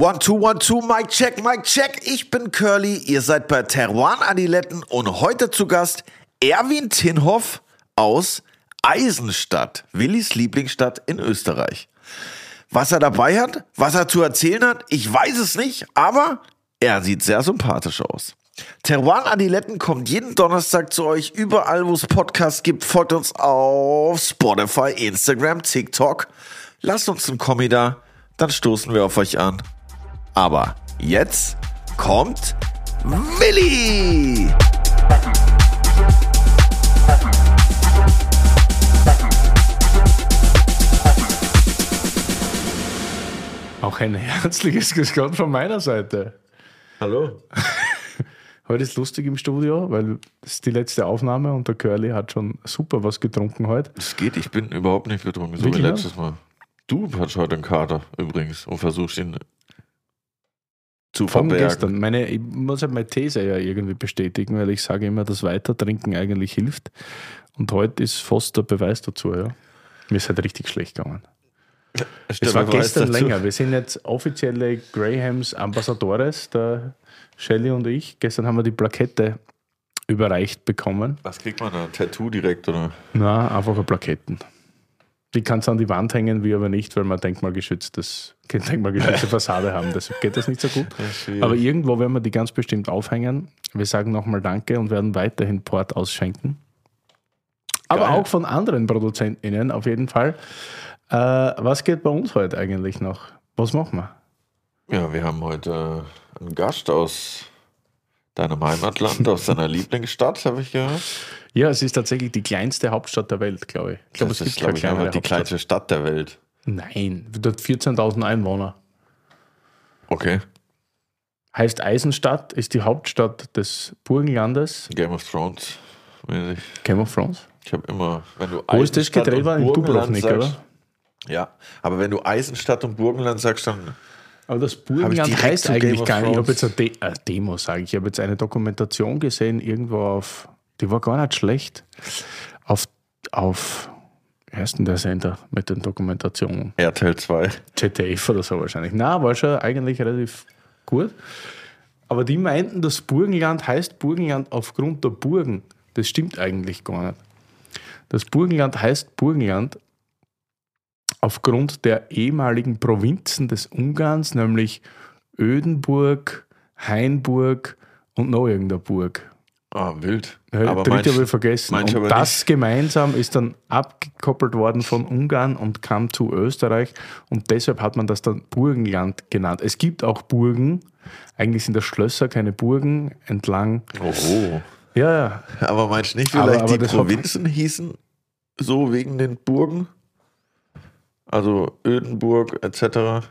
One, two, one, two, Mike check, Mike check. Ich bin Curly, ihr seid bei Teruan Adiletten und heute zu Gast Erwin Tinhoff aus Eisenstadt, Willis Lieblingsstadt in Österreich. Was er dabei hat, was er zu erzählen hat, ich weiß es nicht, aber er sieht sehr sympathisch aus. Teruan Adiletten kommt jeden Donnerstag zu euch überall, wo es Podcasts gibt. Folgt uns auf Spotify, Instagram, TikTok. Lasst uns einen Kommi da, dann stoßen wir auf euch an. Aber jetzt kommt Willi! Auch ein herzliches Grüß Gott von meiner Seite. Hallo. Heute ist lustig im Studio, weil das ist die letzte Aufnahme und der Curly hat schon super was getrunken heute. Es geht, ich bin überhaupt nicht betrunken, so Wirklich wie letztes Mal. Du hast heute einen Kater übrigens und versuchst ihn zu Von verbergen. gestern. Meine, ich muss halt meine These ja irgendwie bestätigen, weil ich sage immer, dass Weitertrinken eigentlich hilft. Und heute ist fast der Beweis dazu, ja. Mir ist halt richtig schlecht gegangen. Es war gestern dazu. länger. Wir sind jetzt offizielle Grahams Ambassadores, der Shelly und ich. Gestern haben wir die Plakette überreicht bekommen. Was kriegt man da? Ein Tattoo direkt oder? Na, einfache Plaketten. Die kannst du an die Wand hängen, wir aber nicht, weil wir denkmalgeschütztes, denkmalgeschützte Fassade haben. Deshalb geht das nicht so gut. Aber irgendwo werden wir die ganz bestimmt aufhängen. Wir sagen nochmal Danke und werden weiterhin Port ausschenken. Aber Geil. auch von anderen ProduzentInnen auf jeden Fall. Äh, was geht bei uns heute eigentlich noch? Was machen wir? Ja, wir haben heute äh, einen Gast aus deinem Heimatland, aus deiner Lieblingsstadt, habe ich gehört. Ja, es ist tatsächlich die kleinste Hauptstadt der Welt, glaube ich. Ich glaube, Das es ist, gibt glaube ich, einfach die kleinste Stadt der Welt. Nein, dort 14.000 Einwohner. Okay. Heißt Eisenstadt, ist die Hauptstadt des Burgenlandes. Game of Thrones. mäßig. Game of Thrones. Ich habe immer, wenn du Wo ist das gedreht worden? In Dubrovnik, oder? Ja, aber wenn du Eisenstadt und Burgenland sagst, dann Aber das Burgenland heißt eigentlich gar nicht. Ich habe jetzt eine, De eine Demo, sage ich. Ich habe jetzt eine Dokumentation gesehen, irgendwo auf, die war gar nicht schlecht. Auf, auf, wie heißt denn der Sender mit den Dokumentationen? RTL 2. ZDF oder so wahrscheinlich. Na, war schon eigentlich relativ gut. Aber die meinten, das Burgenland heißt Burgenland aufgrund der Burgen. Das stimmt eigentlich gar nicht. Das Burgenland heißt Burgenland aufgrund der ehemaligen Provinzen des Ungarns, nämlich Ödenburg, Hainburg und noch irgendeine Burg. Ah, wild. Ja, aber dritte habe ich vergessen. Und aber das gemeinsam ist dann abgekoppelt worden von Ungarn und kam zu Österreich. Und deshalb hat man das dann Burgenland genannt. Es gibt auch Burgen. Eigentlich sind das Schlösser, keine Burgen, entlang. Oh, oh. Ja, ja. Aber meinst du nicht, Aber- vielleicht aber die das hat- Provinzen hießen so wegen den Burgen? Also Ödenburg etc.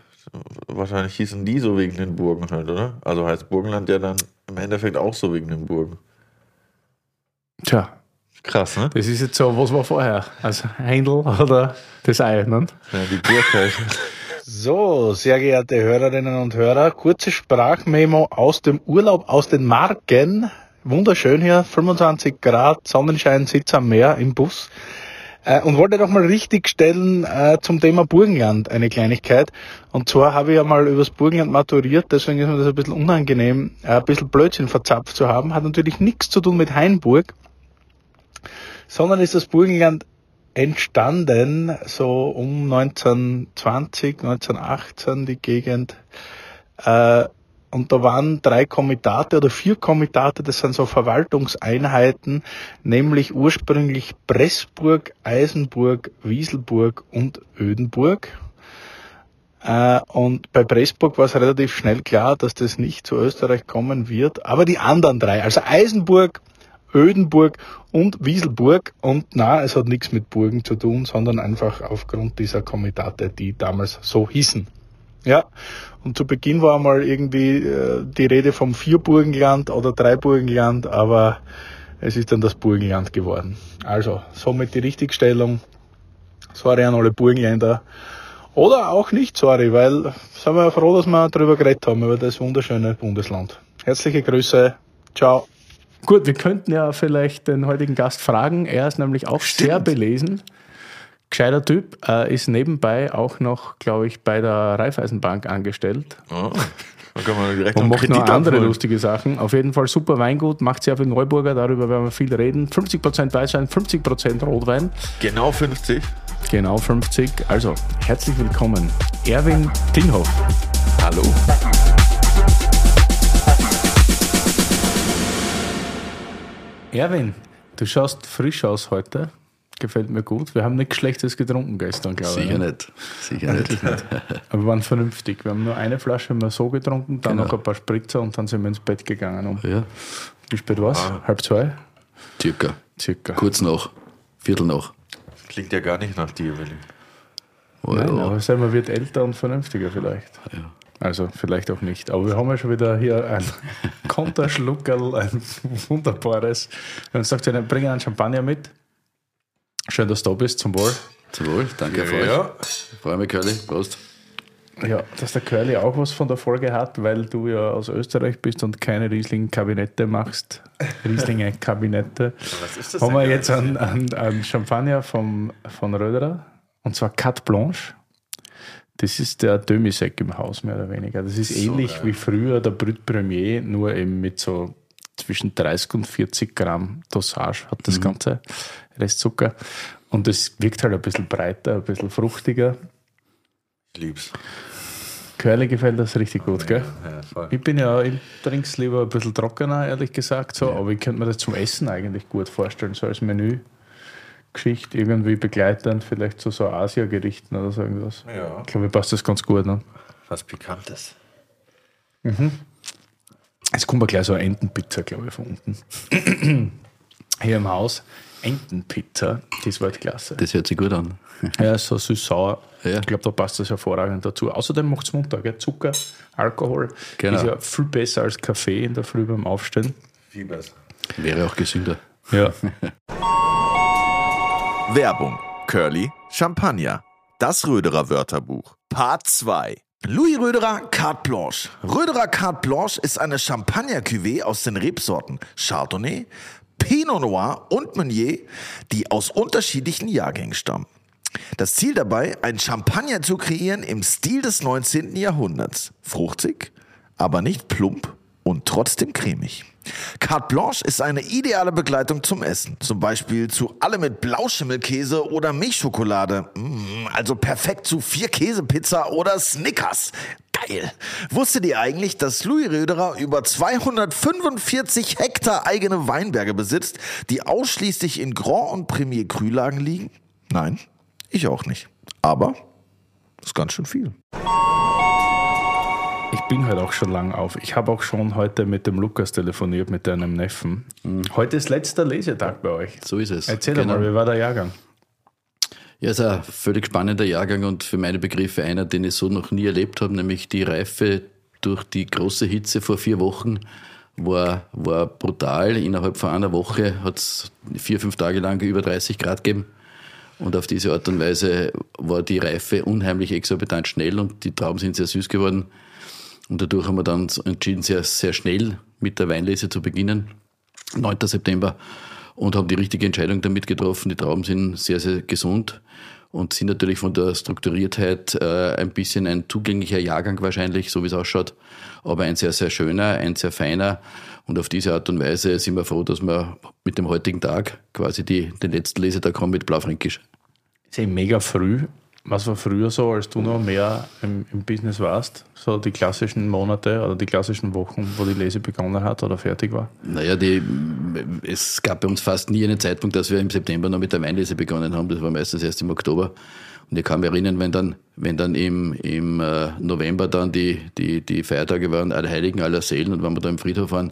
Wahrscheinlich hießen die so wegen den Burgen halt, oder? Also heißt Burgenland ja dann im Endeffekt auch so wegen den Burgen. Tja, Krass, ne? das ist jetzt so, was war vorher? Also Heindl oder das Ei, ne? Ja, die Burg halt. So, sehr geehrte Hörerinnen und Hörer, kurze Sprachmemo aus dem Urlaub aus den Marken. Wunderschön hier, 25 Grad, Sonnenschein, Sitz am Meer im Bus. Äh, und wollte doch mal richtig stellen äh, zum Thema Burgenland eine Kleinigkeit. Und zwar habe ich ja mal übers Burgenland maturiert, deswegen ist mir das ein bisschen unangenehm, äh, ein bisschen Blödsinn verzapft zu haben. Hat natürlich nichts zu tun mit Hainburg, sondern ist das Burgenland entstanden, so um 1920, 1918 die Gegend. Äh, und da waren drei Komitate oder vier Komitate, das sind so Verwaltungseinheiten, nämlich ursprünglich Pressburg, Eisenburg, Wieselburg und Ödenburg. Äh, und bei Pressburg war es relativ schnell klar, dass das nicht zu Österreich kommen wird. Aber die anderen drei, also Eisenburg, Ödenburg und Wieselburg. Und na, es hat nichts mit Burgen zu tun, sondern einfach aufgrund dieser Komitate, die damals so hießen. Ja, und zu Beginn war einmal irgendwie äh, die Rede vom Vierburgenland oder Dreiburgenland, aber es ist dann das Burgenland geworden. Also, somit die Richtigstellung. Sorry an alle Burgenländer. Oder auch nicht sorry, weil sind wir froh, dass wir darüber geredet haben, über das wunderschöne Bundesland. Herzliche Grüße. Ciao. Gut, wir könnten ja vielleicht den heutigen Gast fragen. Er ist nämlich auch sehr belesen. Gescheiter Typ, äh, ist nebenbei auch noch, glaube ich, bei der Raiffeisenbank angestellt Oh, dann kann man direkt und macht Kredit noch andere abholen. lustige Sachen. Auf jeden Fall super Weingut, macht sehr viel Neuburger, darüber werden wir viel reden. 50% Weißwein, 50% Rotwein. Genau 50. Genau 50. Also, herzlich willkommen, Erwin Klinghoff. Hallo. Erwin, du schaust frisch aus heute. Gefällt mir gut. Wir haben nichts Schlechtes getrunken gestern, glaube ich. Sicher ne? nicht. Sicher nicht. Aber wir waren vernünftig. Wir haben nur eine Flasche haben wir so getrunken, dann Genau. noch ein paar Spritzer und dann sind wir ins Bett gegangen. Um Ja, wie spät war es? Ah. Halb zwei? circa. Circa. Kurz nach. Viertel nach. Klingt ja gar nicht nach dir, Willi. Oh, Nein, ja. aber sagen wir, wird älter und vernünftiger vielleicht. Ja. Also vielleicht auch nicht. Aber wir haben ja schon wieder hier ein Konterschluckerl, ein wunderbares. Wir haben gesagt, wir bringen einen Champagner mit. Schön, dass du da bist, zum Wohl. Zum Wohl. Danke für euch. Freue mich, Curly. Prost. Ja, dass der Curly auch was von der Folge hat, weil du ja aus Österreich bist und keine Riesling-Kabinette machst. Rieslinge-Kabinette. Was ist das Haben wir jetzt einen, einen, einen Champagner vom, von Röderer und zwar Carte Blanche. Das ist der Demi-Sec im Haus, mehr oder weniger. Das ist ähnlich wie früher der Brut Premier, nur eben mit so zwischen 30 und 40 Gramm Dosage hat das Ganze, Restzucker. Und es wirkt halt ein bisschen breiter, ein bisschen fruchtiger. Ich lieb's. Curly gefällt das richtig gut, gell? Ja. Ich bin ja, ich trinke es lieber ein bisschen trockener, ehrlich gesagt, so, aber ich könnte mir das zum Essen eigentlich gut vorstellen, so als Menü-Geschichte, irgendwie begleitend, vielleicht zu so Asia-Gerichten oder so irgendwas. Ja, Ich glaube, passt das ganz gut. Ne? was Pikantes. Jetzt kommt mir gleich so eine Entenpizza, glaube ich, von unten. Hier im Haus. Entenpizza, das war klasse. Das hört sich gut an. Ja, so süß-sauer. Ja. Ich glaube, da passt das hervorragend dazu. Außerdem macht es munter, gell? Zucker, Alkohol. Genau. Ist ja viel besser als Kaffee in der Früh beim Aufstehen. Viel besser. Wäre auch gesünder. Ja. Werbung. Curly Champagner. Das Röderer Wörterbuch. Part 2. Louis Röderer Carte Blanche. Röderer Carte Blanche ist eine Champagner-Cuvée aus den Rebsorten Chardonnay, Pinot Noir und Meunier, die aus unterschiedlichen Jahrgängen stammen. Das Ziel dabei, ein Champagner zu kreieren im Stil des 19. Jahrhunderts. Fruchtig, aber nicht plump und trotzdem cremig. Carte Blanche ist eine ideale Begleitung zum Essen. Zum Beispiel zu alle mit Blauschimmelkäse oder Milchschokolade. Mm, Also perfekt zu vier Käsepizza oder Snickers. Geil. Wusstet ihr eigentlich, dass Louis Röderer über 245 Hektar eigene Weinberge besitzt, die ausschließlich in Grand und Premier Cru-Lagen liegen? Nein, ich auch nicht. Aber das ist ganz schön viel. Ich bin halt auch schon lang auf. Ich habe auch schon heute mit dem Lukas telefoniert, mit deinem Neffen. Heute ist letzter Lesetag bei euch. So ist es. Erzähl Genau. doch mal, wie war der Jahrgang? Ja, ist ein völlig spannender Jahrgang und für meine Begriffe einer, den ich so noch nie erlebt habe, nämlich die Reife durch die große Hitze vor vier Wochen war, war brutal. Innerhalb von einer Woche hat es vier, fünf Tage lang über 30 Grad gegeben. Und auf diese Art und Weise war die Reife unheimlich exorbitant schnell und die Trauben sind sehr süß geworden. Und dadurch haben wir dann entschieden, sehr, sehr schnell mit der Weinlese zu beginnen. 9. September. Und haben die richtige Entscheidung damit getroffen. Die Trauben sind sehr, sehr gesund und sind natürlich von der Strukturiertheit äh, ein bisschen ein zugänglicher Jahrgang wahrscheinlich, so wie es ausschaut. Aber ein sehr, sehr schöner, ein sehr feiner. Und auf diese Art und Weise sind wir froh, dass wir mit dem heutigen Tag quasi die, den letzten Lesetag haben mit Blaufränkisch. Eh mega früh. Was war früher so, als du noch mehr im, im Business warst? So die klassischen Monate oder die klassischen Wochen, wo die Lese begonnen hat oder fertig war? Naja, die, es gab bei uns fast nie einen Zeitpunkt, dass wir im September noch mit der Weinlese begonnen haben. Das war meistens erst im Oktober. Und ich kann mich erinnern, wenn dann, wenn dann im, im äh, November dann die, die, die Feiertage waren, aller Heiligen, aller Seelen, und wenn wir da im Friedhof waren,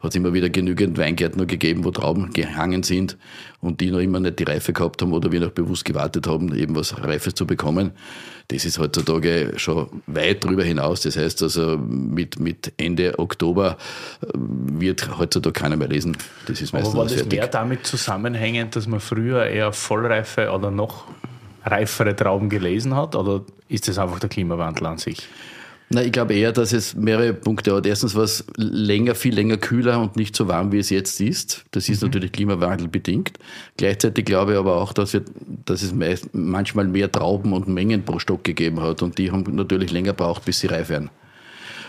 hat es immer wieder genügend Weingärten noch gegeben, wo Trauben gehangen sind und die noch immer nicht die Reife gehabt haben oder wir noch bewusst gewartet haben, eben was Reifes zu bekommen. Das ist heutzutage schon weit drüber hinaus. Das heißt also, mit, mit Ende Oktober äh, wird heutzutage keiner mehr lesen. Das ist meistens Aber war das fertig. mehr damit zusammenhängend, dass man früher eher vollreife oder noch reifere Trauben gelesen hat? Oder ist das einfach der Klimawandel an sich? Na, ich glaube eher, dass es mehrere Punkte hat. Erstens war es länger, viel länger kühler und nicht so warm, wie es jetzt ist. Das ist natürlich klimawandelbedingt. Gleichzeitig glaube ich aber auch, dass, wir, dass es meist, manchmal mehr Trauben und Mengen pro Stock gegeben hat und die haben natürlich länger braucht, bis sie reif werden.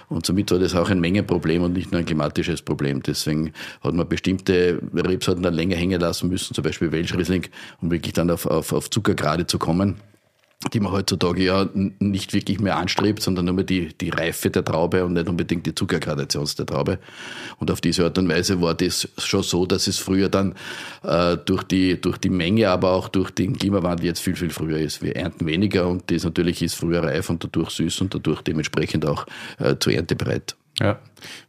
Und somit war das auch ein Mengenproblem und nicht nur ein klimatisches Problem. Deswegen hat man bestimmte Rebsorten dann länger hängen lassen müssen, zum Beispiel Welschriesling, um wirklich dann auf, auf, auf Zuckergrade zu kommen die man heutzutage ja nicht wirklich mehr anstrebt, sondern nur mehr die, die Reife der Traube und nicht unbedingt die Zuckergradation der Traube. Und auf diese Art und Weise war das schon so, dass es früher dann äh, durch, die, durch die Menge, aber auch durch den Klimawandel jetzt viel, viel früher ist. Wir ernten weniger und das natürlich ist früher reif und dadurch süß und dadurch dementsprechend auch äh, zur Ernte bereit. Ja.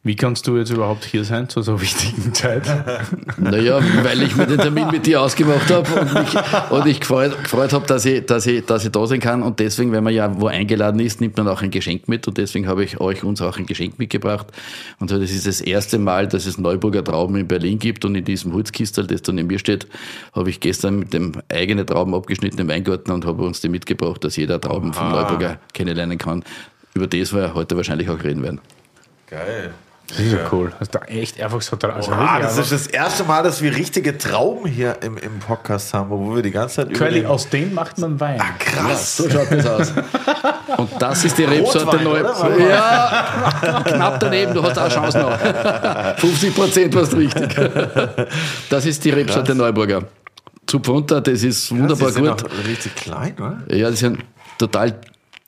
Wie kannst du jetzt überhaupt hier sein zu so wichtigen Zeit? Naja, weil ich mir den Termin mit dir ausgemacht habe und mich, und ich gefreut, gefreut habe, dass ich, dass, ich, dass ich da sein kann. Und deswegen, wenn man ja wo eingeladen ist, nimmt man auch ein Geschenk mit. Und deswegen habe ich euch uns auch ein Geschenk mitgebracht. Und so, das ist das erste Mal, dass es Neuburger Trauben in Berlin gibt. Und in diesem Holzkistel, das da neben mir steht, habe ich gestern mit dem eigenen Trauben abgeschnitten im Weingarten und habe uns die mitgebracht, dass jeder Trauben vom Ah. Neuburger kennenlernen kann. Über das wir heute wahrscheinlich auch reden werden. Geil. Das ist ja cool. Hast du echt einfach so dran. Also Ah, das ist das erste Mal, dass wir richtige Trauben hier im, im Podcast haben, wo wir die ganze Zeit über Curly, aus denen macht man Wein. Ah, krass. So schaut das aus. Und das ist die Rebsorte neu. Ja, knapp daneben, du hast auch Chance noch. 50 Prozent warst richtig. Das ist die Rebsorte Neuburger. Zupf runter, das ist wunderbar die sind gut. auch richtig klein, oder? Ja, die sind total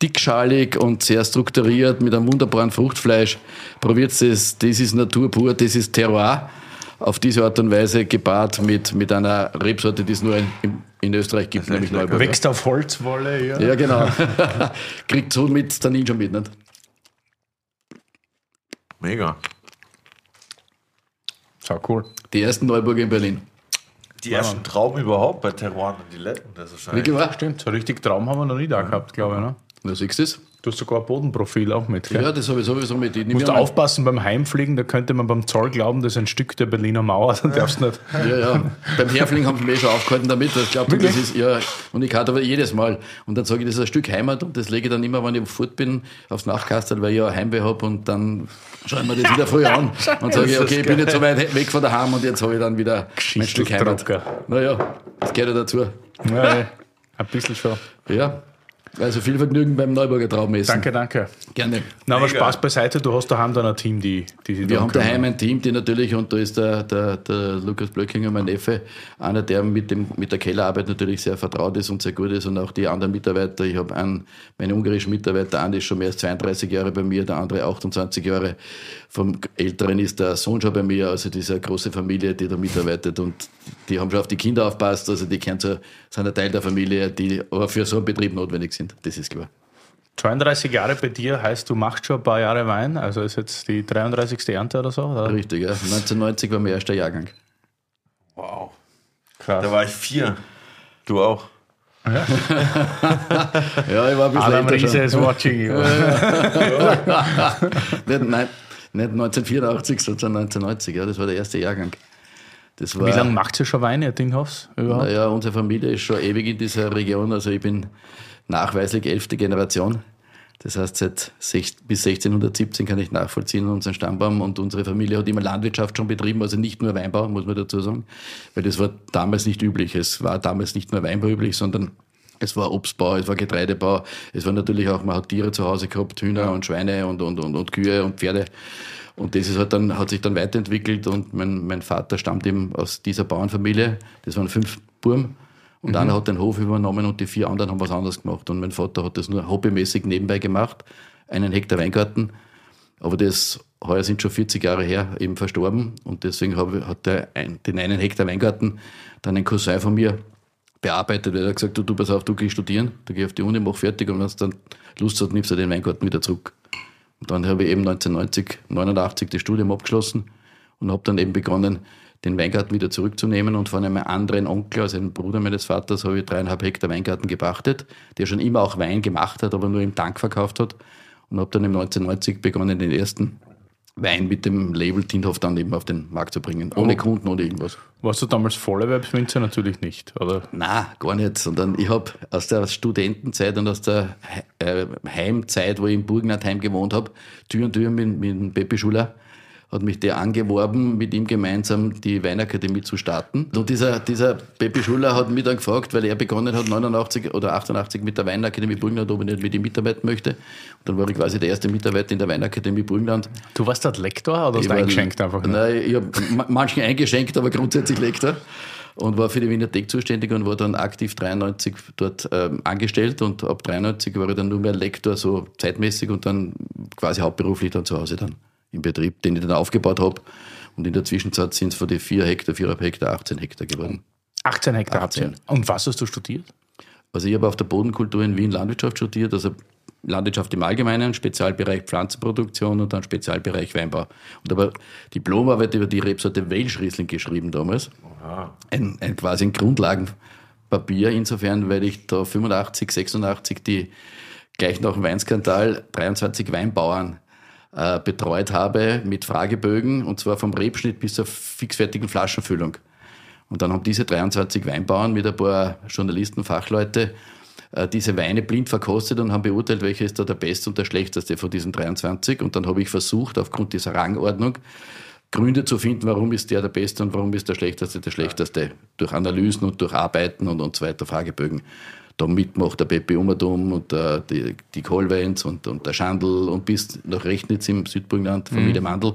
dickschalig und sehr strukturiert mit einem wunderbaren Fruchtfleisch. Probiert es, das ist Natur pur, das ist Terroir. Auf diese Art und Weise gepaart mit, mit einer Rebsorte, die es nur in, in Österreich gibt, nämlich. Neuburger. Wächst auf Holzwolle, ja. Ja, genau. Kriegt so mit Tannin schon mit, nicht? Mega. So cool. Die ersten Neuburger in Berlin. Die ersten Trauben überhaupt bei Terroir und Diletten. Das ist Wie wahrscheinlich. gemacht? Stimmt, so richtig Traum haben wir noch nie da gehabt, glaube ich. Ne? Na, siehst du das? Du hast sogar ein Bodenprofil auch mit. Gell? Ja, das habe ich sowieso mit. Ich Du musst aufpassen beim Heimfliegen, da könnte man beim Zoll glauben, das ist ein Stück der Berliner Mauer, dann darfst du nicht. Ja, ja. Beim Herfling haben sie mich eh schon aufgehalten damit. weil Ich glaube, das ist, ja, und ich hatte aber jedes Mal. Und dann sage ich, das ist ein Stück Heimat und das lege ich dann immer, wenn ich fort bin, aufs Nachkastel, weil ich ja ein Heimweh habe und dann schaue ich mir das wieder früh an und sage, ich, okay, ich bin jetzt so weit weg von daheim und jetzt habe ich dann wieder mein Stück Heimat. Naja, das gehört ja dazu. Ja, ja, ein bisschen schon. Ja. Also viel Vergnügen beim Neuburger Traubenessen. Danke, danke. Gerne. Na, aber Mega. Spaß beiseite, du hast daheim dann ein Team, die, die sich Wir haben daheim kümmern. ein Team, die natürlich, und da ist der, der, der Lukas Blöckinger, mein Neffe, einer, der mit, dem, mit der Kellerarbeit natürlich sehr vertraut ist und sehr gut ist und auch die anderen Mitarbeiter. Ich habe einen, meine ungarischen Mitarbeiter, einer ist schon mehr als 32 Jahre bei mir, der andere 28 Jahre. Vom Älteren ist der Sohn schon bei mir, also diese große Familie, die da mitarbeitet und die haben schon auf die Kinder aufpasst, also die sind ein Teil der Familie, die aber für so einen Betrieb notwendig sind. Das ist klar. 32 Jahre bei dir heißt, du machst schon ein paar Jahre Wein, also ist jetzt die 33. Ernte oder so? Oder? Richtig, ja. 1990 war mein erster Jahrgang. Wow. Krass. Da war ich vier. Du auch. Ja, ich war ein bisschen Adam älter schon. Riese is watching you. nicht, nein, nicht 1984, sondern 1990, ja, das war der erste Jahrgang. Das war, Wie lange macht ihr schon Wein, ihr Dinghaus? Überhaupt? Naja, unsere Familie ist schon ewig in dieser Region, also ich bin nachweislich elfte Generation. Das heißt, seit sech- bis 1617 kann ich nachvollziehen unseren Stammbaum und unsere Familie hat immer Landwirtschaft schon betrieben, also nicht nur Weinbau, muss man dazu sagen, weil das war damals nicht üblich. Es war damals nicht nur Weinbau üblich, sondern es war Obstbau, es war Getreidebau, es war natürlich auch, man hat Tiere zu Hause gehabt, Hühner und Schweine und, und, und, und Kühe und Pferde. Und das ist halt dann, hat sich dann weiterentwickelt und mein, mein Vater stammt eben aus dieser Bauernfamilie. Das waren fünf Burm. Und einer hat den Hof übernommen und die vier anderen haben was anderes gemacht. Und mein Vater hat das nur hobbymäßig nebenbei gemacht. Einen Hektar Weingarten. Aber das, heuer sind schon 40 Jahre her, eben verstorben. Und deswegen habe, hat der ein, den einen Hektar Weingarten dann ein Cousin von mir bearbeitet, er hat gesagt, du, du pass auf, du gehst studieren, du gehst auf die Uni, mach fertig und wenn du dann Lust hast, nimmst du den Weingarten wieder zurück. Und dann habe ich eben 1990, 89 das Studium abgeschlossen und habe dann eben begonnen, den Weingarten wieder zurückzunehmen und von einem anderen Onkel, also einem Bruder meines Vaters, habe ich dreieinhalb Hektar Weingarten gepachtet, der schon immer auch Wein gemacht hat, aber nur im Tank verkauft hat und habe dann im 1990 begonnen, den ersten Wein mit dem Label Tinthoff dann eben auf den Markt zu bringen. Ohne Kunden, ohne irgendwas. Warst du damals Vollerwerbswinzer? Natürlich nicht, oder? Na, gar nicht, sondern ich habe aus der Studentenzeit und aus der äh, Heimzeit, wo ich im Burgenland heim gewohnt habe, Tür und Tür mit, mit dem Pepe Schuler, hat mich der angeworben, mit ihm gemeinsam die Weinakademie zu starten. Und dieser, dieser Pepe Schuler hat mich dann gefragt, weil er begonnen hat, 89 oder 88 mit der Weinakademie Burgenland, ob ich nicht mit ihm mitarbeiten möchte. Und dann war ich quasi der erste Mitarbeiter in der Weinakademie Burgenland. Du warst dort Lektor oder hast du eingeschenkt einfach nur? Nein, ich habe manchen eingeschenkt, aber grundsätzlich Lektor. Und war für die Wienerthek zuständig und war dann aktiv 93 dort ähm, angestellt und ab 93 war ich dann nur mehr Lektor, so zeitmäßig und dann quasi hauptberuflich dann zu Hause dann im Betrieb, den ich dann aufgebaut habe. Und in der Zwischenzeit sind es von den 4 Hektar, 4,5 Hektar, 18 Hektar geworden. 18 Hektar habt 18. ihr. Und was hast du studiert? Also ich habe auf der Bodenkultur in Wien Landwirtschaft studiert, also Landwirtschaft im Allgemeinen, Spezialbereich Pflanzenproduktion und dann Spezialbereich Weinbau. Und aber Diplomarbeit über die Rebsorte Welschriesling geschrieben damals. Ein, ein quasi ein Grundlagenpapier insofern, weil ich da 85, 86 die gleich nach dem Weinskandal 23 Weinbauern äh, betreut habe mit Fragebögen und zwar vom Rebschnitt bis zur fixfertigen Flaschenfüllung. Und dann haben diese 23 Weinbauern mit ein paar Journalisten, Fachleute äh, diese Weine blind verkostet und haben beurteilt, welcher ist da der beste und der schlechteste von diesen 23. Und dann habe ich versucht, aufgrund dieser Rangordnung Gründe zu finden, warum ist der der beste und warum ist der schlechteste der schlechteste. Durch Analysen und durch Arbeiten und, und so weiter, Fragebögen. Da mitmacht der Pepe Umadum und der, die, die Kohlweins und, und der Schandl und bis nach Rechnitz im Südburgenland, Familie Mandl.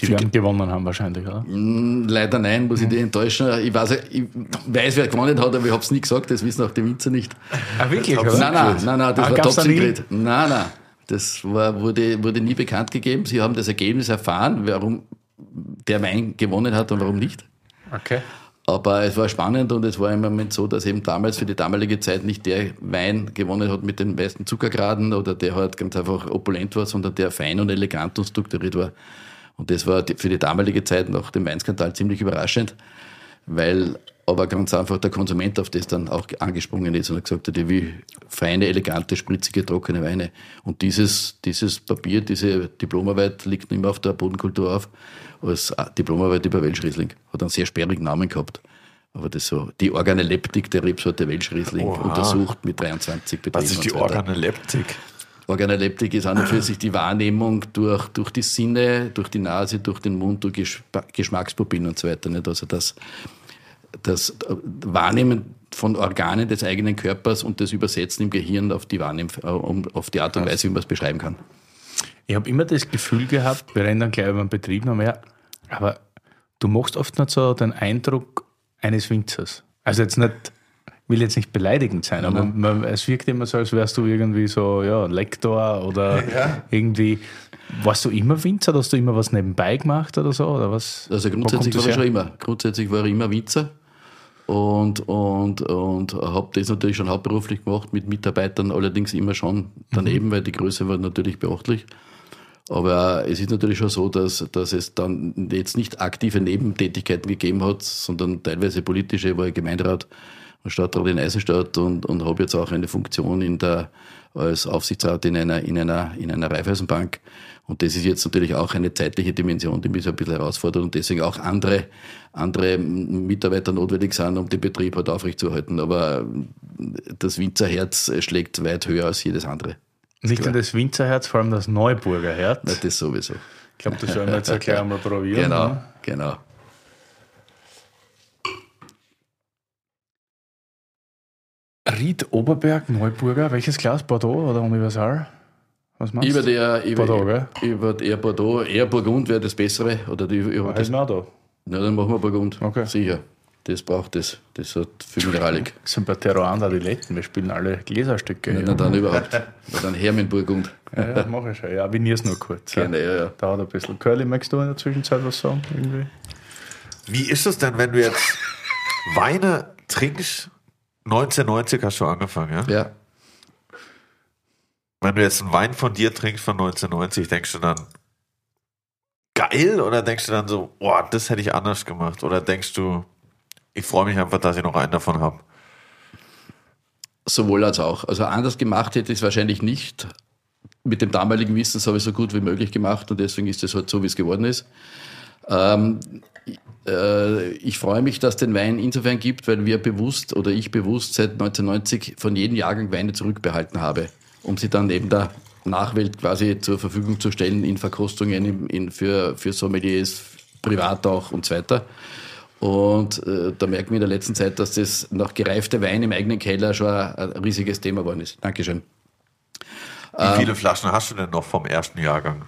Die werden gewonnen haben wahrscheinlich, oder? Mm, Leider nein, muss ich dich enttäuschen. Ich weiß, ich weiß wer gewonnen hat, aber ich habe es nie gesagt, das wissen auch die Winzer nicht. Ah, wirklich, Nein, nein, nein, nein, das Ah, war top secret. Nein, nein, das war, wurde, wurde nie bekannt gegeben. Sie haben das Ergebnis erfahren, warum der Wein gewonnen hat und warum nicht. Okay. Aber es war spannend und es war im Moment so, dass eben damals für die damalige Zeit nicht der Wein gewonnen hat mit den meisten Zuckergraden oder der halt ganz einfach opulent war, sondern der fein und elegant und strukturiert war. Und das war für die damalige Zeit nach dem Weinskandal ziemlich überraschend, weil aber ganz einfach der Konsument auf das dann auch angesprungen ist und hat gesagt hat, ich will feine, elegante, spritzige, trockene Weine. Und dieses, dieses Papier, diese Diplomarbeit liegt immer auf der Bodenkultur auf, als Diplomarbeit über Welschriesling. Hat einen sehr sperrigen Namen gehabt. Aber das so, die Organoleptik der Rebsorte Welschriesling Oha. untersucht mit 23 Betrieben. Was ist die. Organoleptik? Organoleptik ist an und für sich die Wahrnehmung durch, durch die Sinne, durch die Nase, durch den Mund, durch Geschma- Geschmackspupillen und so weiter. Nicht? Also das, das Wahrnehmen von Organen des eigenen Körpers und das Übersetzen im Gehirn auf die, Wahrnehm, äh, auf die Art und Weise, wie man es beschreiben kann. Ich habe immer das Gefühl gehabt, wir rennen dann gleich über den Betrieb noch mehr, aber du machst oft nicht so den Eindruck eines Winzers. Also jetzt nicht, will jetzt nicht beleidigend sein, aber man, es wirkt immer so, als wärst du irgendwie so, ja, Lektor oder irgendwie. Warst du immer Winzer? Hast du immer was nebenbei gemacht oder so? Oder was? Also grundsätzlich war ich schon immer. Grundsätzlich war ich immer Winzer und, und, und habe das natürlich schon hauptberuflich gemacht mit Mitarbeitern, allerdings immer schon daneben, weil die Größe war natürlich beachtlich. Aber es ist natürlich schon so, dass, dass es dann jetzt nicht aktive Nebentätigkeiten gegeben hat, sondern teilweise politische. War ich Gemeinderat und Stadtrat in Eisenstadt und, und habe jetzt auch eine Funktion in der, als Aufsichtsrat in einer, in einer, in einer Raiffeisenbank. Und das ist jetzt natürlich auch eine zeitliche Dimension, die mich so ein bisschen herausfordert und deswegen auch andere, andere Mitarbeiter notwendig sind, um den Betrieb halt aufrechtzuerhalten. Aber das Winzerherz schlägt weit höher als jedes andere. Nicht nur das Winzerherz, vor allem das Neuburger Herz. Na, das sowieso. Ich glaube, das sollen wir jetzt gleich einmal probieren. Genau, ne? genau. Ried Oberberg, Neuburger, welches Glas? Bordeaux oder Universal? Was meinst Über du? der, über, Bordeaux, gell? über eher Bordeaux, eher Burgund wäre das Bessere. Oder die, über das, Heißen auch da. na, dann machen wir Burgund. Okay. Sicher. Das braucht das. Das hat viel Mineralik. Das sind bei Terroir die Letten. Wir spielen alle Gläserstücke. Na, Ja, dann überhaupt. Na, dann her mit Burgund. ja, ja mach ich schon. Ja, vinier's nur kurz. Gerne, ja, ja. Dauert ein bisschen. Curly, magst du in der Zwischenzeit was sagen? Irgendwie? Wie ist es denn, wenn du jetzt Weine trinkst? 1990 hast du angefangen, ja? Ja. Wenn du jetzt einen Wein von dir trinkst von 1990, denkst du dann geil oder denkst du dann so, boah, das hätte ich anders gemacht? Oder denkst du, ich freue mich einfach, dass ich noch einen davon habe? Sowohl als auch. Also anders gemacht hätte ich es wahrscheinlich nicht. mit dem damaligen Wissen habe ich so gut wie möglich gemacht und deswegen ist es halt so, wie es geworden ist. Ähm, äh, ich freue mich, dass es den Wein insofern gibt, weil wir bewusst oder ich bewusst seit 1990 von jedem Jahrgang Weine zurückbehalten habe, um sie dann eben der Nachwelt quasi zur Verfügung zu stellen in Verkostungen, in, in für, für Sommeliers, privat auch und so weiter. Und äh, da merken wir in der letzten Zeit, dass das nach gereifter Wein im eigenen Keller schon ein, ein riesiges Thema geworden ist. Dankeschön. Wie viele Flaschen hast du denn noch vom ersten Jahrgang?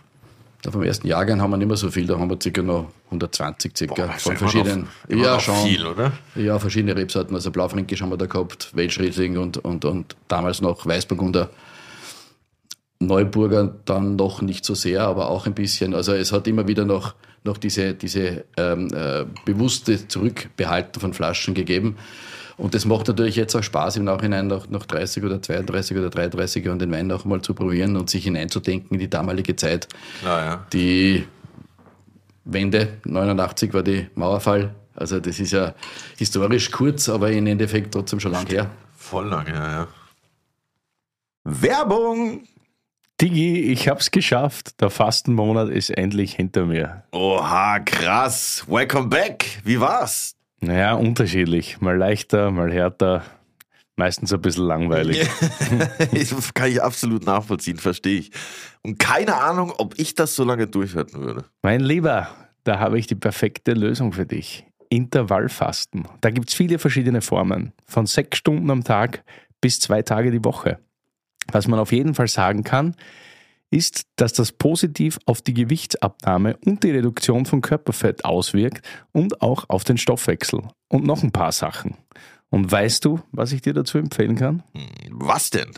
Ja, vom ersten Jahrgang haben wir nicht mehr so viel, da haben wir circa noch 120 circa Boah, von verschiedenen. noch- ja, schon. viel, oder? Ja, verschiedene Rebsorten. Also Blaufränkisch haben wir da gehabt, Welschriesling und, und, und damals noch Weißburgunder. Neuburger dann noch nicht so sehr, aber auch ein bisschen. Also es hat immer wieder noch, noch diese, diese ähm, äh, bewusste Zurückbehalten von Flaschen gegeben. Und das macht natürlich jetzt auch Spaß, im Nachhinein noch, noch 30 oder 32 oder 33 Jahren den Wein noch mal zu probieren und sich hineinzudenken in die damalige Zeit. Klar, ja. Die Wende, 89 war die Mauerfall. Also das ist ja historisch kurz, aber im Endeffekt trotzdem schon lang her. Voll lang, ja, ja. Werbung! Digi, ich hab's geschafft. Der Fastenmonat ist endlich hinter mir. Oha, krass. Welcome back. Wie war's? Naja, unterschiedlich. Mal leichter, mal härter. Meistens ein bisschen langweilig. das kann ich absolut nachvollziehen, verstehe ich. Und keine Ahnung, ob ich das so lange durchhalten würde. Mein Lieber, da habe ich die perfekte Lösung für dich. Intervallfasten. Da gibt's viele verschiedene Formen. Von sechs Stunden am Tag bis zwei Tage die Woche. Was man auf jeden Fall sagen kann, ist, dass das positiv auf die Gewichtsabnahme und die Reduktion von Körperfett auswirkt und auch auf den Stoffwechsel. Und noch ein paar Sachen. Und weißt du, was ich dir dazu empfehlen kann? Was denn?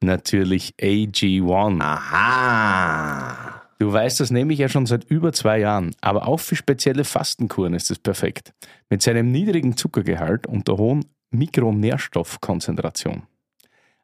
Natürlich AG1. Aha. Du weißt, das nehme ich ja schon seit über zwei Jahren, aber auch für spezielle Fastenkuren ist es perfekt. Mit seinem niedrigen Zuckergehalt und der hohen Mikronährstoffkonzentration.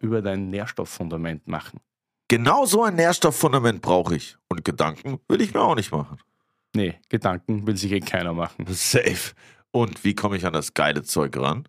über dein Nährstofffundament machen. Genau so ein Nährstofffundament brauche ich. Und Gedanken will ich mir auch nicht machen. Nee, Gedanken will sich eh keiner machen. Safe. Und wie komme ich an das geile Zeug ran?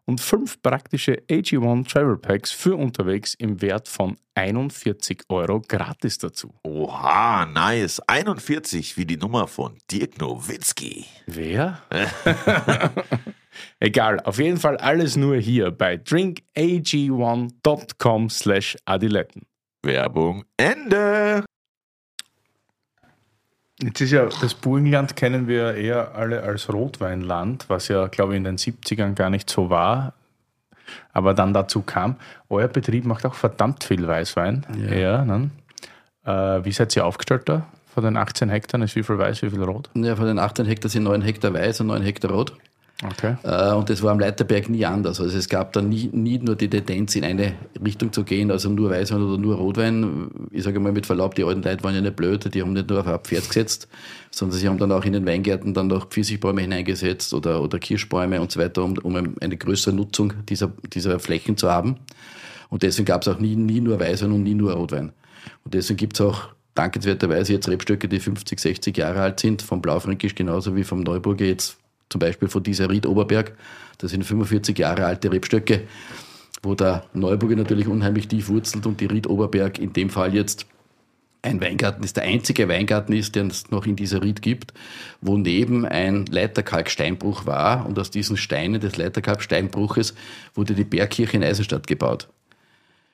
und fünf praktische AG1 Travel Packs für unterwegs im Wert von 41 Euro gratis dazu. Oha, nice. 41 wie die Nummer von Dirk Nowitzki. Wer? Egal, auf jeden Fall alles nur hier bei drinkag1.com slash adiletten. Werbung Ende. Jetzt ist ja, das Burgenland kennen wir eher alle als Rotweinland, was ja, glaube ich, in den 70ern gar nicht so war, aber dann dazu kam. Euer Betrieb macht auch verdammt viel Weißwein. Ja. Ja, ne? äh, wie seid ihr aufgestellt da? Von den 18 Hektar ist wie viel Weiß, wie viel Rot? Ja, von den 18 Hektar sind 9 Hektar weiß und 9 Hektar rot. Okay. Äh, Und das war am Leiterberg nie anders. Also es gab da nie, nie nur die Tendenz, in eine Richtung zu gehen, also nur Weißwein oder nur Rotwein. Ich sage mal mit Verlaub, die alten Leute waren ja nicht blöd, die haben nicht nur auf ein Pferd gesetzt, sondern sie haben dann auch in den Weingärten dann noch Pfirsichbäume hineingesetzt oder, oder Kirschbäume und so weiter, um, um eine größere Nutzung dieser, dieser Flächen zu haben. Und deswegen gab es auch nie, nie nur Weißwein und nie nur Rotwein. Und deswegen gibt es auch dankenswerterweise jetzt Rebstöcke, die 50, 60 Jahre alt sind, vom Blaufränkisch genauso wie vom Neuburger jetzt zum Beispiel von dieser Ried Oberberg. Das sind 45 Jahre alte Rebstöcke, wo der Neuburger natürlich unheimlich tief wurzelt und die Ried Oberberg in dem Fall jetzt ein Weingarten ist, der einzige Weingarten ist, den es noch in dieser Ried gibt, wo neben ein Leiterkalksteinbruch war und aus diesen Steinen des Leiterkalksteinbruches wurde die Bergkirche in Eisenstadt gebaut.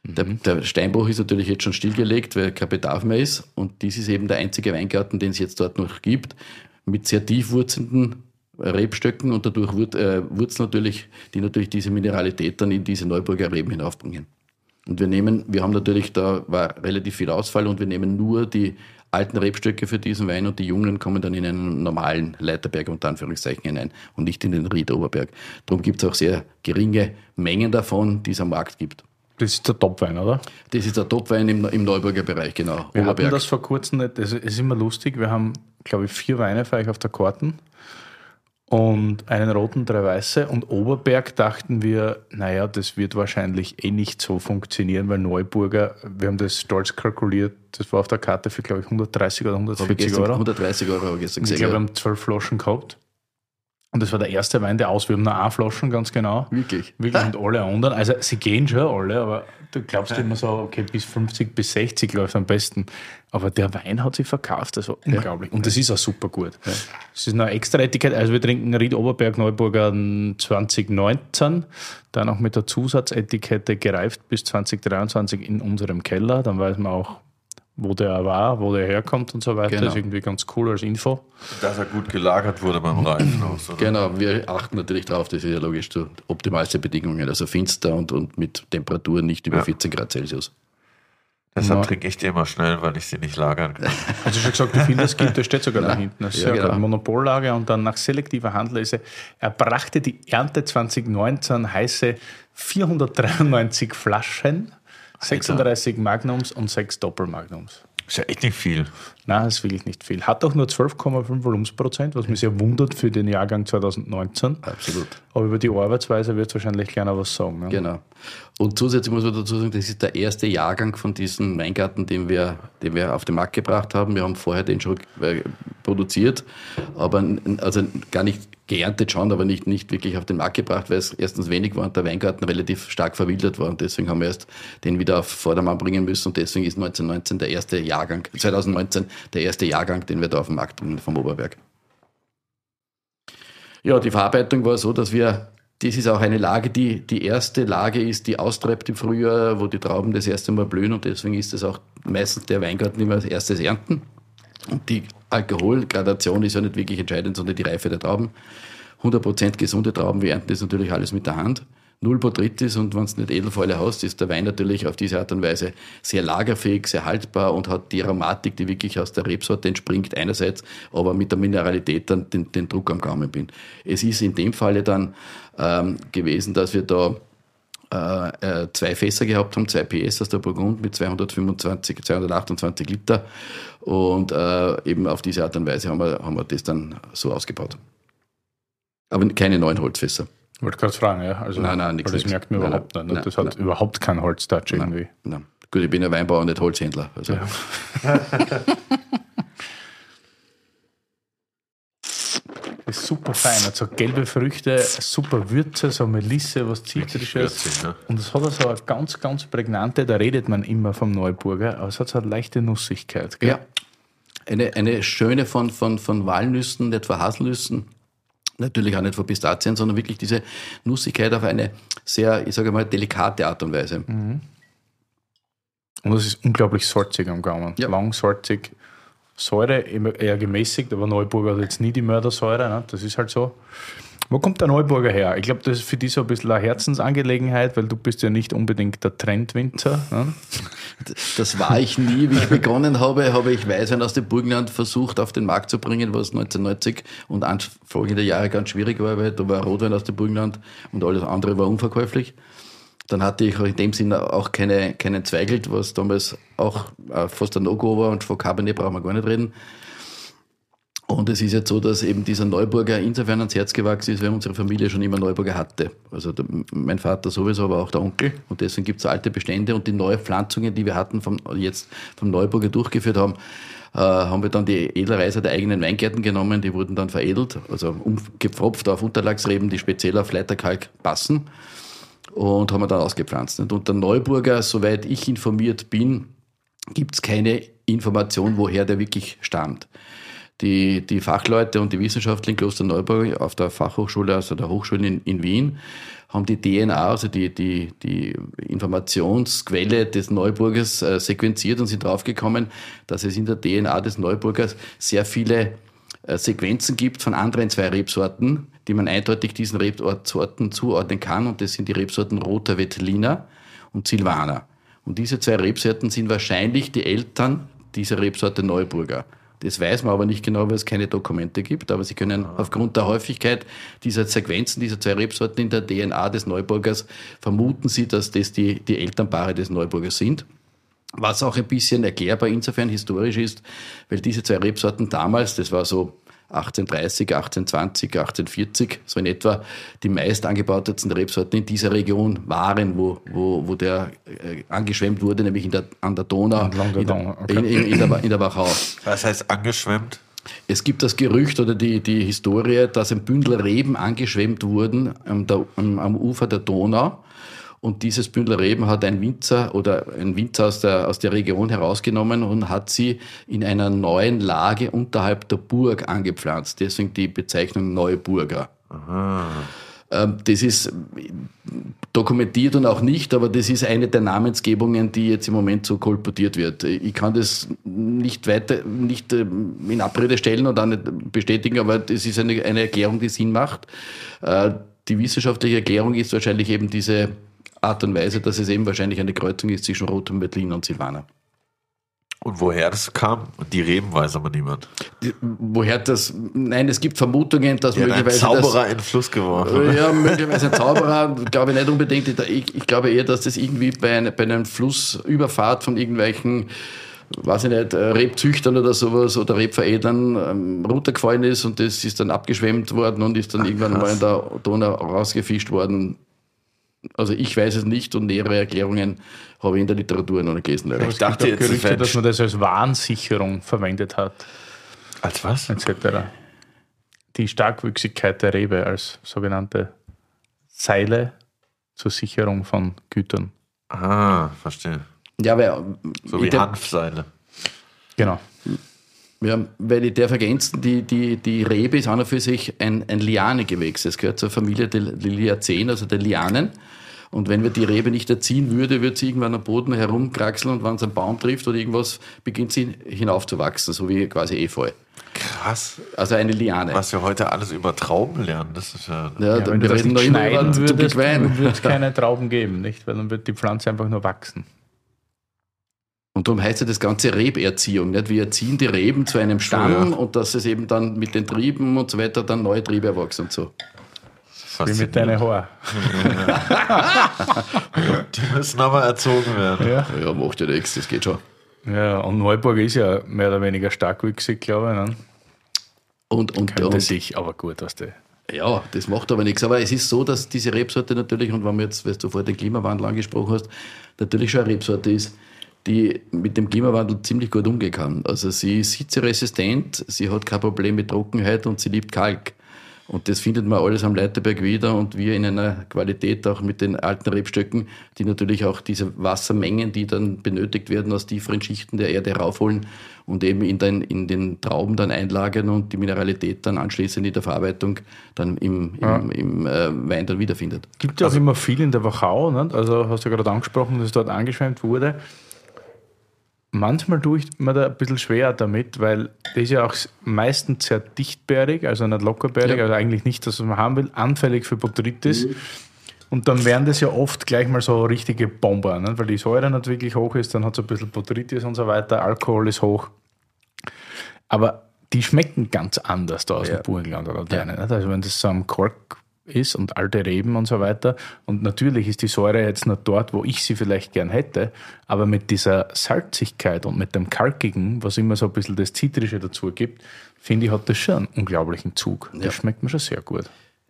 Der, der, Steinbruch ist natürlich jetzt schon stillgelegt, weil kein Bedarf mehr ist. Und dies ist eben der einzige Weingarten, den es jetzt dort noch gibt, mit sehr tief wurzelnden Rebstöcken und dadurch äh, Wurzeln natürlich, die natürlich diese Mineralität dann in diese Neuburger Reben hinaufbringen. Und wir nehmen, wir haben natürlich, da war relativ viel Ausfall und wir nehmen nur die alten Rebstöcke für diesen Wein und die jungen kommen dann in einen normalen Leiterberg unter Anführungszeichen hinein und nicht in den Riederoberberg. Darum gibt es auch sehr geringe Mengen davon, die es am Markt gibt. Das ist der Topwein, oder? Das ist der Topwein im, im Neuburger Bereich, genau. Wir Oberberg. hatten das vor kurzem nicht. Es ist immer lustig. Wir haben, glaube ich, vier Weine für euch auf der Karten und einen roten, drei weiße. Und Oberberg dachten wir, naja, das wird wahrscheinlich eh nicht so funktionieren, weil Neuburger, wir haben das stolz kalkuliert, das war auf der Karte für, glaube ich, 130 oder 140 Euro. 130 Euro habe ich gestern gesehen. Ich glaube, wir haben zwölf Flaschen gehabt. Und das war der erste Wein, der aus. Wir haben nur eine Flaschen, ganz genau. Wirklich? Wirklich. Und alle anderen. Also, sie gehen schon alle, aber du glaubst ja. immer so, okay, bis 50, bis 60 läuft am besten. Aber der Wein hat sich verkauft, also ja. unglaublich. Und das ist auch super gut. Ja. Das ist eine extra Etikett. Also, wir trinken Ried Oberberg Neuburger 2019, dann auch mit der Zusatzetikette gereift bis 2023 in unserem Keller. Dann weiß man auch, wo der war, wo der herkommt und so weiter. Genau. Das ist irgendwie ganz cool als Info. Dass er gut gelagert wurde beim Reifen. Genau, wir achten natürlich darauf, das ist ja logisch so optimalste Bedingungen, also finster und, und mit Temperaturen nicht über ja. 14 Grad Celsius. Deshalb ja. trinke ich die immer schnell, weil ich sie nicht lagern kann. Also schon gesagt, wie viel das gibt, das steht sogar da hinten. Das ist ja, genau. Monopollage und dann nach selektiver Handlese. Er brachte die Ernte 2019 heiße 493 Flaschen 36 Magnums und 6 Doppelmagnums. Ist ja echt nicht viel. Nein, das ist wirklich nicht viel. Hat auch nur 12,5 Volumensprozent, was mich sehr wundert für den Jahrgang 2019. Absolut. Aber über die Arbeitsweise wird es wahrscheinlich keiner was sagen. Ne? Genau. Und zusätzlich muss man dazu sagen, das ist der erste Jahrgang von diesem Weingarten, den wir, den wir auf den Markt gebracht haben. Wir haben vorher den schon äh, produziert, aber also gar nicht geerntet schon, aber nicht, nicht wirklich auf den Markt gebracht, weil es erstens wenig war und der Weingarten relativ stark verwildert war und deswegen haben wir erst den wieder auf Vordermann bringen müssen und deswegen ist 1919 der erste Jahrgang, 2019 der erste Jahrgang, den wir da auf den Markt bringen vom Oberberg. Ja, die Verarbeitung war so, dass wir, das ist auch eine Lage, die die erste Lage ist, die austreibt im Frühjahr, wo die Trauben das erste Mal blühen und deswegen ist es auch meistens der Weingarten immer als erstes ernten. Und die Alkoholgradation ist ja nicht wirklich entscheidend, sondern die Reife der Trauben. 100% gesunde Trauben, wir ernten das natürlich alles mit der Hand. Null Botrytis und wenn es nicht Edelfäule hast, ist der Wein natürlich auf diese Art und Weise sehr lagerfähig, sehr haltbar und hat die Aromatik, die wirklich aus der Rebsorte entspringt, einerseits, aber mit der Mineralität dann den, den Druck am Gaumen bin. Es ist in dem Falle dann ähm, gewesen, dass wir da äh, äh zwei Fässer gehabt haben, zwei PS aus der Burgund mit 225, 228 Liter und äh, eben auf diese Art und Weise haben wir, haben wir das dann so ausgebaut. Aber keine neuen Holzfässer. Ich wollte gerade fragen, ja. Also, nein, nein, nichts. Das merkt man nein, überhaupt nein, nicht. Nein, das hat überhaupt keinen Holztouch irgendwie. Nein, Gut, ich bin ein Weinbauer, nicht Holzhändler. Also. Ja. ist super fein. Hat so gelbe Früchte, super Würze, so Melisse, was Zitrisches. Ne? Und es hat so eine ganz, ganz prägnante, da redet man immer vom Neuburger, aber es hat so eine leichte Nussigkeit. Gell? Ja. Eine, eine schöne von, von, von Walnüssen, nicht von Haselnüssen. Natürlich auch nicht von Pistazien, sondern wirklich diese Nussigkeit auf eine sehr, ich sage mal, delikate Art und Weise. Mhm. Und es ist unglaublich salzig am Gaumen. Ja. Lang salzig. Säure eher gemäßigt, aber Neuburger hat jetzt nie die Mördersäure. Ne? Das ist halt so. Wo kommt der Neuburger her? Ich glaube, das ist für dich so ein bisschen eine Herzensangelegenheit, weil du bist ja nicht unbedingt der Trendwinzer. Ne? Das war ich nie. Wie ich begonnen habe, habe ich Weißwein aus dem Burgenland versucht auf den Markt zu bringen, was 1990 und folgende Jahre ganz schwierig war, weil da war Rotwein aus dem Burgenland und alles andere war unverkäuflich. Dann hatte ich in dem Sinne auch keine, keinen Zweigelt, was damals auch äh, fast ein No-Go war und von Cabernet brauchen wir gar nicht reden. Und es ist jetzt so, dass eben dieser Neuburger insofern ans Herz gewachsen ist, weil unsere Familie schon immer Neuburger hatte. Also der, mein Vater sowieso, aber auch der Onkel. Und deswegen gibt es alte Bestände und die neuen Pflanzungen, die wir hatten, vom, jetzt vom Neuburger durchgeführt haben, äh, haben wir dann die Edelreiser der eigenen Weingärten genommen, die wurden dann veredelt, also umgepfropft auf Unterlagsreben, die speziell auf Leiterkalk passen und haben wir dann ausgepflanzt. Und der Neuburger, soweit ich informiert bin, gibt es keine Information, woher der wirklich stammt. Die, die Fachleute und die Wissenschaftler in Klosterneuburg auf der Fachhochschule, also der Hochschule in, in Wien, haben die DNA, also die, die, die Informationsquelle des Neuburgers äh, sequenziert und sind draufgekommen, dass es in der DNA des Neuburgers sehr viele äh, Sequenzen gibt von anderen zwei Rebsorten, die man eindeutig diesen Rebsorten zuordnen kann. Und das sind die Rebsorten Roter Veltliner und Silvaner. Und diese zwei Rebsorten sind wahrscheinlich die Eltern dieser Rebsorte Neuburger. Das weiß man aber nicht genau, weil es keine Dokumente gibt. Aber Sie können aufgrund der Häufigkeit dieser Sequenzen, dieser zwei Rebsorten in der DNA des Neuburgers, vermuten Sie, dass das die, die Elternpaare des Neuburgers sind. Was auch ein bisschen erklärbar insofern historisch ist, weil diese zwei Rebsorten damals, das war so 1830, 1820, 1840, so in etwa die meist angebautesten Rebsorten in dieser Region waren, wo, wo, wo der äh, angeschwemmt wurde, nämlich in der, an der Donau, in der, in, in, in, der, in der Wachau. Was heißt angeschwemmt? Es gibt das Gerücht oder die, die Historie, dass ein Bündel Reben angeschwemmt wurden am, der, am Ufer der Donau und dieses Bündel Reben hat ein Winzer oder ein Winzer aus der, aus der Region herausgenommen und hat sie in einer neuen Lage unterhalb der Burg angepflanzt. Deswegen die Bezeichnung Neuburger. Aha. Ähm, das ist dokumentiert und auch nicht, aber das ist eine der Namensgebungen, die jetzt im Moment so kolportiert wird. Ich kann das nicht weiter, nicht ähm, in Abrede stellen und auch nicht bestätigen, aber das ist eine, eine Erklärung, die Sinn macht. Äh, die wissenschaftliche Erklärung ist wahrscheinlich eben diese Art und Weise, dass es eben wahrscheinlich eine Kreuzung ist zwischen Rotem Veltlin und Silvaner. Und woher das kam? Die Reben weiß aber niemand. Die, woher das? Nein, es gibt Vermutungen, dass ja, möglicherweise. Ein Zauberer das, in den Fluss geworfen. Ja, möglicherweise ein Zauberer, glaube ich nicht unbedingt. Ich, ich, glaube eher, dass das irgendwie bei, ein, bei einem Flussüberfahrt von irgendwelchen weiß ich nicht, Rebzüchtern oder sowas oder Rebveredlern ähm, runtergefallen ist und das ist dann abgeschwemmt worden und ist dann Ach, irgendwann krass. mal in der Donau rausgefischt worden. Also ich weiß es nicht und nähere Erklärungen habe ich in der Literatur noch nicht gelesen. Leider. Ich dachte jetzt, Gerüchte, dass man das als Warnsicherung verwendet hat. Als was? Etc. Die Starkwüchsigkeit der Rebe als sogenannte Seile zur Sicherung von Gütern. Ah, verstehe. Ja, weil, so wie Hanfseile. Genau. Ja, weil ich darf ergänzen, die, die, die Rebe ist an und für sich ein, ein Lianegewächs. Es gehört zur Familie der Liliaceen, also der Lianen. Und wenn wir die Rebe nicht erziehen würde, würde sie irgendwann am Boden herumkraxeln und wenn es einen Baum trifft oder irgendwas, beginnt sie hinaufzuwachsen, so wie quasi Efeu. Krass. Also eine Liane. Was wir heute alles über Trauben lernen, das ist ja. ja, ja wenn wir reden noch schneiden würdest, würde es keine Trauben geben, nicht? Weil dann wird die Pflanze einfach nur wachsen. Und darum heißt ja das ganze Reberziehung. Nicht? Wir erziehen die Reben zu einem Stamm ja. und dass es eben dann mit den Trieben und so weiter dann neue Triebe erwachsen und so. Wie mit deinen Haaren. die müssen aber erzogen werden. Ja, ja macht ja nichts, das geht schon. Ja, und Neuburg ist ja mehr oder weniger starkwüchsig, glaube ich. Ne? Und, und, Könnte und, sich aber gut aus der. Ja, das macht aber nichts. Aber es ist so, dass diese Rebsorte natürlich, und wenn wir jetzt, weil du vorher den Klimawandel angesprochen hast, natürlich schon eine Rebsorte ist, die mit dem Klimawandel ziemlich gut umgehen kann. Also sie ist hitzeresistent, sie hat kein Problem mit Trockenheit und sie liebt Kalk. Und das findet man alles am Leiterberg wieder und wir in einer Qualität auch mit den alten Rebstöcken, die natürlich auch diese Wassermengen, die dann benötigt werden, aus tieferen Schichten der Erde raufholen und eben in den, in den Trauben dann einlagern und die Mineralität dann anschließend in der Verarbeitung dann im, im, ja. im äh, Wein dann wiederfindet. Gibt ja auch also, immer viel in der Wachau, nicht? also hast du ja gerade angesprochen, dass es dort angeschwemmt wurde manchmal tue ich mir da ein bisschen schwer damit, weil das ist ja auch meistens sehr dichtbärig, also nicht lockerbärig, ja. also eigentlich nicht das, was man haben will, anfällig für Botrytis. Mhm. Und dann werden das ja oft gleich mal so richtige Bomber, ne? weil die Säure nicht wirklich hoch ist, dann hat es ein bisschen Botrytis und so weiter, Alkohol ist hoch. Aber die schmecken ganz anders da aus ja. dem Burgenland oder ja. Deine, Also wenn das so am Kork ist und alte Reben und so weiter. Und natürlich ist die Säure jetzt nur dort, wo ich sie vielleicht gern hätte, aber mit dieser Salzigkeit und mit dem Kalkigen, was immer so ein bisschen das Zitrische dazu gibt, finde ich, hat das schon einen unglaublichen Zug. Das ja. schmeckt mir schon sehr gut.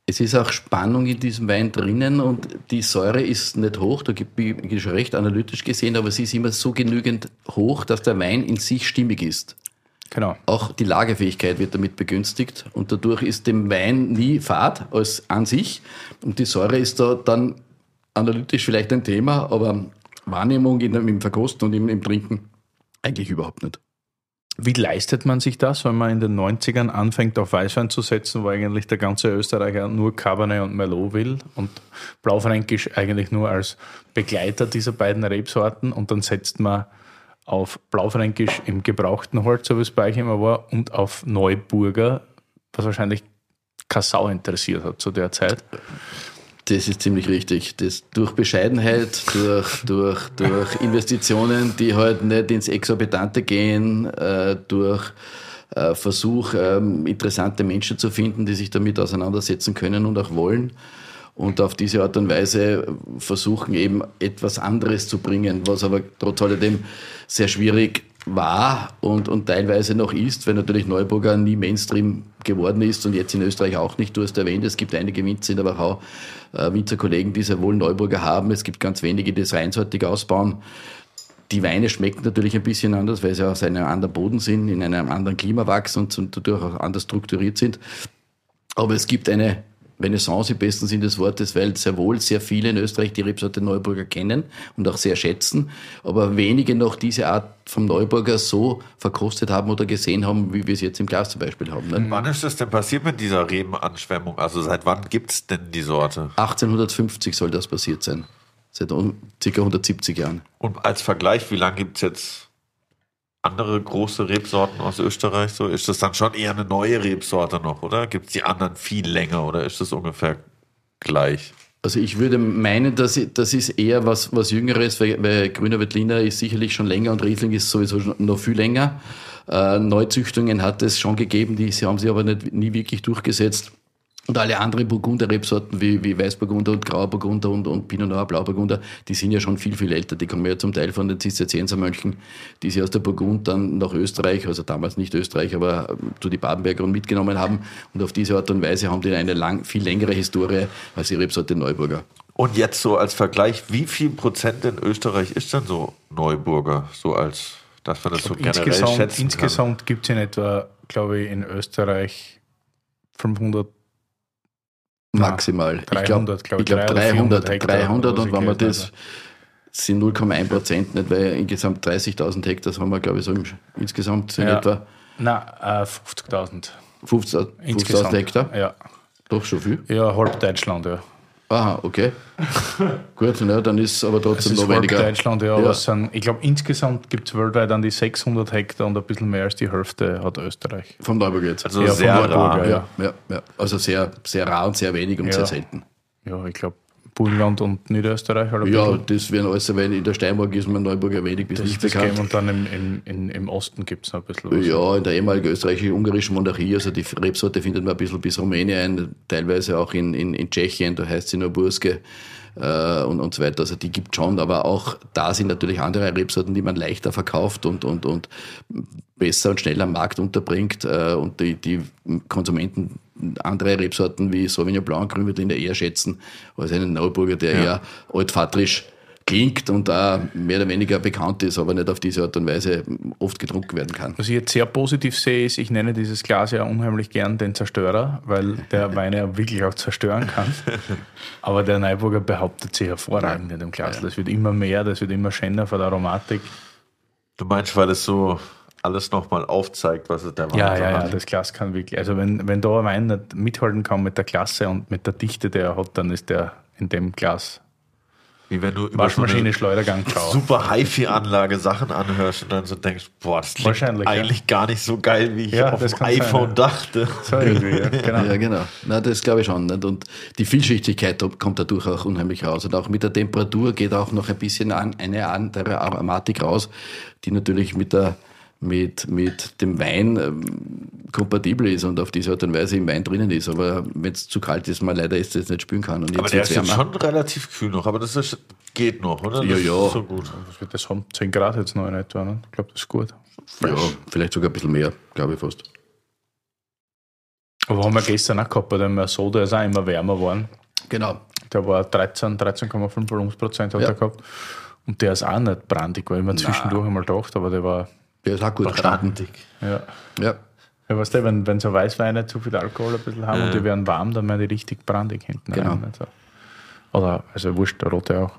Es ist auch Spannung in diesem Wein drinnen und die Säure ist nicht hoch, da gibt es schon recht analytisch gesehen, aber sie ist immer so genügend hoch, dass der Wein in sich stimmig ist. Genau. Auch die Lagerfähigkeit wird damit begünstigt und dadurch ist dem Wein nie Fad als an sich und die Säure ist da dann analytisch vielleicht ein Thema, aber Wahrnehmung in, im Verkosten und im, im Trinken eigentlich überhaupt nicht. Wie leistet man sich das, wenn man in den 90ern anfängt, auf Weißwein zu setzen, wo eigentlich der ganze Österreicher nur Cabernet und Merlot will und Blaufränkisch eigentlich nur als Begleiter dieser beiden Rebsorten und dann setzt man auf Blaufränkisch im gebrauchten Holz, so wie es bei euch immer war, und auf Neuburger, was wahrscheinlich Kassau interessiert hat zu der Zeit. Das ist ziemlich richtig. Das durch Bescheidenheit, durch, durch, durch Investitionen, die halt nicht ins Exorbitante gehen, äh, durch äh, Versuch, ähm, interessante Menschen zu finden, die sich damit auseinandersetzen können und auch wollen. Und auf diese Art und Weise versuchen eben etwas anderes zu bringen, was aber trotz alledem sehr schwierig war und, und teilweise noch ist, weil natürlich Neuburger nie Mainstream geworden ist und jetzt in Österreich auch nicht. Du hast erwähnt, es gibt einige Winzer in der Wachau, äh, Winzerkollegen, die sehr wohl Neuburger haben. Es gibt ganz wenige, die es reinsortig ausbauen. Die Weine schmecken natürlich ein bisschen anders, weil sie aus einem anderen Boden sind, in einem anderen Klima wachsen und dadurch auch anders strukturiert sind. Aber es gibt eine Renaissance im besten Sinne des Wortes, weil sehr wohl sehr viele in Österreich die Rebsorte Neuburger kennen und auch sehr schätzen, aber wenige noch diese Art vom Neuburger so verkostet haben oder gesehen haben, wie wir es jetzt im Glas zum Beispiel haben. Ne? Wann ist das denn passiert mit dieser Rebenanschwemmung? Also seit wann gibt es denn die Sorte? 1850 soll das passiert sein. Seit ca. 170 Jahren. Und als Vergleich, wie lange gibt es jetzt andere große Rebsorten aus Österreich? So ist das dann schon eher eine neue Rebsorte noch, oder? Gibt es die anderen viel länger oder ist das ungefähr gleich? Also ich würde meinen, dass das ist eher was, was Jüngeres, weil, weil Grüner Veltliner ist sicherlich schon länger und Riesling ist sowieso noch viel länger. Äh, Neuzüchtungen hat es schon gegeben, die haben sie aber nicht, nie wirklich durchgesetzt. Und alle anderen Burgunder-Rebsorten wie, wie Weißburgunder und Grauburgunder und, und Pinot Noir, Blauburgunder, die sind ja schon viel, viel älter. Die kommen ja zum Teil von den Zisterziensermönchen, die sie aus der Burgund dann nach Österreich, also damals nicht Österreich, aber ähm, zu die Badenberger und mitgenommen haben. Und auf diese Art und Weise haben die eine lang, viel längere Historie als die Rebsorte Neuburger. Und jetzt so als Vergleich, wie viel Prozent in Österreich ist denn so Neuburger? So als, dass man das so generell insgesamt, schätzen Insgesamt gibt es in etwa, glaube ich, in Österreich 500 Maximal. 300, ich glaube glaub, 300, 300, 300 und wenn man das sind 0,1 Prozent nicht, weil insgesamt 30.000 Hektar haben wir, glaube ich, so insgesamt sind ja. etwa. Nein, äh, 50.000. 50.000 50 Hektar? Ja. Doch schon viel? Ja, halb Deutschland, ja. Aha, okay. Gut, ne, dann ist aber trotzdem es ist noch weniger. Deutschland, ja, ja. Sind, ich glaube, insgesamt gibt es weltweit an die 600 Hektar und ein bisschen mehr als die Hälfte hat Österreich. Vom Neuburg jetzt. Also ja, sehr rar. Ja. Ja, ja, Also sehr, sehr rar und sehr wenig und sehr selten. Ja, ich glaube, Burgenland und Niederösterreich? Oder ja, das werden alles, weil in der Steiermark ist man Neuburger wenig bis das nicht bekannt. Game und dann im, im, im, im Osten gibt es noch ein bisschen was. Ja, in der ehemaligen österreichisch-ungarischen Monarchie, also die Rebsorte findet man ein bisschen bis Rumänien, teilweise auch in, in, in Tschechien, da heißt sie nur Burske äh, und, und so weiter. Also die gibt schon, aber auch da sind natürlich andere Rebsorten, die man leichter verkauft und, und, und besser und schneller am Markt unterbringt äh, und die, die Konsumenten andere Rebsorten wie Sauvignon Blanc, Grünwürtling eher schätzen als einen Neuburger, der ja. eher altvatrisch klingt und da mehr oder weniger bekannt ist, aber nicht auf diese Art und Weise oft getrunken werden kann. Was ich jetzt sehr positiv sehe, ist, ich nenne dieses Glas ja unheimlich gern den Zerstörer, weil der Wein ja wirklich auch zerstören kann. Aber der Neuburger behauptet sich hervorragend in dem Glas. Das wird immer mehr, das wird immer schöner von der Aromatik. Du meinst, weil es so alles nochmal aufzeigt, was es der Wein Ja, ja, ja, das Glas kann wirklich. Also wenn, wenn da ein Wein nicht mithalten kann mit der Klasse und mit der Dichte, die er hat, dann ist der in dem Glas wie wenn du über Waschmaschine, so Schleudergang, ciao. super HiFi-Anlage Sachen anhörst und dann so denkst, boah, das klingt eigentlich ja. gar nicht so geil, wie ich ja, auf dem iPhone sein, dachte. So ja, genau. Ja, genau. Na, das glaube ich schon. Nicht? Und die Vielschichtigkeit kommt dadurch auch unheimlich raus. Und auch mit der Temperatur geht auch noch ein bisschen an, eine andere Aromatik raus, die natürlich mit der mit, mit dem Wein ähm, kompatibel ist und auf diese Art und Weise im Wein drinnen ist. Aber wenn es zu kalt ist, man leider ist das nicht spüren kann. Und jetzt aber der ist jetzt schon relativ kühl noch, aber das ist, geht noch, oder? Ja, das ja. Ist so gut. Was wird das haben? 10 Grad jetzt noch in etwa, ne? Ich glaube, das ist gut. Fresh. Ja, vielleicht sogar ein bisschen mehr, glaube ich fast. Aber haben wir gestern auch gehabt, bei dem Soda ist auch immer wärmer geworden. Genau. Der war 13, 13,5 Volumensprozent hat ja. er gehabt. Und der ist auch nicht brandig, weil ich mir zwischendurch einmal gedacht, aber der war Der ist auch gut geraten. Ja. Ja. Ja, weißt du, wenn, wenn so Weißweine zu viel Alkohol ein bisschen haben und die werden warm, dann werden die richtig brandig hinten Genau. rein. Also. Oder, also wurscht, der rote auch.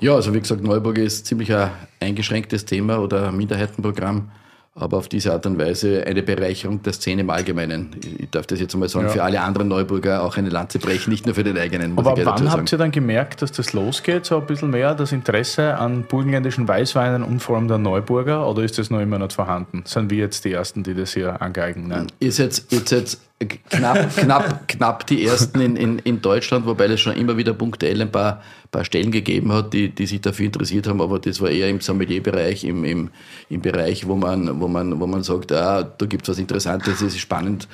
Ja, also wie gesagt, Neuburg ist ziemlich ein eingeschränktes Thema oder ein Minderheitenprogramm, aber auf diese Art und Weise eine Bereicherung der Szene im Allgemeinen. Ich darf das jetzt einmal sagen, Ja. für alle anderen Neuburger auch eine Lanze brechen, nicht nur für den eigenen, Aber wann habt ihr dann gemerkt, dass das losgeht, so ein bisschen mehr, das Interesse an burgenländischen Weißweinen und vor allem der Neuburger, oder ist das noch immer nicht vorhanden? Sind wir jetzt die Ersten, die das hier angeigen? Nein. Ist jetzt, ist jetzt knapp, knapp, knapp die ersten in, in, in Deutschland, wobei es schon immer wieder punktuell ein paar, paar Stellen gegeben hat, die, die sich dafür interessiert haben, aber das war eher im Sommelierbereich, im, im, im Bereich, wo man, wo man, wo man sagt, ah, da gibt es was Interessantes, das ist spannend.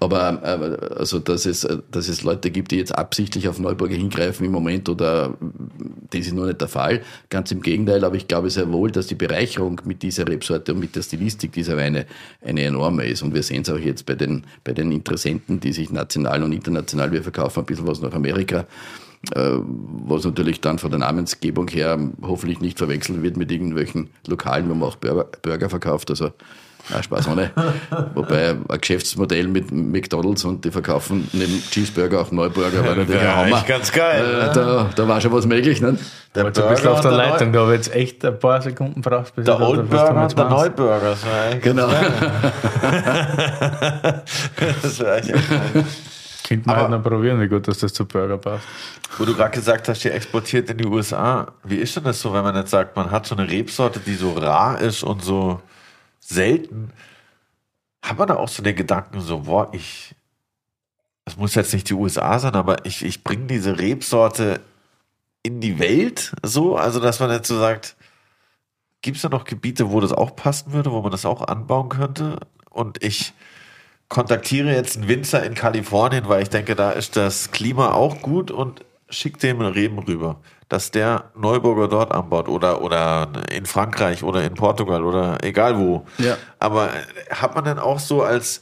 Aber äh, also, dass es, dass es Leute gibt, die jetzt absichtlich auf Neuburger hingreifen im Moment oder das ist nur nicht der Fall. Ganz im Gegenteil, aber ich glaube sehr wohl, dass die Bereicherung mit dieser Rebsorte und mit der Stilistik dieser Weine eine enorme ist. Und wir sehen es auch jetzt bei den, bei den Interessenten, die sich national und international, wir verkaufen ein bisschen was nach Amerika, äh, was natürlich dann von der Namensgebung her hoffentlich nicht verwechselt wird mit irgendwelchen Lokalen, wo man auch Burger verkauft. Also na, Spaß ohne. Wobei ein Geschäftsmodell mit McDonalds und die verkaufen neben Cheeseburger auch Neuburger, war natürlich ein Wär Hammer. eigentlich ganz geil, Äh, ne? da, da war schon was möglich. Ne? Der Jetzt ein bisschen auf der der Leitung, da habe ich jetzt echt ein paar Sekunden braucht, bis Der Old Burger jetzt und der. Neuburger. Das war eigentlich Genau. das war eigentlich echt geil. Könnte man Aber- halt noch probieren, wie gut dass das zu Burger passt. Wo du gerade gesagt hast, die exportiert in die USA. Wie ist denn das so, wenn man jetzt sagt, man hat so eine Rebsorte, die so rar ist und so selten? Hat man da auch so den Gedanken so, boah, ich, das muss jetzt nicht die USA sein, aber ich, ich bringe diese Rebsorte in die Welt so? Also, dass man jetzt so sagt, gibt es da noch Gebiete, wo das auch passen würde, wo man das auch anbauen könnte? Und ich kontaktiere jetzt einen Winzer in Kalifornien, weil ich denke, da ist das Klima auch gut und schicke dem Reben rüber, dass der Neuburger dort anbaut oder, oder in Frankreich oder in Portugal oder egal wo. Ja. Aber hat man denn auch so als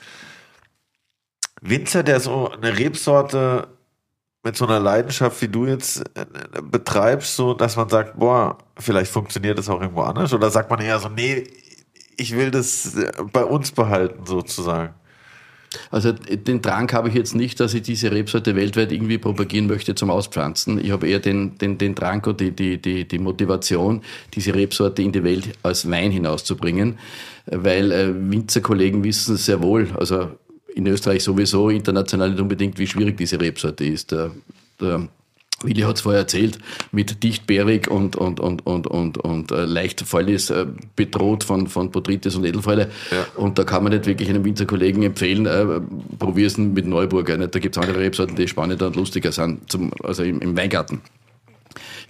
Winzer, der so eine Rebsorte mit so einer Leidenschaft wie du jetzt äh, betreibst, so dass man sagt, boah, vielleicht funktioniert das auch irgendwo anders? Oder sagt man eher so, nee, ich will das äh, bei uns behalten, sozusagen? Also den Drang habe ich jetzt nicht, dass ich diese Rebsorte weltweit irgendwie propagieren möchte zum Auspflanzen. Ich habe eher den, den, den Drang und die, die, die, die Motivation, diese Rebsorte in die Welt als Wein hinauszubringen, weil äh, Winzerkollegen wissen es sehr wohl, also in Österreich sowieso, international nicht unbedingt, wie schwierig diese Rebsorte ist. Der, der Willi hat es vorher erzählt, mit dichtbeerig und, und, und, und, und, und äh, leicht Fäulis äh, bedroht von, von Botrytis und Edelfäule. Ja. Und da kann man nicht wirklich einem Winzerkollegen empfehlen, äh, probier's mit Neuburger. Nicht? Da gibt es andere Rebsorten, die spannender und lustiger sind, zum, also im, im Weingarten.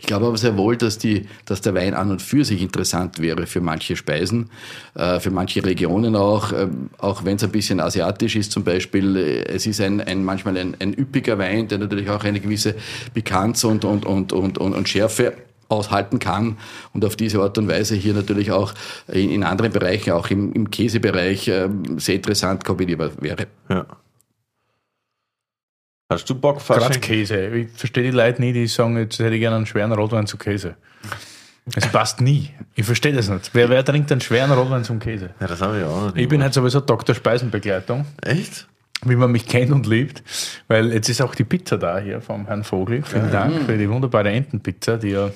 Ich glaube aber sehr wohl, dass, die, dass der Wein an und für sich interessant wäre für manche Speisen, äh, für manche Regionen auch, ähm, auch wenn es ein bisschen asiatisch ist zum Beispiel. Äh, Es ist ein, ein manchmal ein, ein üppiger Wein, der natürlich auch eine gewisse Pikanz und, und, und, und, und, und Schärfe aushalten kann und auf diese Art und Weise hier natürlich auch in, in anderen Bereichen, auch im, im Käsebereich, ähm, sehr interessant kombinierbar wäre. Ja. Hast du Bock, Gerade Fasching? Käse. Ich verstehe die Leute nie, die sagen, jetzt hätte ich gerne einen schweren Rotwein zu Käse. Es passt nie. Ich verstehe das nicht. Wer, wer trinkt einen schweren Rotwein zum Käse? Ja, das habe ich auch nie Ich bin halt sowieso Dr. Speisenbegleitung, Echt? wie man mich kennt und liebt, weil jetzt ist auch die Pizza da hier vom Herrn Vogel. Vielen Dank für die wunderbare Entenpizza, die ja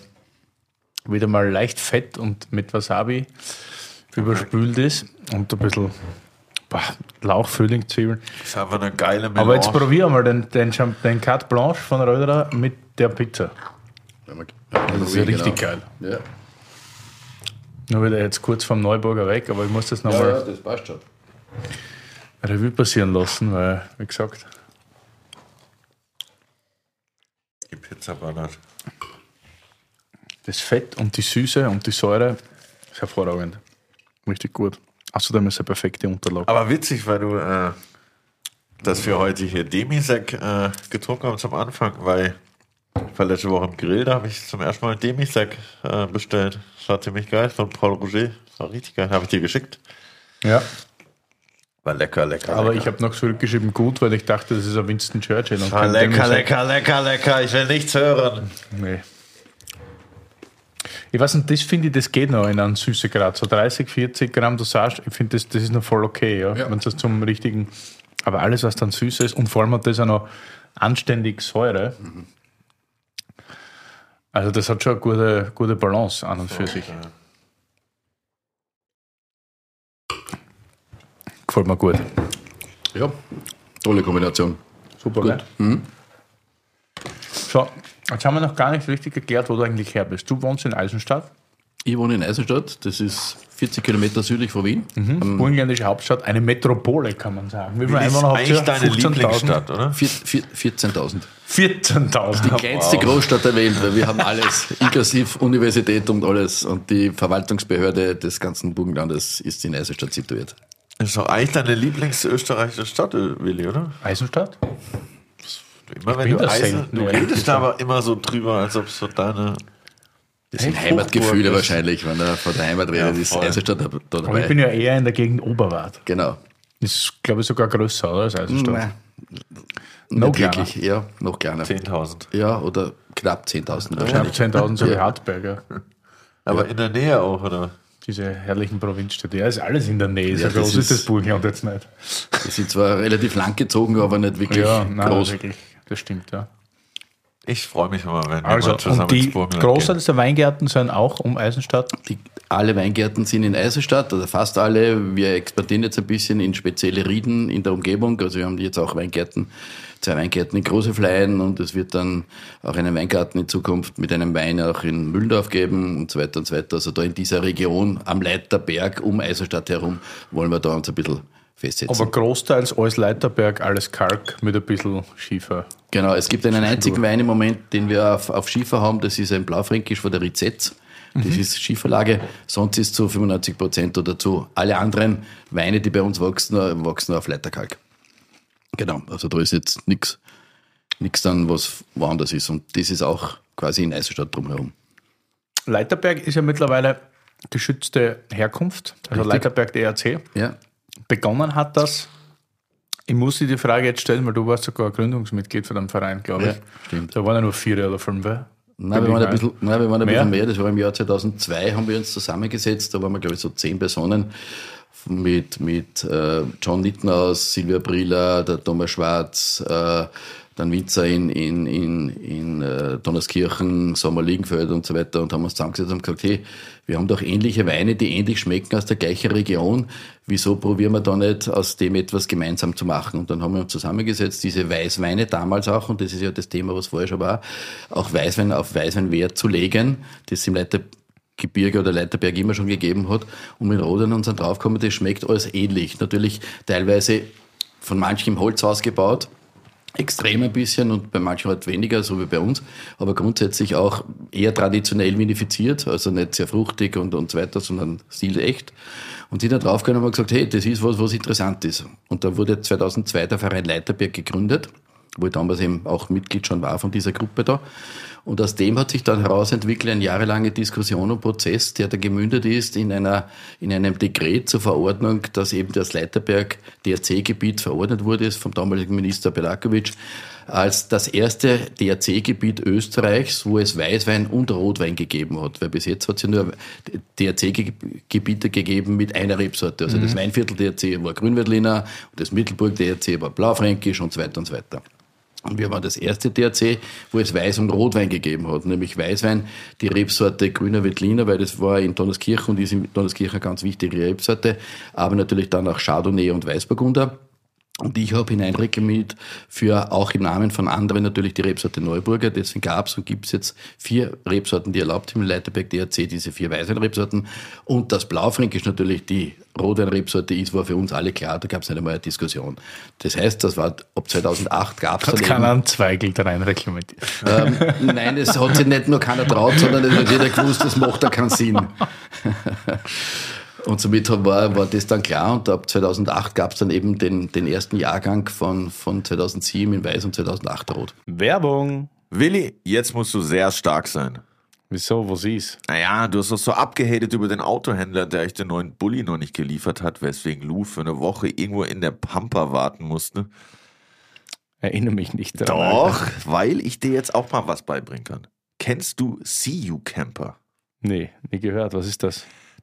wieder mal leicht fett und mit Wasabi überspült ist und ein bisschen boah, Lauch, Frühling, Zwiebeln. Das ist einfach eine geile Melange. Aber jetzt probier mal den, den, den Carte Blanche von Röderer mit der Pizza. Das ist ja richtig geil. Ja. Nur wieder jetzt kurz vom Neuburger weg, aber ich muss das nochmal Ja, ja, das passt schon. Revue passieren lassen, weil, wie gesagt, Die Pizza ballert. das Fett und die Süße und die Säure ist hervorragend. Richtig gut. Außerdem ist eine perfekte Unterlage. Aber witzig, weil du, äh, dass wir heute hier Demisec äh, getrunken haben zum Anfang, weil ich war letzte Woche im Grill, da habe ich zum ersten Mal Demisec äh, bestellt. Das war ziemlich geil, von Paul Roger. Das war richtig geil, habe ich dir geschickt. Ja, War lecker, lecker. aber lecker. ich habe noch zurückgeschrieben, gut, weil ich dachte, das ist ein Winston Churchill. Und War kein lecker, lecker, lecker, lecker. Ich will nichts hören. Nee. Ich weiß nicht, das finde ich, das geht noch in einem Süßegrad. So 30, 40 Gramm Dosage, ich finde, das, das ist noch voll okay, ja, Ja. wenn das zum richtigen. Aber alles, was dann süß ist und vor allem hat das auch noch anständig Säure. Also, das hat schon eine gute, gute Balance an und für sich. Gefällt mir gut. Ja, tolle Kombination. Super, Gut. gell? So, jetzt haben wir noch gar nicht richtig erklärt, wo du eigentlich her bist. Du wohnst in Eisenstadt, Ich wohne in Eisenstadt, das ist 40 Kilometer südlich von Wien. Mhm. burgenländische Hauptstadt, eine Metropole, kann man sagen. Wie viele Ist Einwohner habt eigentlich deine 15.000? Lieblingsstadt, oder? Vier- vier- 14.000. 14.000. Kleinste Großstadt der Welt, weil wir haben alles, inklusive Universität und alles. Und die Verwaltungsbehörde des ganzen Burgenlandes ist in Eisenstadt situiert. Das ist doch eigentlich deine Lieblingsösterreichische Stadt, Willi, oder? Eisenstadt? Immer wenn bin du da Eisen, du ja. redest da aber immer so drüber, als ob es so deine. Das sind? Heimatgefühle wahrscheinlich, wenn er von der Heimat redet, Ja, ist. Eisenstadt da, da Aber ich bin dabei. ja eher in der Gegend Oberwart. Genau. Ist, glaube ich, sogar größer, oder? Als Eisenstadt. Nein, Noch kleiner. wirklich, ja, noch kleiner. 10.000. Ja, oder knapp 10.000 Knapp wahrscheinlich. 10.000, so wie Ja. Hartberger. Aber in der Nähe auch, oder? Diese herrlichen Provinzstädte. Ja, ist alles in der Nähe. So Ja, das groß ist, ist- das Burgenland jetzt nicht. Die sind zwar relativ lang gezogen, aber nicht wirklich Ja, nein, groß. wirklich. Das stimmt, ja. Ich freue mich immer, wenn Also, wir zusammen und die ins Burgenland Großteil der Weingärten sind auch um Eisenstadt. Die, alle Weingärten sind in Eisenstadt, oder fast alle. Wir expandieren jetzt ein bisschen in spezielle Rieden in der Umgebung. Also wir haben jetzt auch Weingärten, zwei Weingärten in Großefleien und es wird dann auch einen Weingarten in Zukunft mit einem Wein auch in Mühldorf geben und so weiter und so weiter. Also da in dieser Region am Leiterberg um Eisenstadt herum wollen wir da uns ein bisschen festsetzen. Aber großteils alles Leiterberg, alles Kalk mit ein bisschen Schiefer. Genau, es gibt einen einzigen Wein im Moment, den wir auf, auf Schiefer haben, das ist ein Blaufränkisch von der Rizetz. Das ist Schieferlage, sonst ist zu 95 Prozent oder zu alle anderen Weine, die bei uns wachsen, wachsen auf Leiterkalk. Genau, also da ist jetzt nichts nichts dann, was woanders ist. Und das ist auch quasi in Eisenstadt drumherum. Leiterberg ist ja mittlerweile geschützte Herkunft, also Richtig. Leiterberg DRC. Ja, Begonnen hat das, ich muss dir die Frage jetzt stellen, weil du warst sogar Gründungsmitglied von dem Verein, glaube ich. Ja, stimmt. Da waren ja nur vier oder fünf. Nein, wir waren ein bisschen, nein, wir waren ein Mehr? bisschen mehr. Das war im Jahr 2002, haben wir uns zusammengesetzt. Da waren wir, glaube ich, so zehn Personen mit, mit äh, John Nittenhaus, Silvia Briller, der Thomas Schwarz, äh, dann Winzer in, in, in, in äh, Donnerskirchen, Sommerliegenfeld und so weiter und haben uns zusammengesetzt und gesagt, hey, wir haben doch ähnliche Weine, die ähnlich schmecken aus der gleichen Region. Wieso probieren wir da nicht aus dem etwas gemeinsam zu machen? Und dann haben wir uns zusammengesetzt, diese Weißweine damals auch, und das ist ja das Thema, was vorher schon war, auch Weißwein auf Weißwein Wert zu legen, das im Leitergebirge oder Leiterberg immer schon gegeben hat. Und mit Roden und sind draufgekommen, das schmeckt alles ähnlich. Natürlich teilweise von manchen im Holzhaus gebaut, extrem ein bisschen und bei manchen halt weniger, so wie bei uns, aber grundsätzlich auch eher traditionell vinifiziert, also nicht sehr fruchtig und, und so weiter, sondern stilecht. Und sind da draufgegangen und haben gesagt, hey, das ist was, was interessant ist. Und da wurde 2002 der Verein Leiterberg gegründet, wo ich damals eben auch Mitglied schon war von dieser Gruppe da. Und aus dem hat sich dann herausentwickelt eine jahrelange Diskussion und Prozess, der da gemündet ist in einer, in einem Dekret zur Verordnung, dass eben das Leiterberg DRC-Gebiet verordnet wurde, ist vom damaligen Minister Belakovic, als das erste DRC-Gebiet Österreichs, wo es Weißwein und Rotwein gegeben hat. Weil bis jetzt hat es ja nur DRC-Gebiete gegeben mit einer Rebsorte. Also das Weinviertel DRC war Grünweltliner und das Mittelburg DRC war Blaufränkisch und so weiter und so weiter. Und wir waren das erste DRC, wo es Weiß- und Rotwein gegeben hat. Nämlich Weißwein, die Rebsorte Grüner Veltliner, weil das war in Donnerskirchen und ist in Donnerskirchen eine ganz wichtige Rebsorte. Aber natürlich dann auch Chardonnay und Weißburgunder. Und ich habe hineinreklamiert für auch im Namen von anderen natürlich die Rebsorte Neuburger. Deswegen gab es und gibt es jetzt vier Rebsorten, die erlaubt sind im Leiterberg DRC, diese vier Weißwein-Rebsorten. Und das Blaufränkisch natürlich die Rotwein-Rebsorte ist, war für uns alle klar, da gab es nicht einmal eine Diskussion. Das heißt, das war ab 2008 gab es Hat keiner einen Zweigel da rein reklamiert. ähm, nein, es hat sich nicht nur keiner traut, sondern es hat jeder gewusst, das macht da keinen Sinn. Und somit war, war das dann klar und ab 2008 gab es dann eben den, den ersten Jahrgang von, von 2007 in Weiß und 2008 Rot. Werbung. Willi, jetzt musst du sehr stark sein. Wieso, was ist? Naja, du hast doch so abgehatet über den Autohändler, der euch den neuen Bulli noch nicht geliefert hat, weswegen Lou für eine Woche irgendwo in der Pampa warten musste. Erinnere mich nicht daran. Doch, weil ich dir jetzt auch mal was beibringen kann. Kennst du See You Camper? Nee, nie gehört. Was ist das?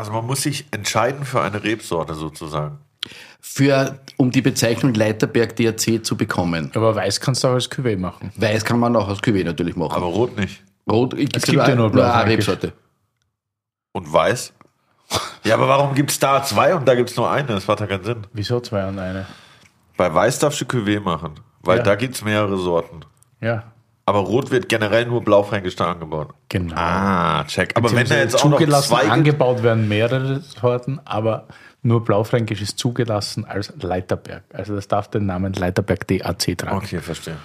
Also man muss sich entscheiden für eine Rebsorte sozusagen. Für, um die Bezeichnung Leiterberg DRC zu bekommen. Aber weiß kannst du auch als Cuvée machen. Weiß kann man auch aus Cuvée natürlich machen. Aber rot nicht. Rot Es gibt ja nur eine Blaufränkisch. Rebsorte. Und weiß? Ja, aber warum gibt es da zwei und da gibt es nur eine? Das macht ja keinen Sinn. Wieso zwei und eine? Bei Weiß darfst du Cuvée machen, weil Ja. da gibt es mehrere Sorten. Ja, Aber Rot wird generell nur Blaufränkisch da angebaut. genau. Ah, check. Aber wenn da jetzt auch noch zugelassen zwei angebaut werden mehrere Sorten, aber nur Blaufränkisch ist zugelassen als Leiterberg. Also das darf den Namen Leiterberg DAC tragen. Okay, verstehe.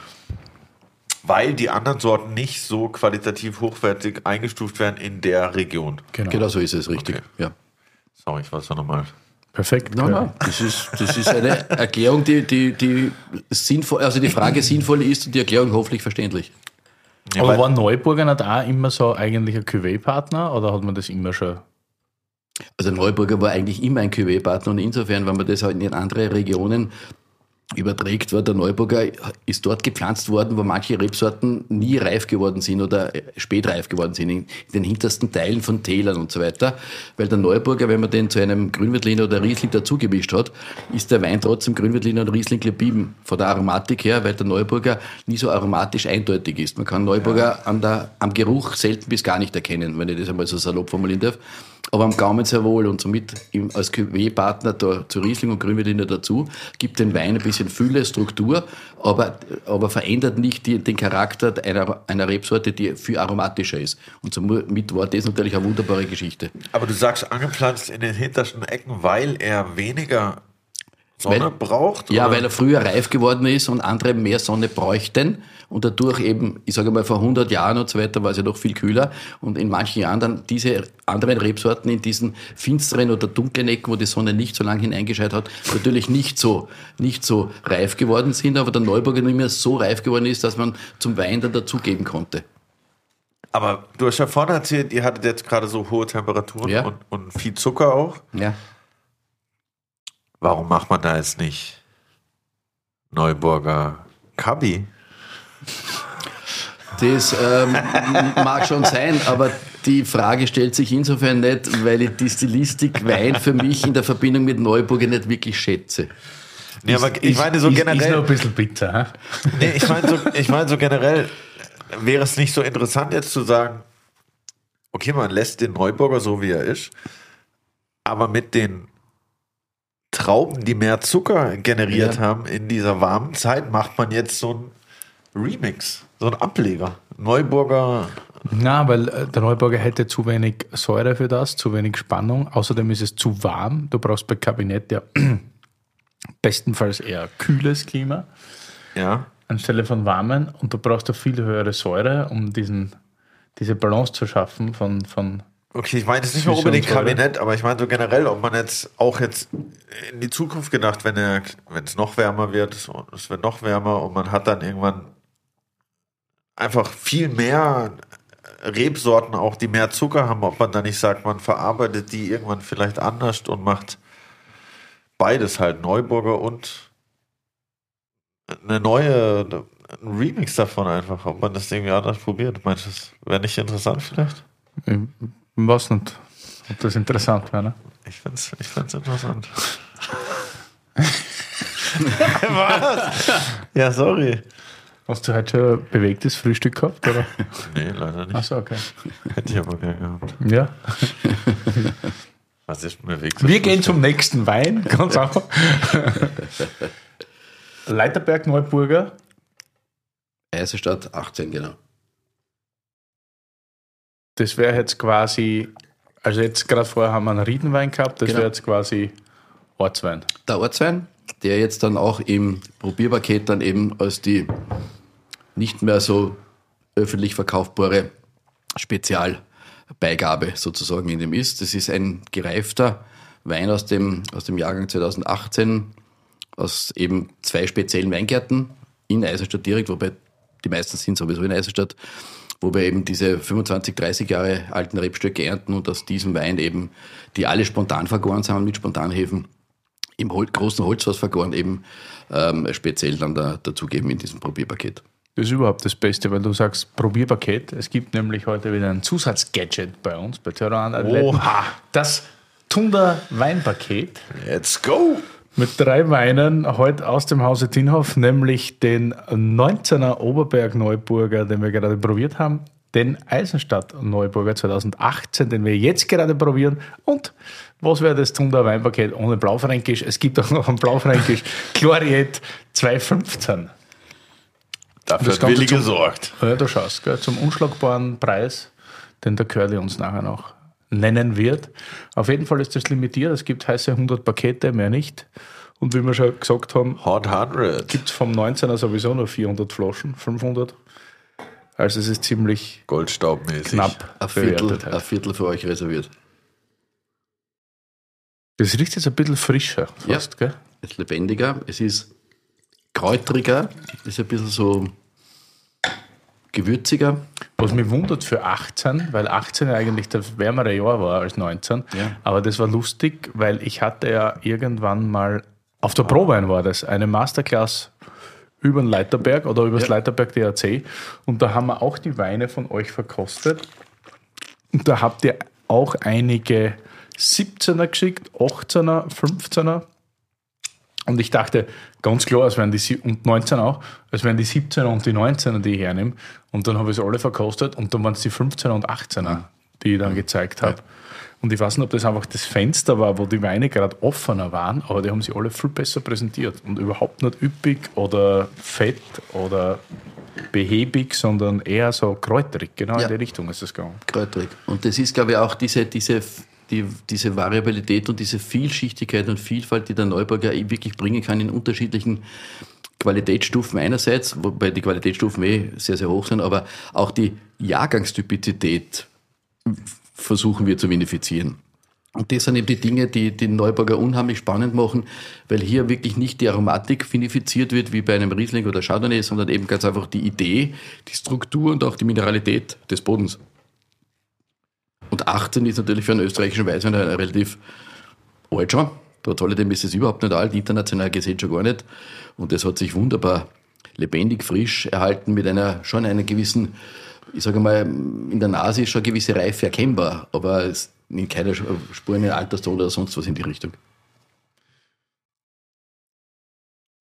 Weil die anderen Sorten nicht so qualitativ hochwertig eingestuft werden in der Region. Genau. Genau so ist es, richtig. Okay. Ja. Sorry, ich weiß noch mal. Perfekt. No, no. Das, ist, das ist eine Erklärung, die, die, die sinnvoll, also die Frage sinnvoll ist und die Erklärung hoffentlich verständlich. Ja, Aber war Neuburger nicht auch immer so eigentlich ein Cuvée-Partner oder hat man das immer schon? Also Neuburger war eigentlich immer ein Cuvée-Partner und insofern, wenn man das halt in andere Regionen überträgt, war der Neuburger ist dort gepflanzt worden, wo manche Rebsorten nie reif geworden sind oder äh, spät reif geworden sind, in, den hintersten Teilen von Tälern und so weiter. Weil der Neuburger, wenn man den zu einem Grünwettliner oder Riesling dazugemischt hat, ist der Wein trotzdem Grünwettliner und Riesling geblieben. Von der Aromatik her, weil der Neuburger nie so aromatisch eindeutig ist. Man kann Neuburger an der, am Geruch selten bis gar nicht erkennen, wenn ich das einmal so salopp formulieren darf. Aber am Gaumen sehr wohl und somit im, als Cuvée-Partner zu Riesling und Grünwettliner dazu, gibt den Wein ein bisschen Fülle, Struktur, aber, aber verändert nicht die, den Charakter einer, einer Rebsorte, die viel aromatischer ist. Und somit war das natürlich eine wunderbare Geschichte. Aber du sagst angepflanzt in den hintersten Ecken, weil er weniger Sonne Weil- braucht? Ja, oder? weil er früher reif geworden ist und andere mehr Sonne bräuchten und dadurch eben, ich sage mal vor 100 Jahren und so weiter war es ja noch viel kühler und in manchen Jahren dann diese anderen Rebsorten in diesen finsteren oder dunklen Ecken, wo die Sonne nicht so lange hineingescheint hat, natürlich nicht so, nicht so reif geworden sind, aber der Neuburger nicht mehr so reif geworden ist, dass man zum Wein dann dazugeben konnte. Aber du hast ja vorne erzählt, ihr hattet jetzt gerade so hohe Temperaturen Ja. und, und viel Zucker auch. Ja. Warum macht man da jetzt nicht Neuburger Kabi? Das ähm, mag schon sein, aber die Frage stellt sich insofern nicht, weil ich die Stilistik Wein für mich in der Verbindung mit Neuburger nicht wirklich schätze. Nee, aber ich meine so ist, Ist generell. noch ein bisschen bitter. Nee, ich meine so, ich meine so generell, wäre es nicht so interessant jetzt zu sagen, okay, man lässt den Neuburger so wie er ist, aber mit den Trauben, die mehr Zucker generiert Ja. haben in dieser warmen Zeit, macht man jetzt so ein Remix, so ein Ableger. Neuburger Na, weil äh, der Neuburger hätte zu wenig Säure für das, zu wenig Spannung. Außerdem ist es zu warm. Du brauchst bei Kabinett ja bestenfalls eher kühles Klima Ja. anstelle von warmen. Und du brauchst eine viel höhere Säure, um diesen, diese Balance zu schaffen von, von Okay, ich meine jetzt nicht mal unbedingt Säure. Kabinett, aber ich meine so generell, ob man jetzt auch jetzt in die Zukunft gedacht, wenn er, wenn es noch wärmer wird, und es wird noch wärmer und man hat dann irgendwann einfach viel mehr Rebsorten auch, die mehr Zucker haben, ob man dann nicht sagt, man verarbeitet die irgendwann vielleicht anders und macht beides halt, Neuburger und eine neue, ein Remix davon einfach, ob man das irgendwie anders probiert. Meinst du, das wäre nicht interessant vielleicht? Ich weiß nicht, ob das interessant wäre. Ne? Ich find's, ich find's interessant. Was? Ja, sorry. Hast du heute schon ein bewegtes Frühstück gehabt? Oder? Nee, leider nicht. Achso, okay. Hätte ich aber gern gehabt. Ja. Was ist mir weg? Wir gehen zum nächsten Wein, ganz einfach. Leiterberg Neuburger. Eisenstadt 18, genau. Das wäre jetzt quasi, also jetzt gerade vorher haben wir einen Riedenwein gehabt, das Genau. wäre jetzt quasi Ortswein. Der Ortswein, der jetzt dann auch im Probierpaket dann eben als die nicht mehr so öffentlich verkaufbare Spezialbeigabe sozusagen in dem ist. Das ist ein gereifter Wein aus dem, aus dem Jahrgang 2018, aus eben zwei speziellen Weingärten in Eisenstadt direkt, wobei die meisten sind sowieso in Eisenstadt, wo wir eben diese 25, 30 Jahre alten Rebstöcke ernten und aus diesem Wein eben, die alle spontan vergoren sind mit Spontanhefen, im Hol großen Holzfass vergoren eben ähm, speziell dann da, dazugeben in diesem Probierpaket. Das ist überhaupt das Beste, weil du sagst Probierpaket. Es gibt nämlich heute wieder ein Zusatzgadget bei uns, bei Terran Athleten. Oha. Das Tunder Weinpaket Let's go! Mit drei Weinen heute aus dem Hause Tinhoff, nämlich den 19er Oberberg Neuburger, den wir gerade probiert haben, den Eisenstadt Neuburger 2018, den wir jetzt gerade probieren und was wäre das Tunder Weinpaket ohne Blaufränkisch? Es gibt auch noch ein Blaufränkisch Chloriet 215. Dafür Das hat Willi gesorgt. Ja, du schaust, gell, zum unschlagbaren Preis, den der Curly uns nachher noch nennen wird. Auf jeden Fall ist das limitiert. Es gibt heiße 100 Pakete, mehr nicht. Und wie wir schon gesagt haben, Hot 100. gibt es vom 19er sowieso nur 400 Flaschen, 500. Also es ist ziemlich Goldstaubmäßig. knapp Ein Viertel, bewertet. ein Halt. Viertel für euch reserviert. Das riecht jetzt ein bisschen frischer fast, gell? Es ist lebendiger, es ist kräutriger, es ist ein bisschen so gewürziger. Was mich wundert für 18, weil 18 ja eigentlich das wärmere Jahr war als 19. Ja. Aber das war lustig, weil ich hatte ja irgendwann mal, auf der Prowein war das, eine Masterclass über den Leiterberg oder über das Ja. Leiterberg DRC. Und da haben wir auch die Weine von euch verkostet. Und da habt ihr auch einige 17er geschickt, 18er, 15er. Und ich dachte, ganz klar, es wären die, sie- und 19 auch, es wären die 17er und die 19er, die ich hernehme. Und dann habe ich es alle verkostet und dann waren es die 15er und 18er, die ich dann gezeigt habe. Und ich weiß nicht, ob das einfach das Fenster war, wo die Weine gerade offener waren, aber die haben sie alle viel besser präsentiert und überhaupt nicht üppig oder fett oder behäbig, sondern eher so kräuterig. Genau Ja. in die Richtung ist es gegangen. Kräuterig. Und das ist, glaube ich, auch diese, diese, die, diese Variabilität und diese Vielschichtigkeit und Vielfalt, die der Neuburger eh wirklich bringen kann in unterschiedlichen Qualitätsstufen einerseits, wobei die Qualitätsstufen eh sehr, sehr hoch sind, aber auch die Jahrgangstypizität versuchen wir zu vinifizieren. Und das sind eben die Dinge, die den Neuburger unheimlich spannend machen, weil hier wirklich nicht die Aromatik vinifiziert wird wie bei einem Riesling oder Chardonnay, sondern eben ganz einfach die Idee, die Struktur und auch die Mineralität des Bodens. Und 18 ist natürlich für einen österreichischen Weißwein ein relativ alt schon. Trotz alledem ist es überhaupt nicht alt, international gesehen schon gar nicht. Und das hat sich wunderbar lebendig, frisch erhalten mit einer, schon einer gewissen, ich sage mal, in der Nase ist schon eine gewisse Reife erkennbar, aber es in keiner Spur in Alterston oder sonst was in die Richtung.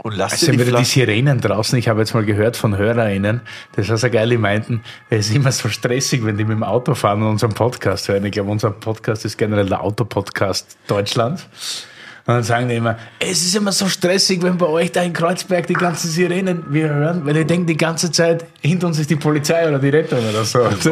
Und Es ihr sind die wieder die. Sirenen draußen. Ich habe jetzt mal gehört von HörerInnen, das war so geil, die meinten, es ist immer so stressig, wenn die mit dem Auto fahren und unseren Podcast hören. Ich glaube, unser Podcast ist generell der Autopodcast Deutschlands. Und dann sagen die immer, es ist immer so stressig, wenn bei euch da in Kreuzberg die ganzen Sirenen wir hören, weil ihr denkt die ganze Zeit, hinter uns ist die Polizei oder die Rettung oder so. Ja, das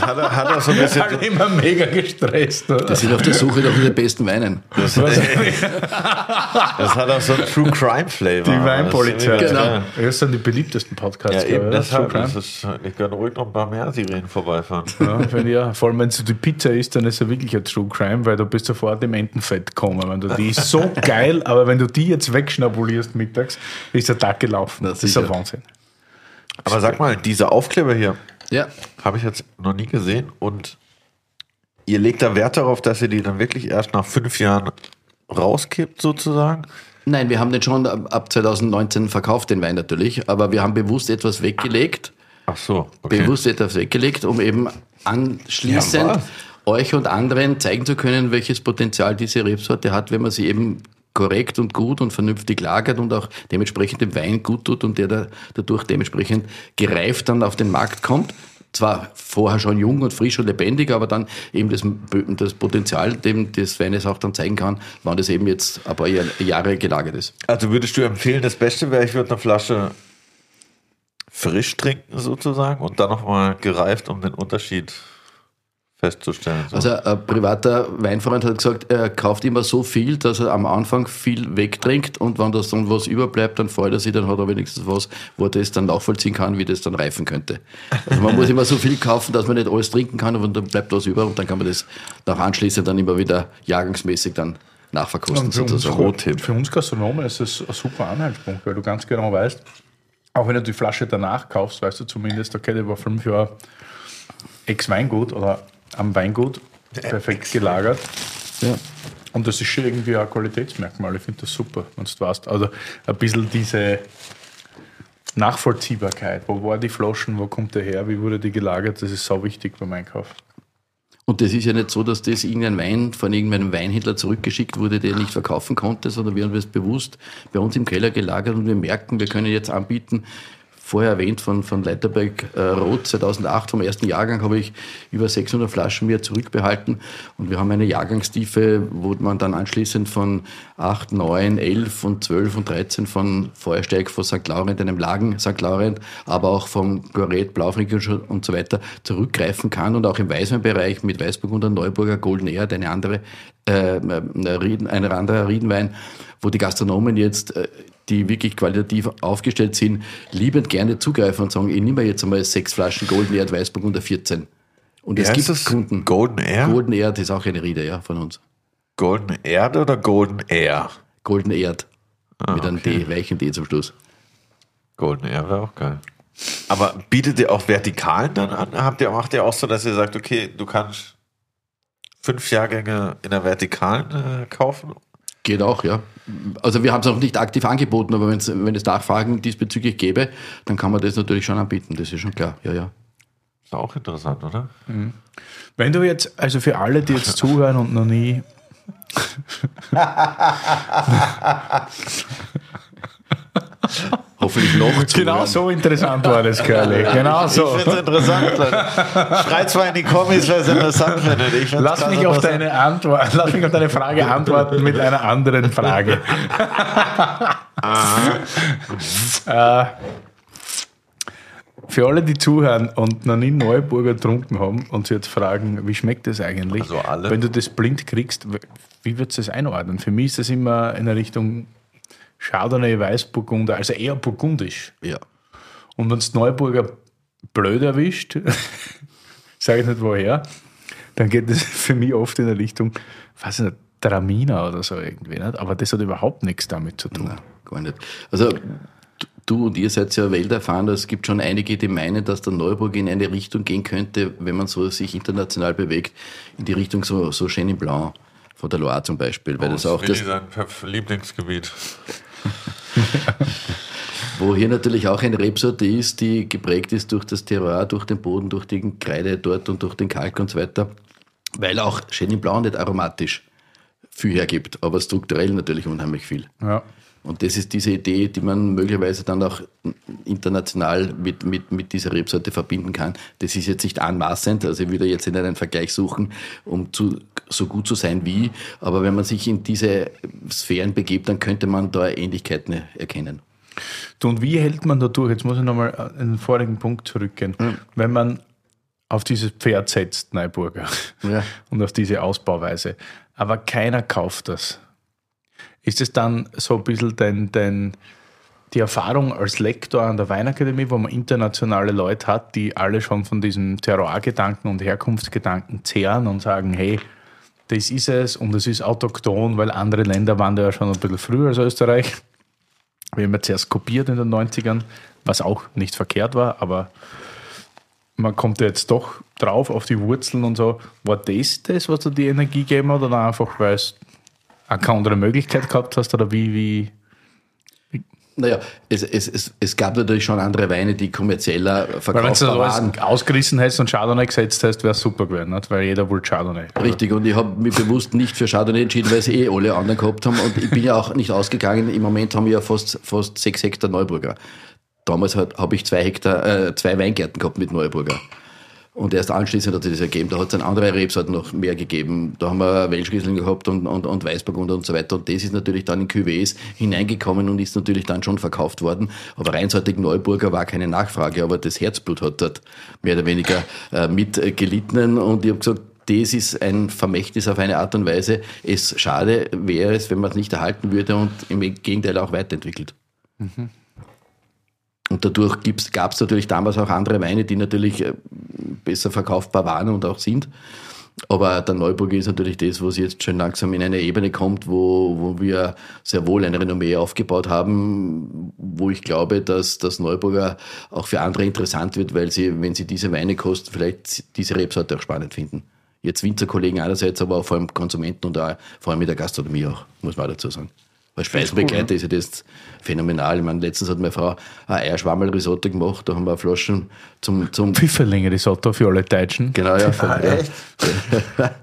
hat er, hat er so ein bisschen. Alle immer mega gestresst. Oder? Die sind auf der Suche nach den besten Weinen. Das, das hat auch so einen True Crime Flavor. Die Weinpolizei. Das, Genau. Das sind die beliebtesten Podcasts. Ja, eben deshalb. True Das Crime. ist, ich kann ruhig noch ein paar mehr Sirenen vorbeifahren. Ja, ich ja. Vor allem, wenn es die Pizza ist, dann ist es wirklich ein True Crime, weil du bist sofort im Entenfett gekommen. Wenn du, die ist so geil, aber wenn du die jetzt wegschnabulierst mittags, ist der Tag gelaufen. Na, das ist ein Wahnsinn. Aber sag mal, diese Aufkleber hier Ja, habe ich jetzt noch nie gesehen und ihr legt da Wert darauf, dass ihr die dann wirklich erst nach fünf Jahren rauskippt, sozusagen? Nein, wir haben den schon ab ab 2019 verkauft, den Wein natürlich, aber wir haben bewusst etwas weggelegt, Ach so, okay. bewusst etwas weggelegt, um eben anschließend Ja, euch und anderen zeigen zu können, welches Potenzial diese Rebsorte hat, wenn man sie eben korrekt und gut und vernünftig lagert und auch dementsprechend dem Wein gut tut und der da, dadurch dementsprechend gereift dann auf den Markt kommt. Zwar vorher schon jung und frisch und lebendig, aber dann eben das, das Potenzial, dem des Weines auch dann zeigen kann, wann das eben jetzt ein paar Jahr- Jahre gelagert ist. Also würdest du empfehlen, das Beste wäre, ich würde eine Flasche frisch trinken, sozusagen, und dann nochmal gereift, um den Unterschied festzustellen. So. Also ein privater Weinfreund hat gesagt, er kauft immer so viel, dass er am Anfang viel wegtrinkt und wenn das dann was überbleibt, dann freut er sich, dann hat er wenigstens was, wo er das dann nachvollziehen kann, wie das dann reifen könnte. Also man muss immer so viel kaufen, dass man nicht alles trinken kann und dann bleibt was über und dann kann man das nach anschließend dann immer wieder jahrgangsmäßig dann nachverkosten Und für uns, sozusagen. Rohtipp. für uns Gastronomen ist das ein super Anhaltspunkt, weil du ganz genau weißt, auch wenn du die Flasche danach kaufst, weißt du zumindest, okay, der war fünf Jahre Ex-Weingut oder am Weingut perfekt gelagert. Ja. Und das ist schon irgendwie ein Qualitätsmerkmal. Ich finde das super, wenn du weißt. Also ein bisschen diese Nachvollziehbarkeit. Wo war die Flaschen, wo kommt der her, wie wurde die gelagert, das ist so wichtig beim Einkauf. Und das ist ja nicht so, dass das irgendein Wein von irgendeinem Weinhändler zurückgeschickt wurde, der nicht verkaufen konnte, sondern wir haben es bewusst bei uns im Keller gelagert und wir merken, wir können jetzt anbieten, vorher erwähnt von, von Leiterberg äh, Rot 2008, vom ersten Jahrgang habe ich über 600 Flaschen mir zurückbehalten und wir haben eine Jahrgangstiefe, wo man dann anschließend von 8, 9, 11 und 12 und 13 von Feuersteig, von St. Laurent, einem Lagen St. Laurent, aber auch vom Goret, Blaufränkisch und so weiter zurückgreifen kann und auch im Weißweinbereich mit Weißburgunder, Neuburger, Golden Erd, eine andere, äh, eine Rieden, ein anderer Riedenwein, wo die Gastronomen jetzt, äh, die wirklich qualitativ aufgestellt sind, liebend gerne zugreifen und sagen, ich nehme jetzt einmal sechs Flaschen Golden Erd Weißburgunder 14. Und es Wie gibt heißt das? Kunden. Golden Air? Golden Erd ist auch eine Riede, ja, von uns. Golden Erde oder Golden Air? Golden Erd. mit einem okay. D, weichen D zum Schluss. Golden Air wäre auch geil. Aber bietet ihr auch Vertikalen dann an? Habt ihr, macht ihr auch so, dass ihr sagt, okay, du kannst fünf Jahrgänge in der Vertikalen äh, kaufen? Geht auch, ja. Also wir haben es noch nicht aktiv angeboten, aber wenn's, wenn es Nachfragen diesbezüglich gäbe, dann kann man das natürlich schon anbieten. Das ist schon klar, ja, ja. Ist auch interessant, oder? Wenn du jetzt, also für alle, die jetzt zuhören und noch nie. Hoffentlich noch Genau zuhören. so interessant war das, Curly. Genau Ich so. finde es interessant, Leute. Schreibt zwar in die Kommis, wer es interessant findet. Ich Lass mich, auf deine Antwort, lass mich auf deine Frage antworten mit einer anderen Frage. äh, für alle, die zuhören und noch nie Neuburger getrunken haben und sich jetzt fragen, wie schmeckt das eigentlich? Also alle. Wenn du das blind kriegst, wie würdest du das einordnen? Für mich ist das immer in der Richtung Chardonnay, Weißburgunder, also eher burgundisch. Ja. Und wenn es Neuburger blöd erwischt, sage ich nicht woher, dann geht es für mich oft in der Richtung, weiß ich nicht, Traminer oder so irgendwie. Nicht? Aber das hat überhaupt nichts damit zu tun. Nein, gar nicht. Also du und ihr seid ja welterfahren, es gibt schon einige, die meinen, dass der Neuburg in eine Richtung gehen könnte, wenn man so sich international bewegt, in die Richtung so, so Chenin Blanc von der Loire zum Beispiel, weil das auch das, sein Lieblingsgebiet. wo hier natürlich auch eine Rebsorte ist, die geprägt ist durch das Terroir, durch den Boden, durch die Kreide dort und durch den Kalk und so weiter, weil auch Chenin Blanc nicht aromatisch viel hergibt, aber strukturell natürlich unheimlich viel. Ja. Und das ist diese Idee, die man möglicherweise dann auch international mit, mit, mit dieser Rebsorte verbinden kann. Das ist jetzt nicht anmaßend, also ich würde jetzt in einen Vergleich suchen, um zu so gut zu sein wie, aber wenn man sich in diese Sphären begibt, dann könnte man da Ähnlichkeiten erkennen. Du, und wie hält man da durch? Jetzt muss ich nochmal in den vorigen Punkt zurückgehen. Mhm. Wenn man auf dieses Pferd setzt, Neuburger, Ja. und auf diese Ausbauweise, aber keiner kauft das. Ist es dann so ein bisschen dein, dein, die Erfahrung als Lektor an der Weinakademie, wo man internationale Leute hat, die alle schon von diesem Terroir-Gedanken und Herkunftsgedanken zehren und sagen, hey, das ist es und es ist autochthon, weil andere Länder waren da ja schon ein bisschen früher als Österreich. Wir haben ja zuerst kopiert in den 90ern, was auch nicht verkehrt war, aber man kommt ja jetzt doch drauf auf die Wurzeln und so. War das das, was dir die Energie gegeben hat oder einfach, weil es auch keine andere Möglichkeit gehabt hast oder wie, wie? Naja, es, es, es, es gab natürlich schon andere Weine, die kommerzieller Weil wenn du waren. alles ausgerissen hättest und Chardonnay gesetzt hättest, wäre es super gewesen, nicht? weil jeder wollte Chardonnay. Richtig, und ich habe mich bewusst nicht für Chardonnay entschieden, weil sie eh alle anderen gehabt haben. Und ich bin ja auch nicht ausgegangen. Im Moment haben wir ja fast, fast sechs Hektar Neuburger. Damals habe ich zwei Hektar, äh, zwei Weingärten gehabt mit Neuburger. Und erst anschließend hat sich das ergeben. Da hat es dann andere Rebsorten noch mehr gegeben. Da haben wir Welschriesling gehabt und, und, und Weißburgunder und so weiter. Und das ist natürlich dann in Cuvées hineingekommen und ist natürlich dann schon verkauft worden. Aber reinseitig Neuburger war keine Nachfrage. Aber das Herzblut hat dort mehr oder weniger äh, mit äh, gelitten. Und ich habe gesagt, das ist ein Vermächtnis auf eine Art und Weise. Es schade wäre es, wenn man es nicht erhalten würde und im Gegenteil auch weiterentwickelt. Und dadurch gab es natürlich damals auch andere Weine, die natürlich äh, besser verkaufbar waren und auch sind. Aber der Neuburger ist natürlich das, was jetzt schon langsam in eine Ebene kommt, wo, wo wir sehr wohl ein Renommee aufgebaut haben, wo ich glaube, dass das Neuburger auch für andere interessant wird, weil sie, wenn sie diese Weine kosten, vielleicht diese Rebsorte auch spannend finden. Jetzt Winzerkollegen einerseits, aber auch vor allem Konsumenten und auch, vor allem mit der Gastronomie auch, muss man dazu sagen. Weil Speisenbegleiter ist ja das phänomenal. Ich meine, letztens hat meine Frau ein Eierschwammerl-Risotto gemacht, da haben wir Flaschen zum, zum Pfifferlinge Risotto für alle Deutschen. Genau, ja. ja.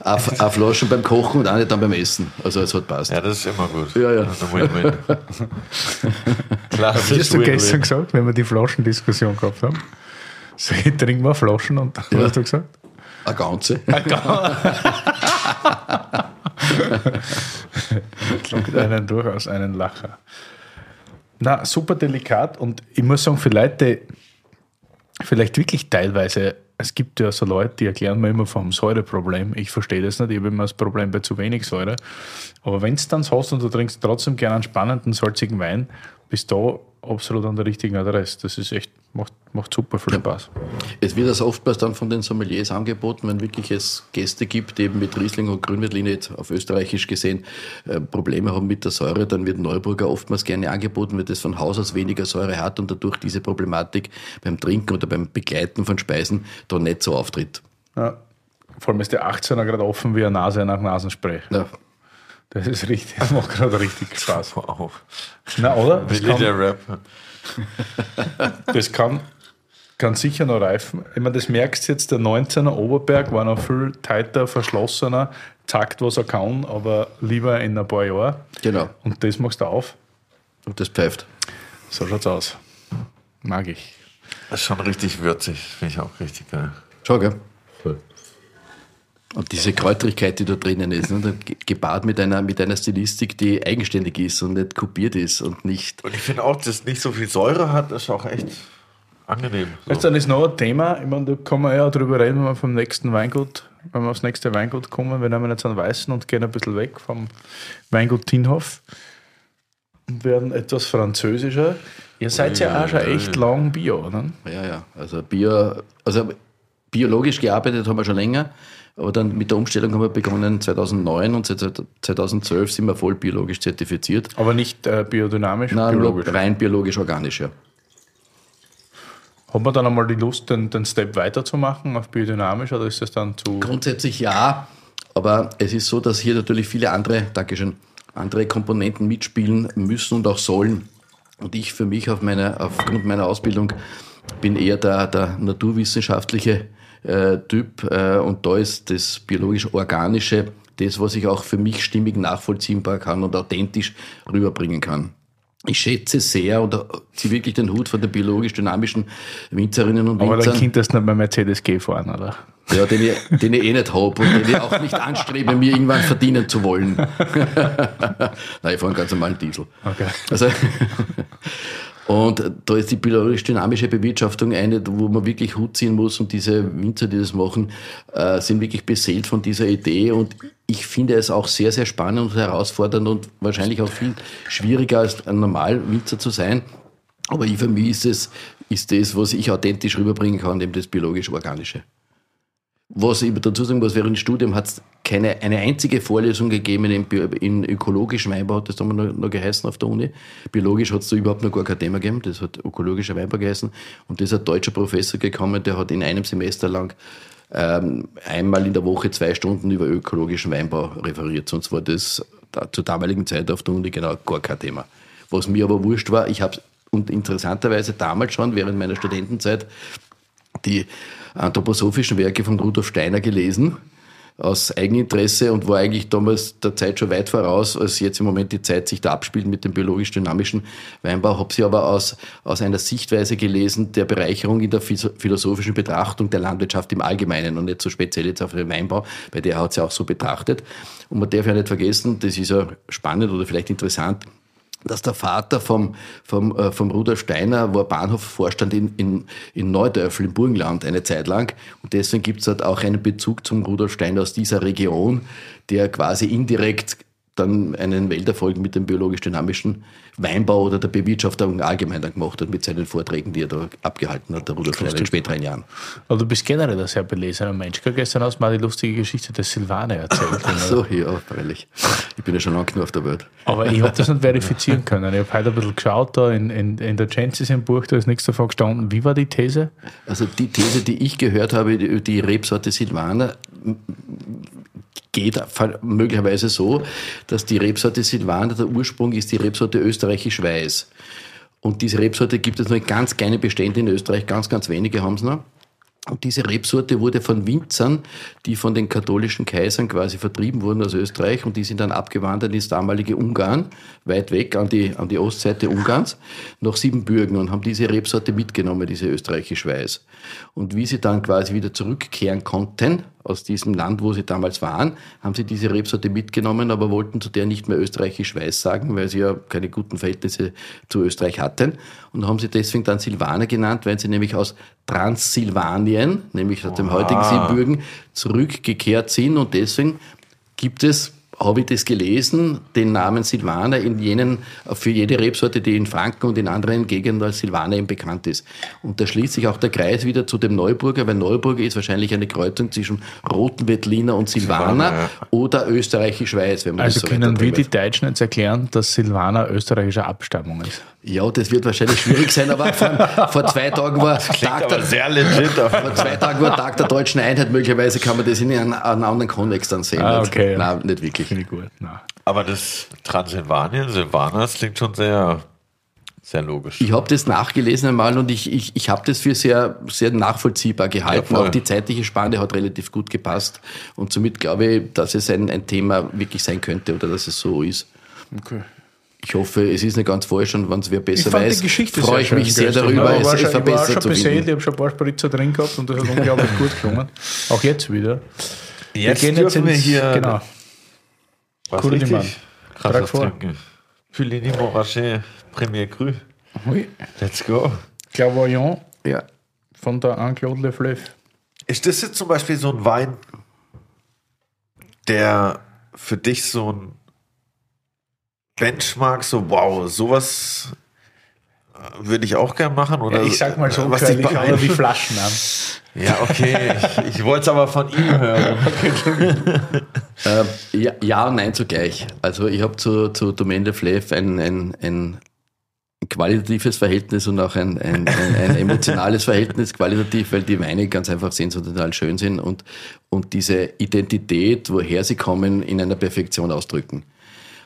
Eine eine Flaschen beim Kochen und eine dann beim Essen. Also es hat passt. Ja, das ist immer gut. Ja, ja. Ein Win-Win. Was Klassisch hast du gestern gesagt, wenn wir die Flaschendiskussion gehabt haben? So, ich trinke mal Flaschen und was hast du gesagt? Eine ganze. Lockt einen durchaus einen Lacher. Na, super delikat und ich muss sagen, für Leute, vielleicht wirklich teilweise, es gibt ja so Leute, die erklären mir immer vom Säureproblem. Ich verstehe das nicht, ich habe immer das Problem bei zu wenig Säure. Aber wenn es dann so hast und du trinkst trotzdem gerne einen spannenden, salzigen Wein, bist du da absolut an der richtigen Adresse. Das ist echt, macht, macht super viel Spaß. Es wird das oftmals dann von den Sommeliers angeboten, wenn wirklich es Gäste gibt, die eben mit Riesling und Grünwettlin jetzt auf österreichisch gesehen äh, Probleme haben mit der Säure, dann wird Neuburger oftmals gerne angeboten, weil das von Haus aus weniger Säure hat und dadurch diese Problematik beim Trinken oder beim Begleiten von Speisen da nicht so auftritt. Ja. Vor allem ist der 18er gerade offen wie eine Nase nach Nasenspray. Ja. Das ist richtig, das macht gerade richtig Spaß. Wow. Na, oder? Das Willi kann, der Rap. das kann, kann sicher noch reifen. Ich meine, das merkst du jetzt, der 19er Oberberg war noch viel tighter, verschlossener, zackt, was er kann, aber lieber in ein paar Jahren. Genau. Und das machst du auf. Und das pfeift. So schaut's aus. Mag ich. Das ist schon richtig würzig. Finde ich auch richtig geil. Schau, gell? Und diese Kräutrigkeit, die da drinnen ist, ne, ge- gepaart mit einer, mit einer Stilistik, die eigenständig ist und nicht kopiert ist und nicht. Und ich finde auch, dass nicht so viel Säure hat, ist auch echt angenehm. Jetzt So. dann ist noch ein Thema, ich meine, da kann man ja drüber reden, wenn wir vom nächsten Weingut, wenn wir aufs nächste Weingut kommen. Wir nehmen jetzt einen weißen und gehen ein bisschen weg vom Weingut Tinhoff und werden etwas französischer. Ihr seid ja auch schon echt lang Bio, oder? Ja, ja. Also Bio, also biologisch gearbeitet haben wir schon länger, aber dann mit der Umstellung haben wir begonnen 2009 und seit 2012 sind wir voll biologisch zertifiziert. Aber nicht äh, biodynamisch, Nein, biologisch. rein biologisch-organisch, ja. Haben wir dann einmal die Lust, den, den Step weiterzumachen auf biodynamisch oder ist das dann zu. Grundsätzlich ja, aber es ist so, dass hier natürlich viele andere, Dankeschön, andere Komponenten mitspielen müssen und auch sollen. Und ich für mich auf meine, aufgrund meiner Ausbildung bin eher der, der naturwissenschaftliche äh, Typ äh, und da ist das biologisch-organische das, was ich auch für mich stimmig nachvollziehbar kann und authentisch rüberbringen kann. ich schätze sehr und ziehe wirklich den Hut von den biologisch-dynamischen Winzerinnen und Aber Winzern. dann könntest du nicht bei Mercedes G fahren, oder? Ja, den ich, den ich eh nicht habe und den ich auch nicht anstrebe, mir irgendwann verdienen zu wollen. Nein, ich fahre einen ganz normalen Diesel. Okay. Also, und da ist die biologisch-dynamische Bewirtschaftung eine, wo man wirklich Hut ziehen muss und diese Winzer, die das machen, äh, sind wirklich beseelt von dieser Idee und ich finde es auch sehr, sehr spannend und herausfordernd und wahrscheinlich auch viel schwieriger als ein Normalwinzer zu sein. Aber für mich ist es, ist das, was ich authentisch rüberbringen kann, eben das biologisch-organische. Was ich dazu sagen muss, während des Studiums hat es keine, eine einzige Vorlesung gegeben in, in ökologischem Weinbau, hat das damals noch, noch geheißen auf der Uni. Biologisch hat es da überhaupt noch gar kein Thema gegeben, das hat ökologischer Weinbau geheißen. Und das ist ein deutscher Professor gekommen, der hat in einem Semester lang ähm, einmal in der Woche zwei Stunden über ökologischen Weinbau referiert. Sonst war das da, zur damaligen Zeit auf der Uni genau gar kein Thema. Was mir aber wurscht war, ich habe und interessanterweise damals schon während meiner Studentenzeit die anthroposophischen Werke von Rudolf Steiner gelesen aus Eigeninteresse und war eigentlich damals der Zeit schon weit voraus, als jetzt im Moment die Zeit sich da abspielt mit dem biologisch-dynamischen Weinbau. Habe sie aber aus, aus einer Sichtweise gelesen der Bereicherung in der phis- philosophischen Betrachtung der Landwirtschaft im Allgemeinen und nicht so speziell jetzt auf den Weinbau, weil der hat sie auch so betrachtet. Und man darf ja nicht vergessen, das ist ja spannend oder vielleicht interessant, dass der Vater vom, vom, äh, vom Rudolf Steiner war Bahnhofvorstand in, in, in Neudörfel im Burgenland eine Zeit lang. Und deswegen gibt es dort auch einen Bezug zum Rudolf Steiner aus dieser Region, der quasi indirekt dann einen Welterfolg mit dem biologisch-dynamischen Weinbau oder der Bewirtschaftung allgemein dann gemacht hat mit seinen Vorträgen, die er da abgehalten hat, der Rudolf Steiner in späteren Jahren. Aber du bist generell ein sehr belesener Mensch. Gell? Gestern hast du mal die lustige Geschichte des Silvane erzählt. Ach so, ja, freilich. Ich bin ja schon lange genug auf der Welt. Aber ich habe das nicht verifizieren können. Ich habe heute ein bisschen geschaut, da in, in, in der Chances im Buch, da ist nichts davon gestanden. Wie war die These? Also die These, die ich gehört habe, die, Rebsorte Silvaner, m- geht möglicherweise so, dass die Rebsorte Silvaner, der Ursprung ist die Rebsorte österreichisch-weiß. Und diese Rebsorte gibt es nur in ganz kleinen Beständen in Österreich, ganz, ganz wenige haben es noch. Und diese Rebsorte wurde von Winzern, die von den katholischen Kaisern quasi vertrieben wurden aus Österreich und die sind dann abgewandert ins damalige Ungarn, weit weg an die, an die Ostseite Ungarns, nach Siebenbürgen und haben diese Rebsorte mitgenommen, diese österreichisch-weiß. Und wie sie dann quasi wieder zurückkehren konnten aus diesem Land, wo sie damals waren, haben sie diese Rebsorte mitgenommen, aber wollten zu der nicht mehr österreichisch-weiß sagen, weil sie ja keine guten Verhältnisse zu Österreich hatten. Und haben sie deswegen dann Silvaner genannt, weil sie nämlich aus Transsilvanien, nämlich aus dem heutigen Siebenbürgen, zurückgekehrt sind. Und deswegen gibt es habe ich das gelesen, den Namen Silvaner in jenen, für jede Rebsorte, die in Franken und in anderen Gegenden als Silvaner eben bekannt ist. Und da schließt sich auch der Kreis wieder zu dem Neuburger, weil Neuburger ist wahrscheinlich eine Kreuzung zwischen Roten Wettliner und Silvaner oder Österreichisch-Weiß, wenn man Also das so können wir die Deutschen jetzt erklären, dass Silvaner österreichischer Abstammung ist? Ja, das wird wahrscheinlich schwierig sein, aber vor, vor zwei Tagen war Tag der, sehr legit. vor zwei Tagen war Tag der deutschen Einheit. Möglicherweise kann man das in einem, einem anderen Kontext dann sehen. Ah, okay. Nein, nicht wirklich. Finde ich gut. Na. Aber das Transsilvanien, Silvaner, das klingt schon sehr, sehr logisch. Ich habe das nachgelesen einmal und ich, ich, ich habe das für sehr, sehr nachvollziehbar gehalten. Ja. Auch die zeitliche Spanne hat relativ gut gepasst. Und somit glaube ich, dass es ein, ein Thema wirklich sein könnte oder dass es so ist. Okay. Ich hoffe, es ist nicht ganz falsch und wenn es wer besser Ich weiß, die Geschichte freue ich mich sehr darüber, es, schon, ich war verbessert schon zu beseelt, finden. ich habe schon ein paar Spritzer drin gehabt und das hat unglaublich gut gelungen. Auch jetzt wieder. Jetzt wir gehen jetzt dürfen wir ins, hier genau. Was Kuridiman. richtig krasses vor. trinken. Fillini Montrachet Premier Cru. Oui. Let's go. Clairvoyant Ja. von der Anne-Claude Lefleuve. Ist das jetzt zum Beispiel so ein Wein, der für dich so ein Benchmark, so wow, sowas würde ich auch gern machen? Oder ich sag mal so, was ich schau beeindruckt? die Flaschen an. Ja, okay. Ich, ich wollte es aber von ihm hören. Ähm, ja, ja und nein zugleich. Also ich habe zu, zu Domaine de ein, ein, ein qualitatives Verhältnis und auch ein, ein, ein, ein emotionales Verhältnis, qualitativ, weil die Weine ganz einfach sensationell schön sind und, und diese Identität, woher sie kommen, in einer Perfektion ausdrücken.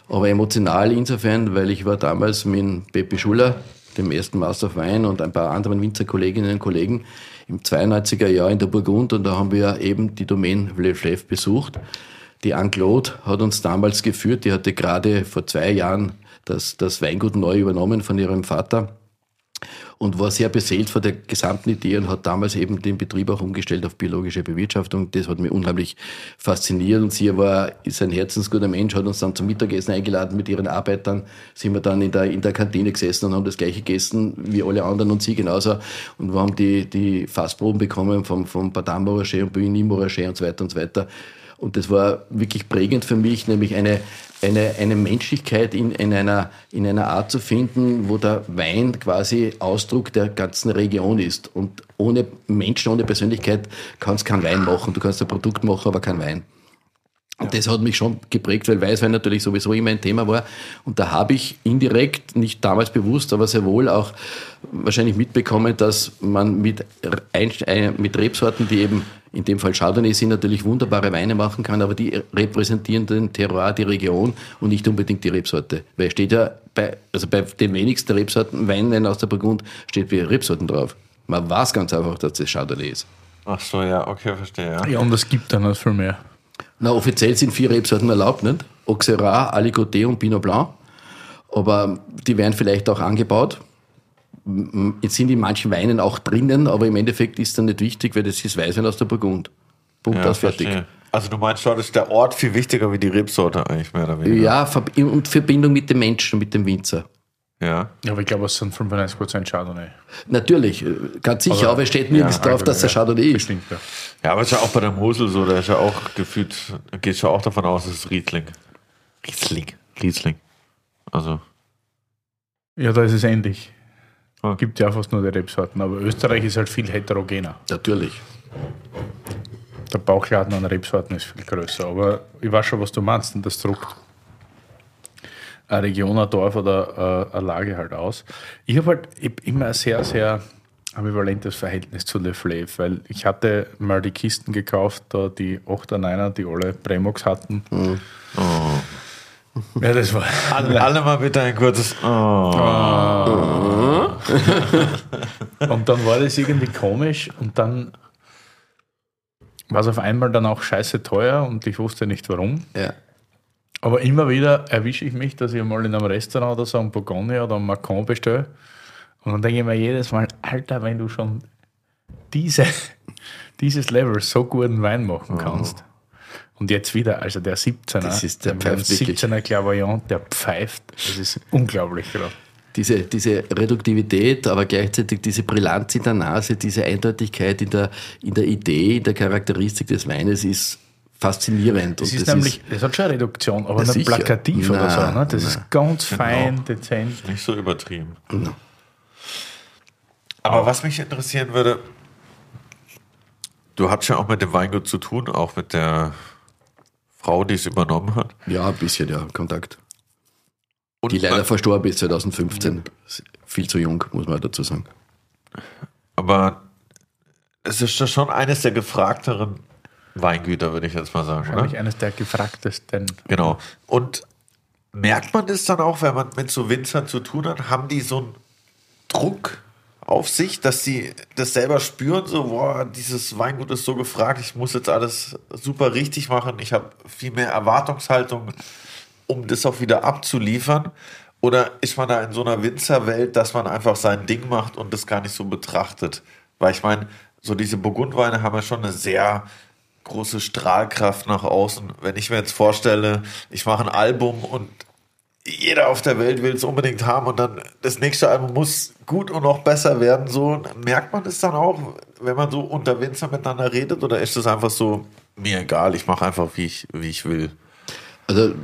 Aber emotional insofern, weil ich war damals mit Pepe Schuller, dem ersten Master of Wine und ein paar anderen Winzerkolleginnen und Kollegen im 92er Jahr in der Burgund und da haben wir eben die Domaine Le Fleuve besucht. Die Anne-Claude hat uns damals geführt, die hatte gerade vor zwei Jahren das, das Weingut neu übernommen von ihrem Vater und war sehr beseelt von der gesamten Idee und hat damals eben den Betrieb auch umgestellt auf biologische Bewirtschaftung. Das hat mich unheimlich fasziniert und sie war, ist ein herzensguter Mensch, hat uns dann zum Mittagessen eingeladen mit ihren Arbeitern, sind wir dann in der, in der Kantine gesessen und haben das gleiche gegessen wie alle anderen und sie genauso und wir haben die, die Fassproben bekommen vom, vom Badam Morachet und Buigny Morachet und so weiter und so weiter. Und das war wirklich prägend für mich, nämlich eine, eine, eine Menschlichkeit in, in, einer, in einer Art zu finden, wo der Wein quasi Ausdruck der ganzen Region ist. Und ohne Menschen, ohne Persönlichkeit kannst du keinen Wein machen. Du kannst ein Produkt machen, aber kein Wein. Und das hat mich schon geprägt, weil Weißwein natürlich sowieso immer ein Thema war. Und da habe ich indirekt, nicht damals bewusst, aber sehr wohl auch wahrscheinlich mitbekommen, dass man mit, mit Rebsorten, die eben in dem Fall Chardonnay sind, natürlich wunderbare Weine machen kann, aber die repräsentieren den Terroir, die Region und nicht unbedingt die Rebsorte. Weil steht ja bei, also bei den wenigsten Rebsorten, Weinen aus der Burgund, steht wie Rebsorten drauf. Man weiß ganz einfach, dass das Chardonnay ist. Ach so, ja, okay, verstehe. Ja, ja und es gibt dann noch viel mehr. Na, offiziell sind vier Rebsorten erlaubt, nicht? Auxerrois, Aligoté und Pinot Blanc. Aber die werden vielleicht auch angebaut. Jetzt sind in manchen Weinen auch drinnen, aber im Endeffekt ist dann nicht wichtig, weil das ist Weißwein aus der Burgund. Punkt ja, aus, fertig. Verstehe. Also du meinst schon, ist der Ort viel wichtiger wie die Rebsorte eigentlich mehr oder weniger? Ja, und Verbindung mit dem Menschen, mit dem Winzer. Ja. Ja, aber ich glaube, es sind 95% Chardonnay. Natürlich, ganz sicher, aber, aber es steht nirgends ja, drauf, dass der Chardonnay ist. Bestimmt, ja. ja, aber es ist ja auch bei der Mosel so, da ist ja auch gefühlt, geht schon auch davon aus, es ist Riesling. Riesling. Riesling. Also. Ja, da ist es ähnlich. Oh. Gibt ja fast nur die Rebsorten, aber Österreich ist halt viel heterogener. Natürlich. Der Bauchladen an Rebsorten ist viel größer, aber ich weiß schon, was du meinst und das druckt eine Region, ein Dorf oder äh, eine Lage halt aus. Ich habe halt immer ein sehr, sehr ambivalentes Verhältnis zu Le Flave, weil ich hatte mal die Kisten gekauft, da die 8er, 9er, die alle Premox hatten. Mhm. Oh. Ja, das war. Alle, alle mal bitte ein kurzes. Oh. Oh. und dann war das irgendwie komisch und dann war es auf einmal dann auch scheiße teuer und ich wusste nicht warum. Ja. Aber immer wieder erwische ich mich, dass ich mal in einem Restaurant oder so einen Bourgogne oder einen Macron bestelle. Und dann denke ich mir jedes Mal, Alter, wenn du schon diese, dieses Level so guten Wein machen oh. kannst. Und jetzt wieder, also der 17er, das ist der, der 17er Clairvoyant, der pfeift. Das ist unglaublich gerade. Diese, diese Reduktivität, aber gleichzeitig diese Brillanz in der Nase, diese Eindeutigkeit in der, in der Idee, in der Charakteristik des Weines ist faszinierend. Das ist das nämlich, ist, das hat schon eine Reduktion, aber nicht sicher. plakativ na, oder so. Ne? Das na. ist ganz genau. fein, dezent. Nicht so übertrieben. No. Aber was mich interessieren würde, du hattest ja auch mit dem Weingut zu tun, auch mit der Frau, die es übernommen hat. Ja, ein bisschen, ja, Kontakt. Und die leider verstorben ist 2015. Viel zu jung, muss man dazu sagen. Aber es ist ja schon eines der gefragteren Weingüter, würde ich jetzt mal sagen. Wahrscheinlich oder? eines der gefragtesten. Genau. Und merkt man das dann auch, wenn man mit so Winzern zu tun hat? Haben die so einen Druck auf sich, dass sie das selber spüren, so, boah, dieses Weingut ist so gefragt, ich muss jetzt alles super richtig machen, ich habe viel mehr Erwartungshaltung, um das auch wieder abzuliefern? Oder ist man da in so einer Winzerwelt, dass man einfach sein Ding macht und das gar nicht so betrachtet? Weil ich meine, so diese Burgundweine haben ja schon eine sehr große Strahlkraft nach außen. Wenn ich mir jetzt vorstelle, ich mache ein Album und jeder auf der Welt will es unbedingt haben und dann das nächste Album muss gut und noch besser werden, so merkt man es dann auch, wenn man so unter Winzer miteinander redet oder ist es einfach so mir egal, ich mache einfach wie ich wie ich will. Also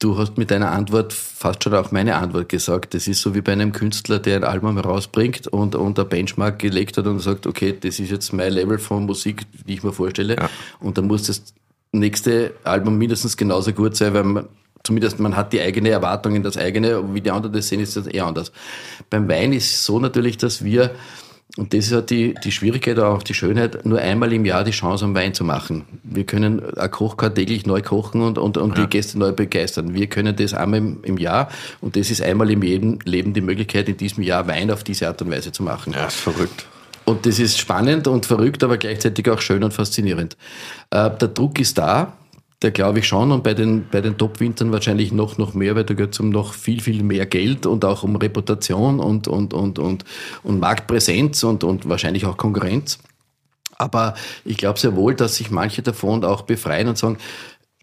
Du hast mit deiner Antwort fast schon auch meine Antwort gesagt. Das ist so wie bei einem Künstler, der ein Album rausbringt und, und ein Benchmark gelegt hat und sagt, okay, das ist jetzt mein Level von Musik, die ich mir vorstelle. Ja. Und dann muss das nächste Album mindestens genauso gut sein, weil man, zumindest man hat die eigene Erwartung in das eigene, wie die anderen das sehen, ist das eher anders. Beim Wein ist es so natürlich, dass wir und das ist ja die, die Schwierigkeit, aber auch die Schönheit, nur einmal im Jahr die Chance am Wein zu machen. Wir können ein Kochkart täglich neu kochen und, und, und ja. die Gäste neu begeistern. Wir können das einmal im, im, Jahr und das ist einmal im Leben die Möglichkeit, in diesem Jahr Wein auf diese Art und Weise zu machen. Ja, ist verrückt. Und das ist spannend und verrückt, aber gleichzeitig auch schön und faszinierend. Äh, der Druck ist da, der glaube ich schon und bei den, bei den Top-Wintern wahrscheinlich noch, noch mehr, weil da geht es um noch viel, viel mehr Geld und auch um Reputation und, und, und, und, und Marktpräsenz und, und wahrscheinlich auch Konkurrenz. Aber ich glaube sehr wohl, dass sich manche davon auch befreien und sagen,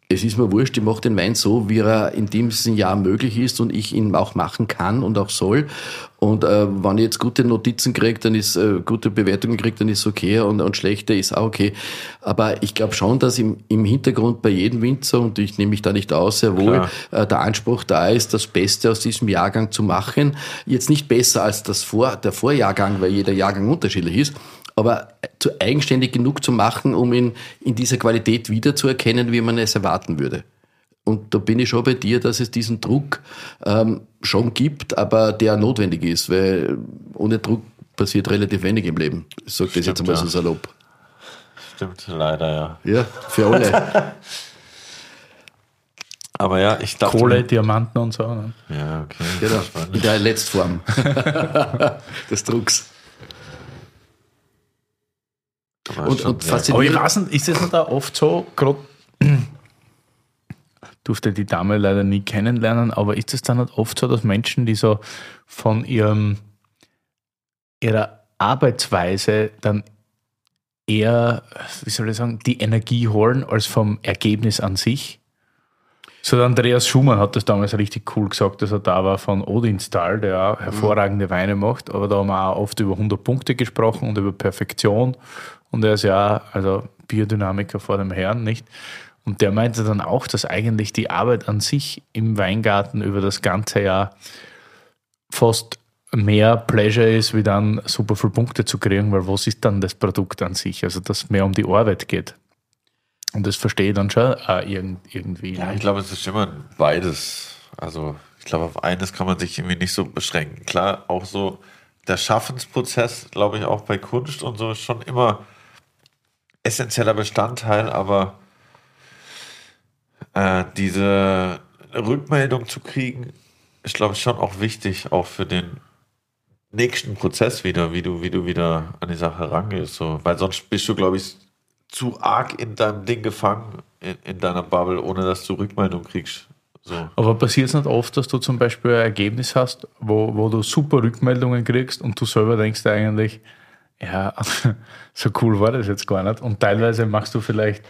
es ist mir wurscht, ich mache den Wein so, wie er in diesem Jahr möglich ist und ich ihn auch machen kann und auch soll. Und äh, wenn ich jetzt gute Notizen kriege, dann ist äh, gute Bewertungen kriege, dann ist okay und, und schlechte ist auch okay. Aber ich glaube schon, dass im, im Hintergrund bei jedem Winzer, und ich nehme mich da nicht aus, sehr wohl äh, der Anspruch da ist, das Beste aus diesem Jahrgang zu machen. Jetzt nicht besser als das Vor, der Vorjahrgang, weil jeder Jahrgang unterschiedlich ist, aber zu eigenständig genug zu machen, um ihn in dieser Qualität wiederzuerkennen, wie man es erwarten würde. Und da bin ich schon bei dir, dass es diesen Druck ähm, schon gibt, aber der notwendig ist, weil ohne Druck passiert relativ wenig im Leben. Ich sage das jetzt mal ja. so salopp. Stimmt, leider, ja. Ja, für alle. Aber ja, ich dachte. Kohle, Diamanten und so. Ne? Ja, okay. genau. In der Letztform des Drucks. Aber Und, und sehr- Aber ich faszinierend. weiß nicht, ist es nicht auch oft so, gerade durfte die Dame leider nie kennenlernen, aber ist es dann nicht oft so, dass Menschen, die so von ihrem, ihrer Arbeitsweise dann eher, wie soll ich sagen, die Energie holen als vom Ergebnis an sich? So der Andreas Schumann hat das damals richtig cool gesagt, dass er da war von Odinstahl, der auch hervorragende Weine macht, aber da haben wir auch oft über 100 Punkte gesprochen und über Perfektion und er ist ja auch, also Biodynamiker vor dem Herrn, nicht? Und der meinte dann auch, dass eigentlich die Arbeit an sich im Weingarten über das ganze Jahr fast mehr Pleasure ist, wie dann super viele Punkte zu kriegen, weil was ist dann das Produkt an sich? Also, dass es mehr um die Arbeit geht. Und das verstehe ich dann schon irgend, irgendwie. Ja, ich glaube, es ist immer beides. Also, ich glaube, auf eines kann man sich irgendwie nicht so beschränken. Klar, auch so der Schaffensprozess, glaube ich, auch bei Kunst und so ist schon immer essentieller Bestandteil, aber äh, diese Rückmeldung zu kriegen, ist, glaube ich, schon auch wichtig, auch für den nächsten Prozess wieder, wie du, wie du wieder an die Sache rangehst. So. Weil sonst bist du, glaube ich, zu arg in deinem Ding gefangen, in, in deiner Bubble, ohne dass du Rückmeldung kriegst. So. Aber passiert es nicht oft, dass du zum Beispiel ein Ergebnis hast, wo, wo du super Rückmeldungen kriegst und du selber denkst eigentlich, ja, so cool war das jetzt gar nicht. Und teilweise machst du vielleicht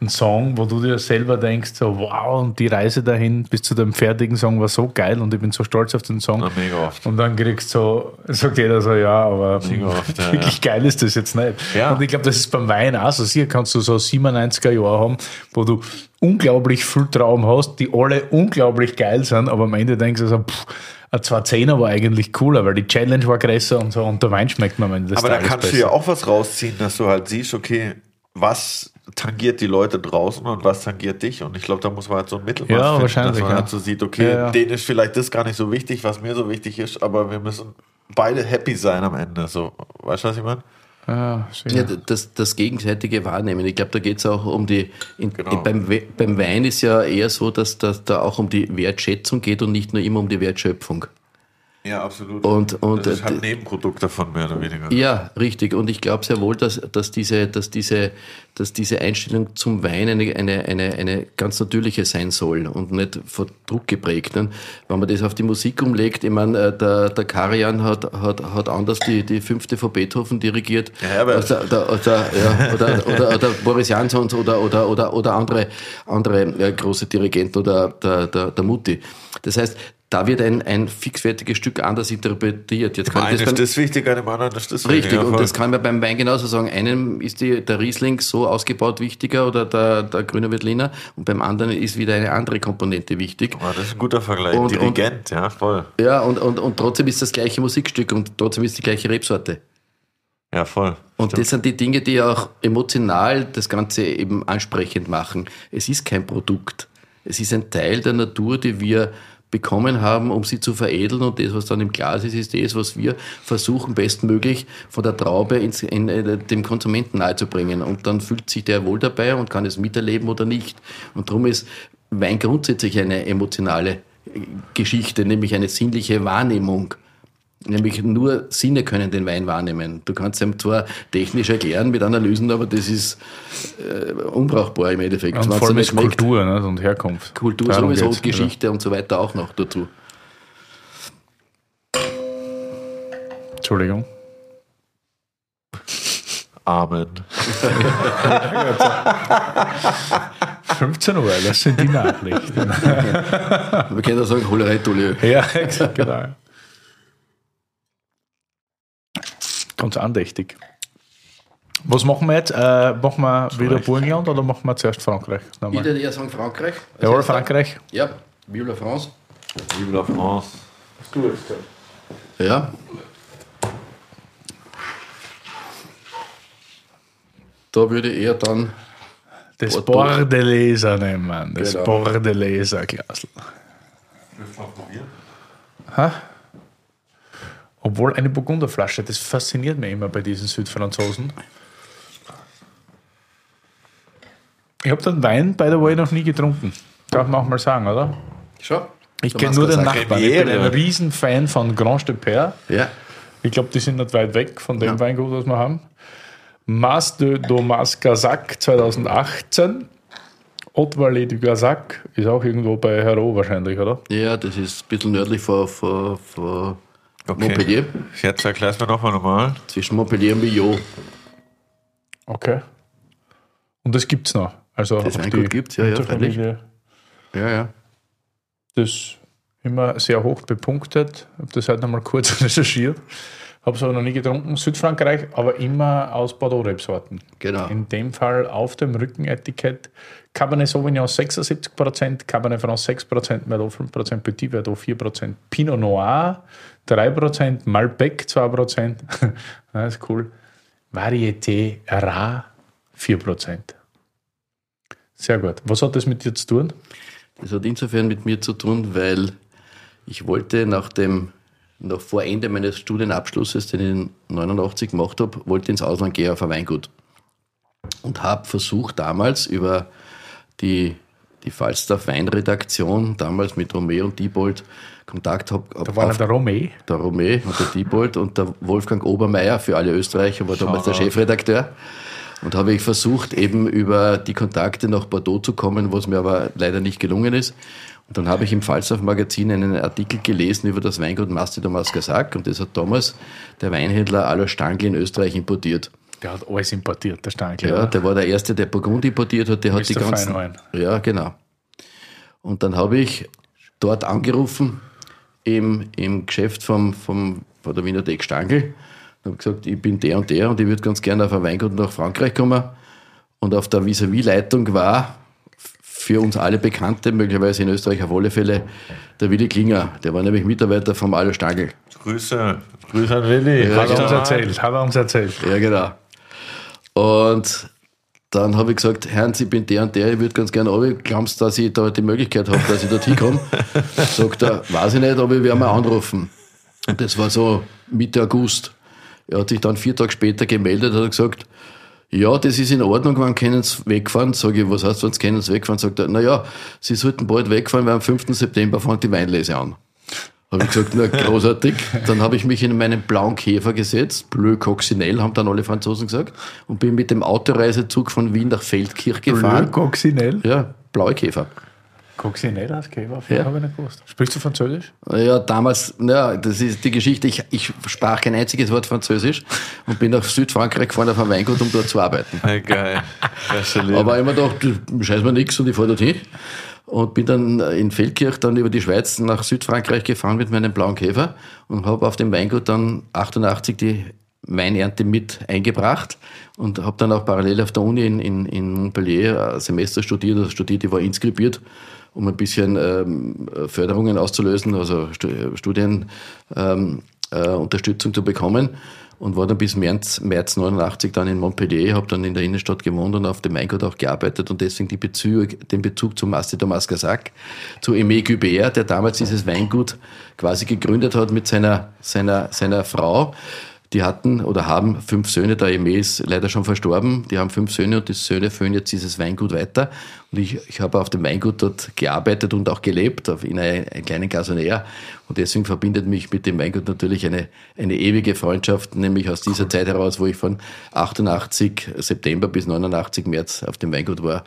einen Song, wo du dir selber denkst, so wow, und die Reise dahin bis zu dem fertigen Song war so geil und ich bin so stolz auf den Song. Na, mega oft. Und dann kriegst du so, sagt jeder so, ja, aber oft, ja, wirklich geil ist das jetzt nicht. Ja. Und ich glaube, das ist beim Wein auch so. Sicher kannst du so 97er Jahre haben, wo du unglaublich viel Traum hast, die alle unglaublich geil sind, aber am Ende denkst du so, pff, ein 210er war eigentlich cooler, weil die Challenge war größer und so und der Wein schmeckt mir am Ende des Aber da Tages kannst du besser. ja auch was rausziehen, dass du halt siehst, okay, was tangiert die Leute draußen und was tangiert dich. Und ich glaube, da muss man halt so ein Mittelmaß Ja, finden, wahrscheinlich, dass man ja. halt so sieht, okay, Ja, ja. denen ist vielleicht das gar nicht so wichtig, was mir so wichtig ist, aber wir müssen beide happy sein am Ende. So, weißt du, was ich meine? Ja, sicher. Ja, das, das gegenseitige Wahrnehmen. Ich glaube, da geht es auch um die. In, Genau. beim, We- beim Wein ist ja eher so, dass das da auch um die Wertschätzung geht und nicht nur immer um die Wertschöpfung. Ja, absolut. Und- und, das ist halt äh, ein Nebenprodukt davon, mehr oder weniger. Ja, richtig. Und ich glaube sehr wohl, dass, dass, diese, dass, diese, dass diese Einstellung zum Wein eine, eine, eine, eine ganz natürliche sein soll und nicht von Druck geprägt. Ne? Wenn man das auf die Musik umlegt, ich meine, äh, der, der Karajan hat, hat, hat anders die, die fünfte von Beethoven dirigiert. Ja, Herbert. als der, der, als der, ja, oder, oder, oder Boris Jansons oder, oder, oder, oder andere, andere äh, große Dirigenten oder der, der, der Mutti. Das heißt, da wird ein, ein fixfertiges Stück anders interpretiert. Jetzt kann ich Eine das ist das wichtiger, dem anderen ist das Richtig, und das kann man beim Wein genauso sagen. Einem ist die, der Riesling so ausgebaut wichtiger oder der, der Grüne Veltliner und beim anderen ist wieder eine andere Komponente wichtig. Ah, das ist ein guter Vergleich. Und- Dirigent, ja, voll. Ja, und, und, und trotzdem ist das gleiche Musikstück und trotzdem ist die gleiche Rebsorte. Ja, voll. Und das sind die Dinge, die auch emotional das Ganze eben ansprechend machen. Es ist kein Produkt. Es ist ein Teil der Natur, die wir bekommen haben, um sie zu veredeln. Und das, was dann im Glas ist, ist das, was wir versuchen, bestmöglich von der Traube ins, in, äh, dem Konsumenten nahezubringen. Und dann fühlt sich der wohl dabei und kann es miterleben oder nicht. Und darum ist Wein grundsätzlich eine emotionale äh, Geschichte, nämlich eine sinnliche Wahrnehmung. Nämlich nur Sinne können den Wein wahrnehmen. Du kannst ihm zwar technisch erklären mit Analysen, aber das ist äh, unbrauchbar im Endeffekt. Und vor allem ist. Kultur ne, und Herkunft. Kultur Darum sowieso, geht's, Geschichte und so weiter auch noch dazu. Ja. Entschuldigung. Amen. 15 Uhr, das sind die Nachrichten. Wir können auch sagen, Holerei-Tolio. ja, exakt, genau. Ganz andächtig. Was machen wir jetzt? Äh, machen wir wieder Burgenland oder machen wir zuerst Frankreich? Ich Nochmal. würde eher sagen Frankreich. Ja, oder Frankreich? Ja, Vive la France. Vive la France. Ja. Da würde ich eher dann, Das. Bordeleser nehmen. Das Genau. Bordeleser Glasl. Ha? Obwohl eine Burgunderflasche, das fasziniert mich immer bei diesen Südfranzosen. Ich habe den Wein, by the way, noch nie getrunken. Darf man auch mal sagen, oder? schau. Ich kenne nur den. Nachbarn. Ich bin ein Riesenfan von Grand de Père. Ja, Ich glaube, die sind nicht weit weg von dem Ja. Weingut, was wir haben. Mas de Domas Gazak 2018. Haute Vallée du Gazak ist auch irgendwo bei Hero wahrscheinlich, oder? ja, das ist ein bisschen nördlich von, von, von Okay. Montpellier, Jetzt erklärst mir nochmal normal. zwischen Montpellier und Millau. Okay. Und das gibt es noch. Also Das Weingut die gibt's, ja, ja, Unterfamilie. Ja, ja. Das immer sehr hoch bepunktet. Ich habe das heute noch mal kurz recherchiert. Habe es aber noch nie getrunken. Südfrankreich, aber immer aus Bordeaux-Rebsorten. Genau. In dem Fall auf dem Rückenetikett Cabernet Sauvignon 76%, Cabernet Franc 6%, Merlot 5%, Petit Verdot 4%, Pinot Noir 3%, Malbec 2%, das ist cool, Varieté Rar 4%. Sehr gut. Was hat das mit dir zu tun? Das hat insofern mit mir zu tun, weil ich wollte nach dem, noch vor Ende meines Studienabschlusses, den ich in 89 gemacht habe, wollte ins Ausland gehen auf ein Weingut. Und habe versucht damals über die, die Falstaff Weinredaktion, damals mit Romeo und Diebold, Kontakt hab, Da war auf, der Romé. der Romé und der Diebold und der Wolfgang Obermeier für alle Österreicher war damals der Chefredakteur. Und habe ich versucht, eben über die Kontakte nach Bordeaux zu kommen, was mir aber leider nicht gelungen ist. Und dann habe ich im Falstaff Magazin einen Artikel gelesen über das Weingut Masti Thomas Gasak und das hat damals der Weinhändler Alois Stangl in Österreich importiert. Der hat alles importiert, der Stankel. Ja, der war der Erste, der Burgund importiert hat, der hat die ganzen... Feinwein. Ja, genau. Und dann habe ich dort angerufen im, im Geschäft vom, vom, von der Winothek Stangl und habe gesagt, ich bin der und der und ich würde ganz gerne auf ein Weingut nach Frankreich kommen. Und auf der Vis-à-vis-Leitung war für uns alle Bekannte, möglicherweise in Österreich auf alle Fälle, der Willi Klinger. Der war nämlich Mitarbeiter vom Alo Stangl. Grüße. Grüße an Willi. Hat er uns erzählt, hat er uns erzählt. Ja, genau. Und dann habe ich gesagt, Herrn, ich bin der und der, ich würde ganz gerne runter. Glaubst du, dass ich da die Möglichkeit habe, dass ich dort hinkomme? Sagt er, weiß ich nicht, aber ich werde mal anrufen. Und das war so Mitte August. Er hat sich dann vier Tage später gemeldet und hat gesagt, ja, das ist in Ordnung, wann können Sie wegfahren? Sage ich, was heißt, wann können Sie wegfahren? Sagt er, naja, Sie sollten bald wegfahren, weil am 5. September fängt die Weinlese an. Habe ich gesagt, na großartig. Dann habe ich mich in meinen blauen Käfer gesetzt, Bleu Coccinelle, haben dann alle Franzosen gesagt, und bin mit dem Autoreisezug von Wien nach Feldkirch Bleu gefahren. Coccinelle. Ja, blaue Käfer. Coccinelle als Käfer, Ja. habe ich nicht gewusst. Sprichst du Französisch? Ja, damals, ja, das ist die Geschichte. Ich, ich sprach kein einziges Wort Französisch und bin nach Südfrankreich gefahren auf ein Weingut, um dort zu arbeiten. Geil. Aber immer gedacht, scheiß mir nix und ich fahre dorthin. Und bin dann in Feldkirch dann über die Schweiz nach Südfrankreich gefahren mit meinem blauen Käfer und habe auf dem Weingut dann 88 die Weinernte mit eingebracht und habe dann auch parallel auf der Uni in, in, in Montpellier ein Semester studiert, also studiert, ich war inskribiert, um ein bisschen ähm, Förderungen auszulösen, also Stu- Studien ähm, äh, zu bekommen und war dann bis März, März 89 dann in Montpellier, habe dann in der Innenstadt gewohnt und auf dem Weingut auch gearbeitet und deswegen die Bezug, den Bezug zum Masti Thomas Gasak, zu Aimé Gubert, der damals dieses Weingut quasi gegründet hat mit seiner, seiner, seiner Frau, Die hatten oder haben fünf Söhne, der Eme ist leider schon verstorben. Die haben fünf Söhne und die Söhne führen jetzt dieses Weingut weiter. Und ich, ich habe auf dem Weingut dort gearbeitet und auch gelebt, in einer, einer kleinen Gasonär. Und deswegen verbindet mich mit dem Weingut natürlich eine, eine ewige Freundschaft, nämlich aus dieser Zeit heraus, wo ich von 88 September bis 89 März auf dem Weingut war.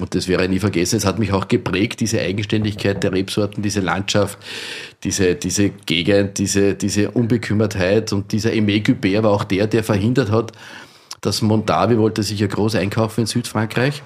Und das wäre nie vergessen. Es hat mich auch geprägt, diese Eigenständigkeit der Rebsorten, diese Landschaft, diese, diese Gegend, diese, diese Unbekümmertheit. Und dieser Aimé Gubert war auch der, der verhindert hat, dass Mondavi wollte sich ja groß einkaufen in Südfrankreich.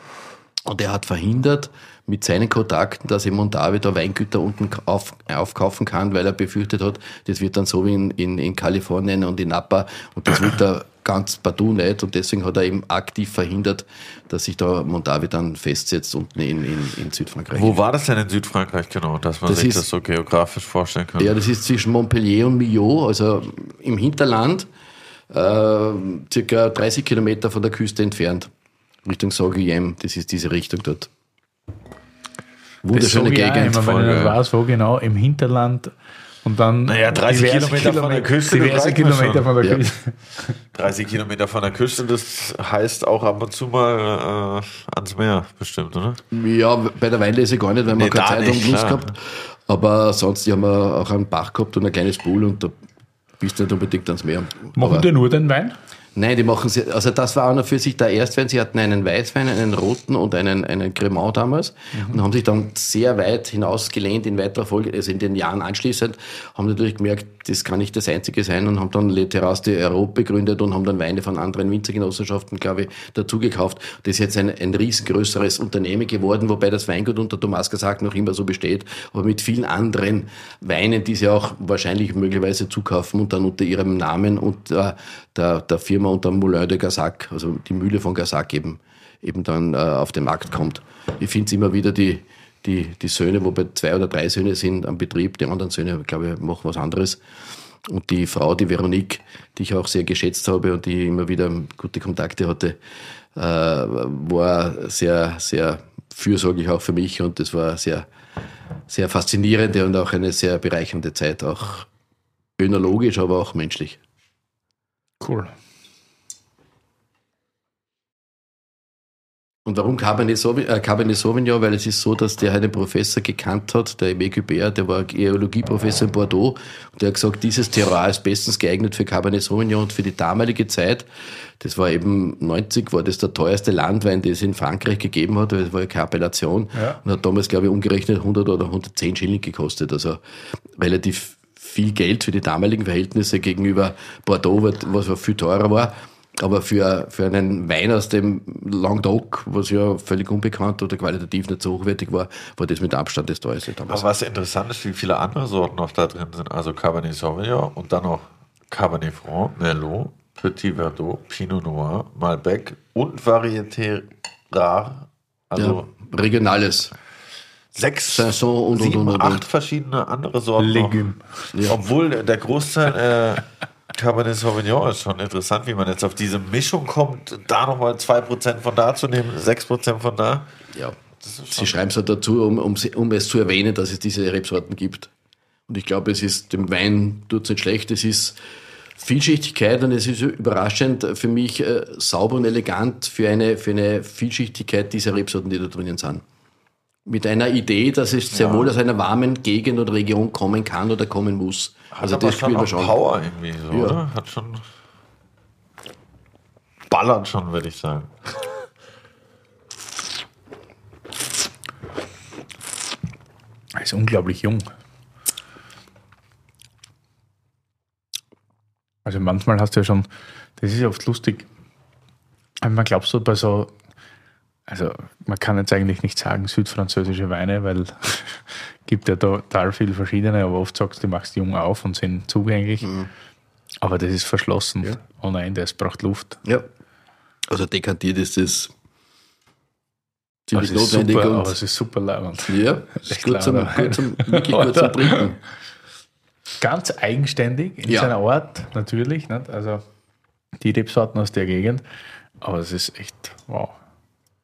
Und er hat verhindert mit seinen Kontakten, dass eben Mondavi da Weingüter unten auf, aufkaufen kann, weil er befürchtet hat, das wird dann so wie in, in, in Kalifornien und in Napa und das wird da ganz partout nicht und deswegen hat er eben aktiv verhindert, dass sich da Mondavi dann festsetzt unten in, in, in Südfrankreich. Wo war das denn in Südfrankreich genau, dass man Das sich ist- das so geografisch vorstellen kann? Ja, das ist zwischen Montpellier und Millau, also im Hinterland, äh, circa 30 Kilometer von der Küste entfernt, Richtung Saint-Guillaume. Das ist diese Richtung dort. Wunderschöne Gegend. immer, voll wenn ich geil. weiß, wo genau, im Hinterland und dann Naja, 30 diverse Kilometer von der Küste, diverse Kilometer von der Ja. Küste. 30 Kilometer von der Küste, das heißt auch ab und zu mal äh, ans Meer bestimmt, oder? Ja, bei der Weinlese gar nicht, weil wir Nee, keine Zeit und Lust gehabt. Aber sonst, die haben wir auch einen Bach gehabt und ein kleines Pool und da bist du nicht unbedingt ans Meer. Machen die nur den Wein? Nein, die machen sie, also das war auch noch für sich der Erstwein. Sie hatten einen Weißwein, einen roten und einen, einen Cremant damals und haben sich dann sehr weit hinausgelehnt in weiterer Folge, also in den Jahren anschließend, haben natürlich gemerkt, das kann nicht das einzige sein und haben dann Le Terrasse de Europe gegründet und haben dann Weine von anderen Winzergenossenschaften, glaube ich, dazu gekauft. Das ist jetzt ein, ein riesengrößeres Unternehmen geworden, wobei das Weingut unter Thomas Gesagt noch immer so besteht, aber mit vielen anderen Weinen, die sie auch wahrscheinlich möglicherweise zukaufen und dann unter ihrem Namen und äh, der, der Firma unter Moulin de Gassac, also die Mühle von Gassac eben, eben dann äh, auf den Markt kommt. Ich finde es immer wieder die, die, die Söhne, wobei zwei oder drei Söhne sind am Betrieb, die anderen Söhne, glaube ich, machen was anderes. Und die Frau, die Veronique, die ich auch sehr geschätzt habe und die immer wieder gute Kontakte hatte, äh, war sehr, sehr fürsorglich auch für mich und das war sehr, sehr faszinierende und auch eine sehr bereichernde Zeit, auch önologisch, aber auch menschlich. Cool. Und warum Cabernet Sauvignon? Äh, Cabernet Sauvignon? Weil es ist so, dass der einen Professor gekannt hat, der Aimé Gubert, der war Geologieprofessor in Bordeaux, und der hat gesagt, dieses Terroir ist bestens geeignet für Cabernet Sauvignon und für die damalige Zeit, das war eben 90, war das der teuerste Landwein, den es in Frankreich gegeben hat, weil es war ja keine Appellation, Ja. und hat damals, glaube ich, umgerechnet 100 oder 110 Schilling gekostet, also relativ viel Geld für die damaligen Verhältnisse gegenüber Bordeaux, was viel teurer war. Aber für, für einen Wein aus dem Languedoc, was ja völlig unbekannt oder qualitativ nicht so hochwertig war, war das mit Abstand das teuerste damals. Aber was interessant ist, wie viele andere Sorten noch da drin sind. Also Cabernet Sauvignon und dann noch Cabernet Franc, Merlot, Petit Verdot, Pinot Noir, Malbec und Varieté Rare. Also ja, regionales. sechs, Saison und, sieben, und, und, acht und. verschiedene andere Sorten. Legüm. Noch. Obwohl der Großteil äh, Cabernet Sauvignon ist schon interessant, wie man jetzt auf diese Mischung kommt, da nochmal 2% von da zu nehmen, 6% von da. Ja. Sie schreiben es halt dazu, um, um, um es zu erwähnen, dass es diese Rebsorten gibt. Und ich glaube, es ist dem Wein tut nicht schlecht. Es ist Vielschichtigkeit und es ist überraschend für mich äh, sauber und elegant für eine, für eine Vielschichtigkeit dieser Rebsorten, die da drinnen sind. Mit einer Idee, dass es sehr wohl aus einer warmen Gegend oder Region kommen kann oder kommen muss. Hat also das spürt man auch schon. Power irgendwie so, Ja. oder? Hat schon ballert schon, würde ich sagen. Er ist unglaublich jung. Also manchmal hast du ja schon, das ist ja oft lustig, aber man glaubst so bei so, also man kann jetzt eigentlich nicht sagen südfranzösische Weine, weil gibt ja total viele verschiedene, aber oft sagst du, du machst jung auf und sind zugänglich. Aber das ist verschlossen ohne Ende, es braucht Luft. Ja. Also dekantiert ist das ziemlich notwendig. super, aber es ist super leibend. ja, es ist gut zum, gut zum, wirklich gut zum Trinken. Ganz eigenständig in Ja. seiner Art, natürlich. Nicht? Also die Rebsorten aus der Gegend. Aber es ist echt wow.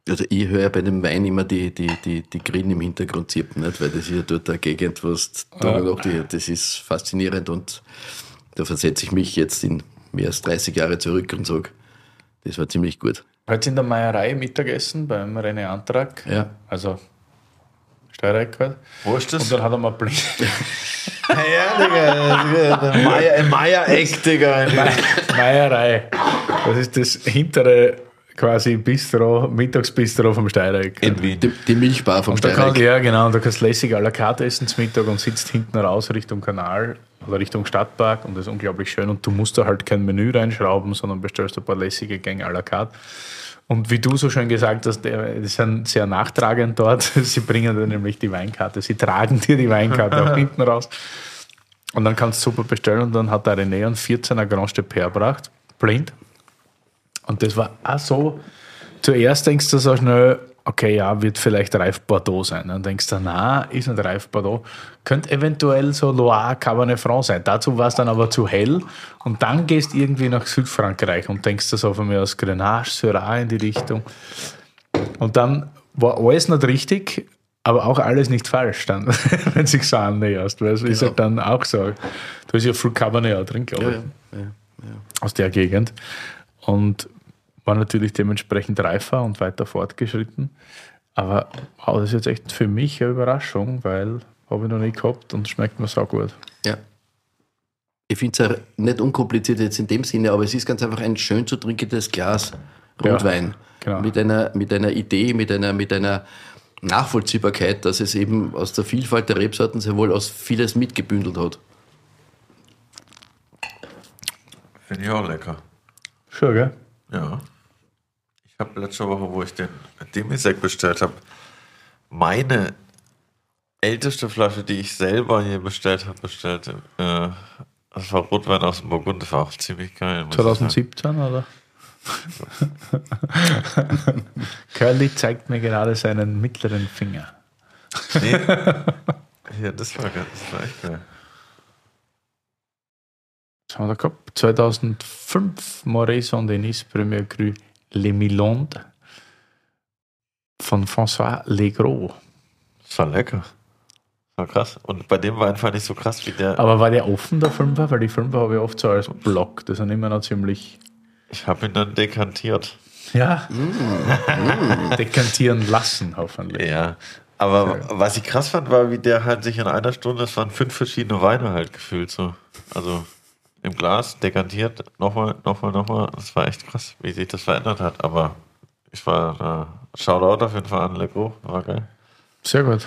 Also ich höre bei dem Wein immer die, die, die, die Grillen im Hintergrund zirpen, nicht? weil das ist ja dort eine Gegend, wo es Nacht, das ist faszinierend und da versetze ich mich jetzt in mehr als 30 Jahre zurück und sage, das war ziemlich gut. Heute in der Meierei Mittagessen beim René Antrag. Ja. Also Steuerreich halt. Wo ist das? Und dann hat er mal blind. Ja, Digga. im Meier-Eck, Digga. Meierei. Das ist das hintere quasi Bistro, Mittagsbistro vom Steireck. Die, die Milchbar vom Steireck. ja, genau, und da kannst du lässig à la carte essen zum Mittag und sitzt hinten raus Richtung Kanal oder Richtung Stadtpark und das ist unglaublich schön. Und du musst da halt kein Menü reinschrauben, sondern bestellst ein paar lässige Gänge à la carte. Und wie du so schön gesagt hast, die sind sehr nachtragend dort. Sie bringen dir nämlich die Weinkarte, sie tragen dir die Weinkarte auch hinten raus. Und dann kannst du super bestellen und dann hat der René einen 14er Grand Stepper gebracht, blind. Und das war auch so, zuerst denkst du so schnell, okay, ja, wird vielleicht Reif Bordeaux sein. Dann denkst du, na, ist nicht Reif Bordeaux. Könnte eventuell so Loire Cabernet Franc sein. Dazu war es dann aber zu hell. Und dann gehst du irgendwie nach Südfrankreich und denkst du so von mir aus Grenache, Syrah in die Richtung. Und dann war alles nicht richtig, aber auch alles nicht falsch, dann, wenn sich so annäherst. Weil es ist halt dann auch so. Da ist ja viel Cabernet auch drin, glaube ich Ja, ja. aus der Gegend und war natürlich dementsprechend reifer und weiter fortgeschritten. Aber wow, das ist jetzt echt für mich eine Überraschung, weil habe ich noch nie gehabt und schmeckt mir so gut. Ja. Ich finde es ja nicht unkompliziert jetzt in dem Sinne, aber es ist ganz einfach ein schön zu trinkendes Glas Rotwein. genau. Mit, einer, mit einer Idee, mit einer, mit einer Nachvollziehbarkeit, dass es eben aus der Vielfalt der Rebsorten sehr wohl aus vieles mitgebündelt hat. Finde ich auch lecker. Schon, gell? Ja. Ich habe letzte Woche, wo ich den Demisek bestellt habe, meine älteste Flasche, die ich selber hier bestellt habe, bestellt. Äh, das war Rotwein aus dem Burgund, das war auch ziemlich geil. muss ich sagen. 2017 oder? Curly zeigt mir gerade seinen mittleren Finger. Nee. Ja, das war, das war echt geil. Was haben wir da gehabt? 2005 Moret Saint-Denis Premier Cru Les Milandes von François Legros. Das war lecker. Das war krass. Und bei dem Wein fand ich so krass, wie der. Aber war der offen, der Fünfer? Weil die Fünfer habe ich oft so als Block. Das sind immer noch ziemlich. Ich habe ihn dann dekantiert. Ja. Dekantieren lassen, hoffentlich. Ja. Aber was ich krass fand, war, wie der halt sich in einer Stunde, es waren fünf verschiedene Weine halt gefühlt so. Also im Glas, dekantiert, nochmal, nochmal, nochmal. Das war echt krass, wie sich das verändert hat. Aber ich war da. Shoutout auf jeden Fall an Legro, war geil. Sehr gut.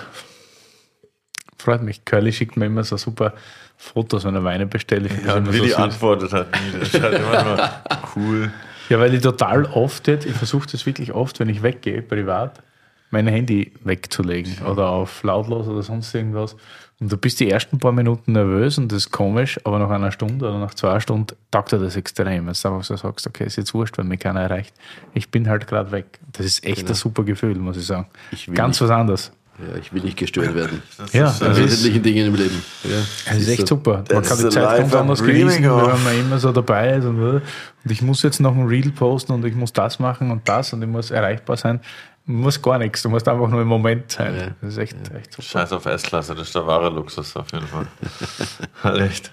Freut mich. Curly schickt mir immer so super Fotos, wenn er Weine bestellt. Ja, und Willi so süß. antwortet hat nie. Das ist halt immer nur cool. Ja, weil ich total oft, jetzt- ich versuche das wirklich oft, wenn ich weggehe, privat, mein Handy wegzulegen oder auf lautlos oder sonst irgendwas. Und du bist die ersten paar Minuten nervös und das ist komisch, aber nach einer Stunde oder nach zwei Stunden taugt dir das extrem. Wenn du einfach so sagst, okay, ist jetzt wurscht, wenn mich keiner erreicht. Ich bin halt gerade weg. Das ist echt ein super Gefühl, muss ich sagen. Ich Ganz nicht- was anderes. Ja, ich will nicht gestört werden. Ja, ist, das An ist, wesentlichen Dingen im Leben. Ja, das ist echt so. super. Man kann die Zeit ganz anders genießen, wenn man immer so dabei ist. Und, und ich muss jetzt noch ein Reel posten und ich muss das machen und das und ich muss erreichbar sein. Du musst gar nichts, du musst einfach nur im Moment sein. Ja. Das ist echt, echt super. Scheiß auf S-Klasse, das ist der wahre Luxus auf jeden Fall. halt echt.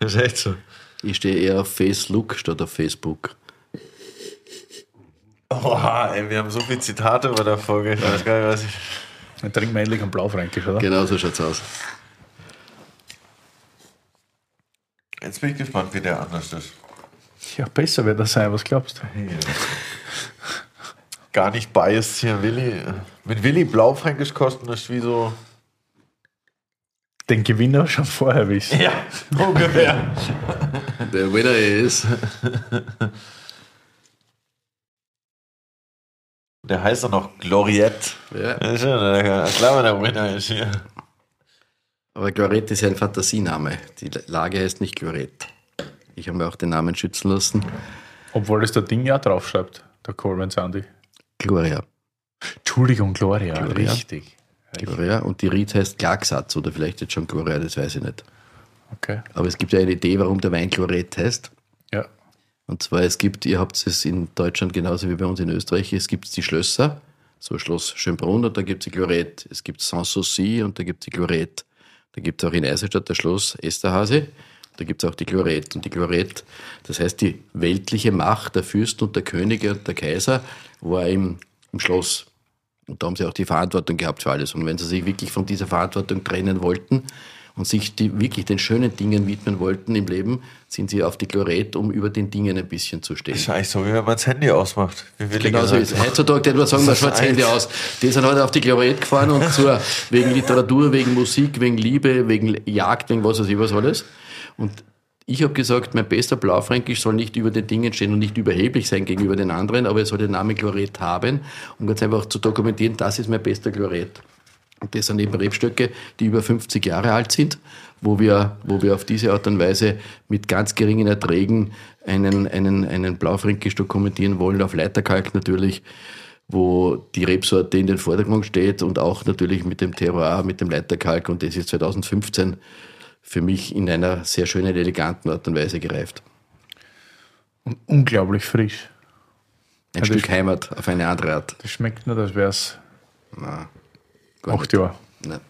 Das ist echt so. Ich stehe eher auf Facebook statt auf Facebook. Oha, ey, wir haben so viele Zitate bei der Folge. Ich weiß gar nicht, was ich. Dann trinken wir endlich einen Blaufränkisch, oder? Genau so schaut's aus. Jetzt bin ich gespannt, wie der anders ist. Ja, besser wird das sein, was glaubst du? Gar nicht biased hier, Willi. Mit Willi Blaufränkisch kosten ist wie so. Den Gewinner schon vorher wissen. Ja, ungefähr. Der Winner ist. Der heißt doch noch Gloriette. Ja. Ja der- klar, wenn der Winner ist hier. Aber Gloret ist ja ein Fantasiename. Die Lage heißt nicht Gloret. Ich habe mir auch den Namen schützen lassen. Obwohl das der Ding ja draufschreibt, der Coleman Sandy. Gloria. Entschuldigung, Gloria, Gloria. richtig. Gloria. Und die Ried heißt Klagsatz oder vielleicht jetzt schon Gloria, das weiß ich nicht. Okay. Aber es gibt ja eine Idee, warum der Wein Gloret heißt. Ja. Und zwar, es gibt, ihr habt es in Deutschland genauso wie bei uns in Österreich, es gibt die Schlösser, so Schloss Schönbrunn und da gibt es die Gloret. Es gibt Sanssouci und da gibt es die Gloret. Da gibt es auch in Eisenstadt das Schloss Esterhase. Da gibt es auch die Chloret. Und die Chloret, das heißt die weltliche Macht der Fürsten und der Könige und der Kaiser, war im, im Schloss. Und da haben sie auch die Verantwortung gehabt für alles. Und wenn sie sich wirklich von dieser Verantwortung trennen wollten und sich die, wirklich den schönen Dingen widmen wollten im Leben, sind sie auf die Chloret, um über den Dingen ein bisschen zu stehen. Das ist eigentlich so, wie wenn man das Handy ausmacht. Genau so ist es. Heutzutage, der nur sagen, man schaut das Handy aus. Die sind heute auf die Chloret gefahren und zwar wegen Literatur, wegen Musik, wegen Liebe, wegen Jagd, wegen was weiß ich was alles. Und ich habe gesagt, mein bester Blaufränkisch soll nicht über den Dingen stehen und nicht überheblich sein gegenüber den anderen, aber er soll den Namen Chloret haben, um ganz einfach zu dokumentieren, das ist mein bester Chloret. Und das sind eben Rebstöcke, die über 50 Jahre alt sind, wo wir, wo wir auf diese Art und Weise mit ganz geringen Erträgen einen, einen, einen Blaufränkisch dokumentieren wollen, auf Leiterkalk natürlich, wo die Rebsorte in den Vordergrund steht und auch natürlich mit dem Terroir, mit dem Leiterkalk. Und das ist 2015 für mich in einer sehr schönen, eleganten Art und Weise gereift. Und unglaublich frisch. Ein Ja, Stück Heimat auf eine andere Art. Das schmeckt nicht, als wäre es acht Jahre. Nein.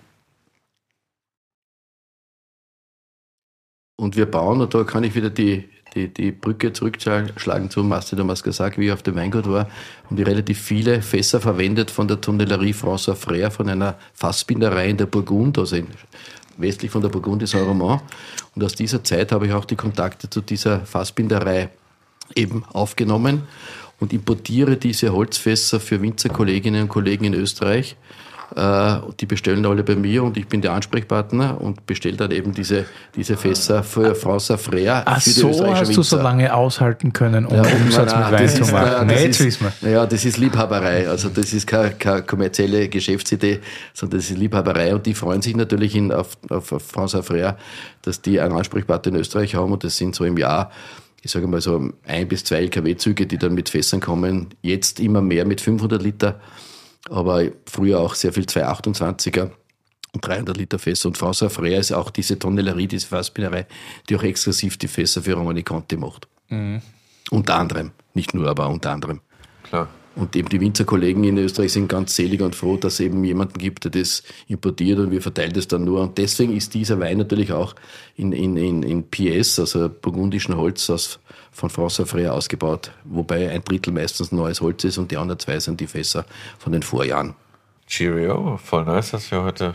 Und wir bauen, und da kann ich wieder die, die, die Brücke zurückschlagen zu Master Thomas gesagt, wie ich auf dem Weingut war, haben die relativ viele Fässer verwendet von der Tonellerie François Frère, von einer Fassbinderei in der Burgund, also in, westlich von der Burgund Saint-Romain. Und aus dieser Zeit habe ich auch die Kontakte zu dieser Fassbinderei eben aufgenommen und importiere diese Holzfässer für Winzerkolleginnen und Kollegen in Österreich. Äh, Die bestellen alle bei mir und ich bin der Ansprechpartner und bestelle dann eben diese, diese Fässer für Frau Safrea Ach für die so, österreichische hast du so lange aushalten können, um Ja, Umsatz nein, mit Wein das zu ist- machen. nein, jetzt wissen wir. Ja, das ist Liebhaberei. Also das ist keine, keine kommerzielle Geschäftsidee, sondern das ist Liebhaberei. Und die freuen sich natürlich in, auf, auf, auf France Frère, dass die einen Ansprechpartner in Österreich haben und das sind so im Jahr, ich sage mal so ein bis zwei LKW-Züge, die dann mit Fässern kommen. Jetzt immer mehr mit 500 Liter, aber früher auch sehr viel 228er und 300 Liter Fässer. Und François Frère ist auch diese Tonellerie, diese Fassbinderei, die auch exklusiv die Fässer für Romani Conti macht. Unter anderem. Nicht nur, aber unter anderem. Klar. Und eben die Winzerkollegen in Österreich sind ganz selig und froh, dass es eben jemanden gibt, der das importiert und wir verteilen das dann nur. Und deswegen ist dieser Wein natürlich auch in, in, in, in PS, also burgundischen Holz aus, von François Frère ausgebaut, wobei ein Drittel meistens neues Holz ist und die anderen zwei sind die Fässer von den Vorjahren. Cheerio, voll nice, dass wir heute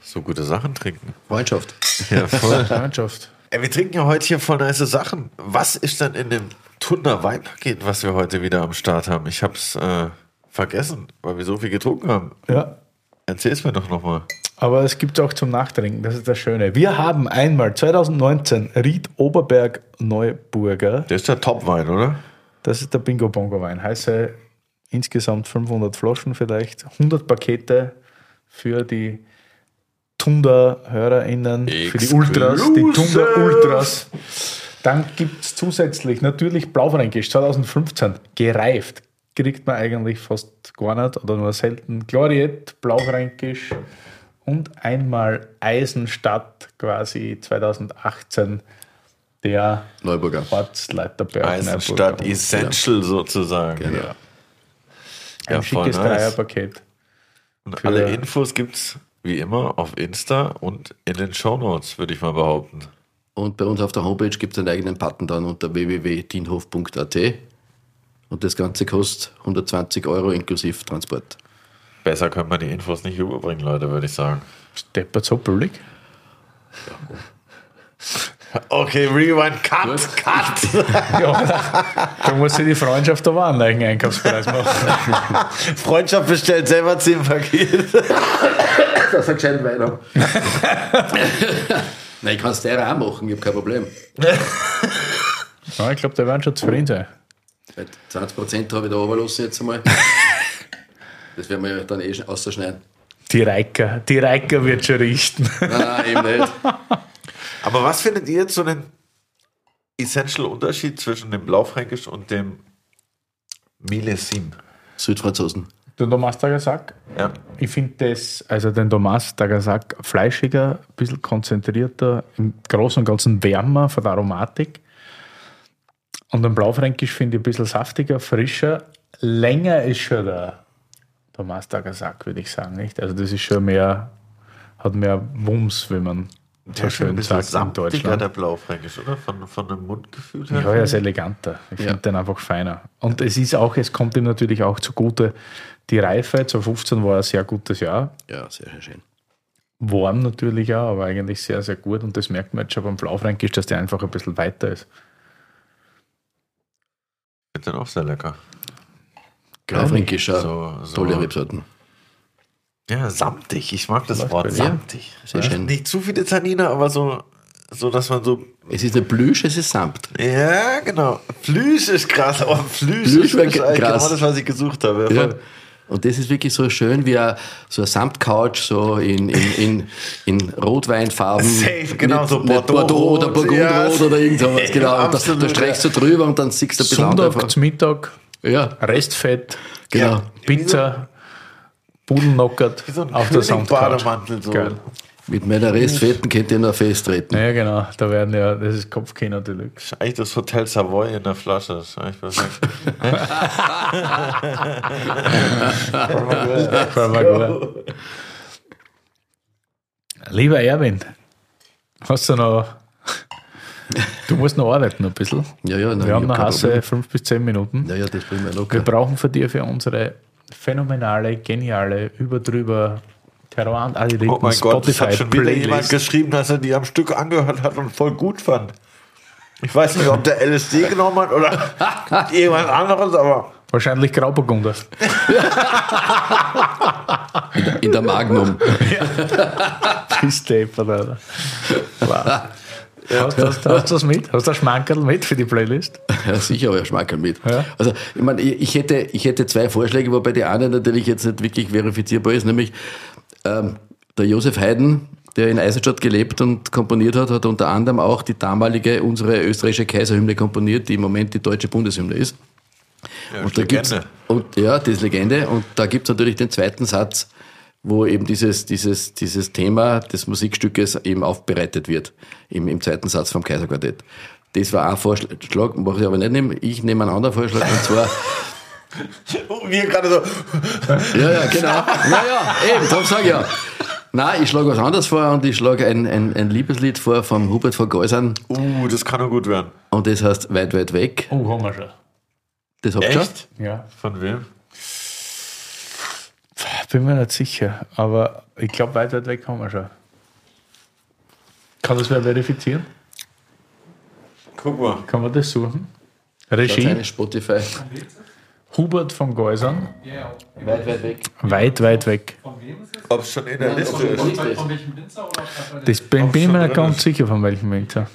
so gute Sachen trinken. Freundschaft. Ja, voll. Freundschaft. Ey, wir trinken ja heute hier voll nice Sachen. Was ist denn in dem Tunder Weinpaket, was wir heute wieder am Start haben? Ich hab's äh, vergessen, weil wir so viel getrunken haben. Ja. Erzähl's mir doch nochmal. Aber es gibt auch zum Nachtrinken, das ist das Schöne. Wir haben einmal 2019 Ried Oberberg Neuburger. Der ist der Topwein, oder? Das ist der Bingo Bongo Wein. Heiße insgesamt 500 Flaschen vielleicht, 100 Pakete für die Tunda-HörerInnen, für die Ultras, die. Tunda-Ultras. Dann gibt es zusätzlich natürlich Blaufränkisch 2015, gereift. Kriegt man eigentlich fast gar nicht oder nur selten. Gloriet, Blaufränkisch und einmal Eisenstadt quasi 2018, der Neuburger. Ortsleiterberg. Eisenstadt Neuburger. Essential sozusagen. Genau. Ja. Ein Ja, schickes nice. Dreierpaket. Und alle Infos gibt's wie immer auf Insta und in den Shownotes, würde ich mal behaupten. Und bei uns auf der Homepage gibt es einen eigenen Button dann unter www.dienhof.at. Und das Ganze kostet 120 Euro inklusive Transport. Besser können wir die Infos nicht überbringen, Leute, würde ich sagen. Steppert so billig. Okay, Rewind, Cut, Cut. Ja, da muss sie die Freundschaft aber einen eigenen Einkaufspreis machen. Freundschaft bestellt selber 10 Pakete. Das hat gescheit Wein haben. Nein, ich kann es dir auch machen, ich habe kein Problem. Ja, ich glaube, da werden schon zufrieden sein. Weil 20% habe ich da runterlassen jetzt einmal. Das werden wir ja dann eh schon ausschneiden. Die Reiker, die Reiker wird schon richten. Nein, eben nicht. Aber was findet ihr jetzt so den essential Unterschied zwischen dem Blaufränkisch und dem Millesime? Südfranzosen. Der Thomas Tagasak, Ja. ich finde das, also den Thomas Tagasak fleischiger, ein bisschen konzentrierter, im Großen und Ganzen wärmer von der Aromatik. Und den Blaufränkisch finde ich ein bisschen saftiger, frischer. Länger ist schon der Thomas Tagasak, würde ich sagen. Nicht? Also das ist schon mehr, hat mehr Wumms, wenn man Der schön ein bisschen sagt in Deutschland. der Blaufränkisch, oder? Von, von dem Mundgefühl her. Ja, er ist eleganter. Ich Ja. finde den einfach feiner. Und es ist auch, es kommt ihm natürlich auch zugute, die Reife, 2015 war ein sehr gutes Jahr. Ja, sehr, sehr schön. Warm natürlich auch, aber eigentlich sehr, sehr gut. Und das merkt man jetzt schon beim Blaufränkisch, dass der einfach ein bisschen weiter ist. Ich finde den auch sehr lecker. Blaufränkischer, So- so- tolle Rebsorten. Ja, samtig. Ich mag das Läuft Wort samtig. Sehr Ja. schön. Nicht zu viele Tannine, aber so, so, dass man so. Es ist nicht Plüsch, es ist Samt. Ja, genau. Flüsch ist krass, aber Flüsch, Flüsch ist krass. genau das, was ich gesucht habe. Ja. Und das ist wirklich so schön wie ein, so eine Samtcouch, so in, in, in, in Rotweinfarben. Safe, genau, Nicht- so Bordeaux Bordeaux oder rot, Burgundrot ja. oder irgend sowas, genau. Und da, da streichst du drüber und dann siehst du ein bisschen Sonntag Mittag, Ja, Restfett, genau. Ja. Pizza, so ein auf der. Bademantel so. Geil. Mit meiner Restfetten könnt ihr noch festtreten. Ja, genau. Da werden ja, das ist Kopfkino Deluxe. Das ist eigentlich das Hotel Savoy in der Flasche. Das ist eigentlich perfekt. Lieber Erwin, hast du noch. Du musst noch arbeiten ein bisschen. Ja, ja, nein, Wir haben noch Hasse fünf bis zehn Minuten. Ja, ja, das bringen wir Wir locker. brauchen von dir für unsere phänomenale, geniale, überdrüber Terroir und Adiliten Oh mein Gott, es hat Spotify schon wieder jemand geschrieben, dass er die am Stück angehört hat und voll gut fand. Ich weiß nicht, ob der LSD genommen hat oder jemand anderes, aber Wahrscheinlich Grauburgunder. In der Magnum. Pistape oder. Wow. Hast, hast, hast du das mit? Hast du ein Schmankerl mit für die Playlist? Ja, sicher, aber Schmackerl mit. Ja. Also, ich meine, ich ich hätte, ich hätte zwei Vorschläge, wobei der eine natürlich jetzt nicht wirklich verifizierbar ist, nämlich ähm, der Josef Haydn, der in Eisenstadt gelebt und komponiert hat, hat unter anderem auch die damalige, unsere österreichische Kaiserhymne komponiert, die im Moment die deutsche Bundeshymne ist. ja, Und da gibt's, und ja, das ist Legende. Und da gibt's natürlich den zweiten Satz, wo eben dieses, dieses, dieses Thema des Musikstückes eben aufbereitet wird, im, im zweiten Satz vom Kaiserquartett. Das war ein Vorschlag, mache ich aber nicht nehmen. Ich nehme einen anderen Vorschlag, und zwar, Oh, wir gerade so. ja, ja, genau. Naja, eben, darum sage ich ja. Nein, ich schlage was anderes vor und ich schlage ein, ein, ein Liebeslied vor vom Hubert von Geusern Uh, das kann nur gut werden. und das heißt Weit, weit weg. Oh, haben wir schon. Das habt ihr schon? Echt? Ja. Von wem? Bin mir nicht sicher, aber ich glaube, weit, weit weg haben wir schon. Kann das wer verifizieren? Guck mal. Kann man das suchen? Das ist Regie, eine Spotify. Hubert von Geusern, Weit, weit weg. weit, weit weg. Ob es schon in der Liste ist. Von welchem Winzer oder von Das bin, bin mir ganz ist. sicher, von welchem Winzer.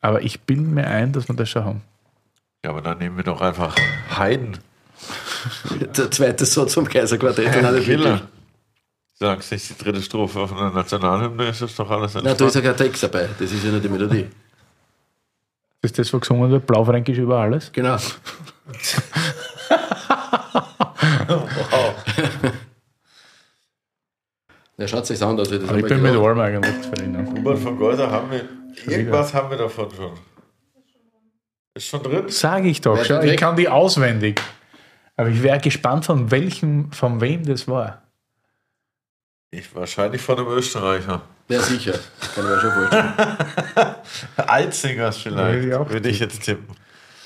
Aber ich bin mir ein, dass wir das schon haben. Ja, aber dann nehmen wir doch einfach Haydn. Der zweite Satz vom Kaiserquartett. und auch nicht Killer. Sagst nicht die dritte Strophe auf einer Nationalhymne, ist das doch alles Na, da ist ja kein Text dabei. Das ist ja nur die Melodie. Das ist das, was gesungen wird, Blaufränkisch über alles. Genau. Ja, schaut sich an, dass wir das Aber ich bin mit allem eigentlich zufrieden. Hubert von Geuser haben wir. Irgendwas haben wir davon schon. Ist schon drin? Sage ich doch weit Ich weg. kann die auswendig. Aber ich wäre gespannt, von welchem, von wem das war. Ich, wahrscheinlich von einem Österreicher. Ja, sicher. Kann ich mir schon vorstellen. Alzingers vielleicht. Würde ich Würde ich jetzt tippen.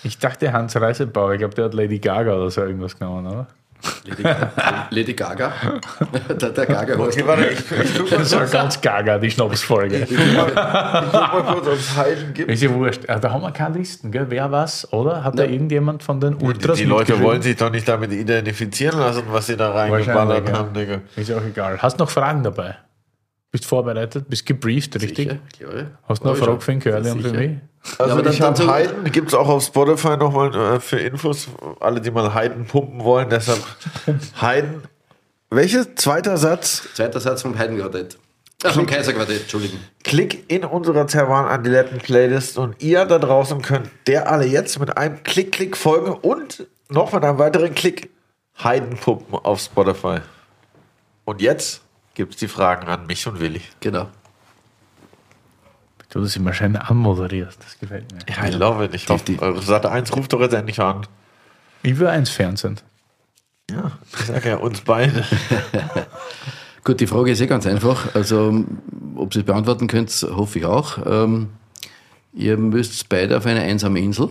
Ich dachte Hans Reisebauer, ich glaube, der hat Lady Gaga oder so irgendwas genommen, oder? Lady Gaga. Lady Gaga. der, der Gaga Okay, warte, ich, ich guck mal Das war ganz Gaga, die Schnapsfolge. ich guck mal kurz ob es Haydn gibt. Ist ja wurscht. Ah, Da haben wir keine Listen, gell? Wer was, oder? Hat da Ja. irgendjemand von den Die, Ultras die Leute mitgeschrieben? wollen sich doch nicht damit identifizieren lassen, was sie da reingeballert haben, Digga. Ist auch egal. Hast du noch Fragen dabei? Bist vorbereitet? Bist gebrieft, richtig? Sicher, klar. Hast du noch eine Frage für den Curly und für mich? Also dann- ich habe Haydn, gibt es auch auf Spotify nochmal äh, für Infos, alle, die mal Haydn pumpen wollen, deshalb Haydn. Welches? Zweiter Satz. Zweiter Satz vom Heidenquartett. Ach, vom Kaiserquartett, Entschuldigen. Klick in unserer Terran Adiletten Playlist und ihr da draußen könnt der alle jetzt mit einem Klick, Klick folgen und noch mit einem weiteren Klick Haydn pumpen auf Spotify. Und jetzt gibt es die Fragen an mich und Willi. Genau. Du das immer schön anmoderierst. Das gefällt mir. Ja, I love it. Ich hoffe, die- eure Sat 1 ruft doch jetzt endlich an. Ich will eins Fernsehen. Ja, ich sage ja uns beide. Gut, die Frage ist eh ganz einfach. Also, ob ihr es beantworten könnt, hoffe ich auch. Ähm, ihr müsst beide auf eine einsame Insel.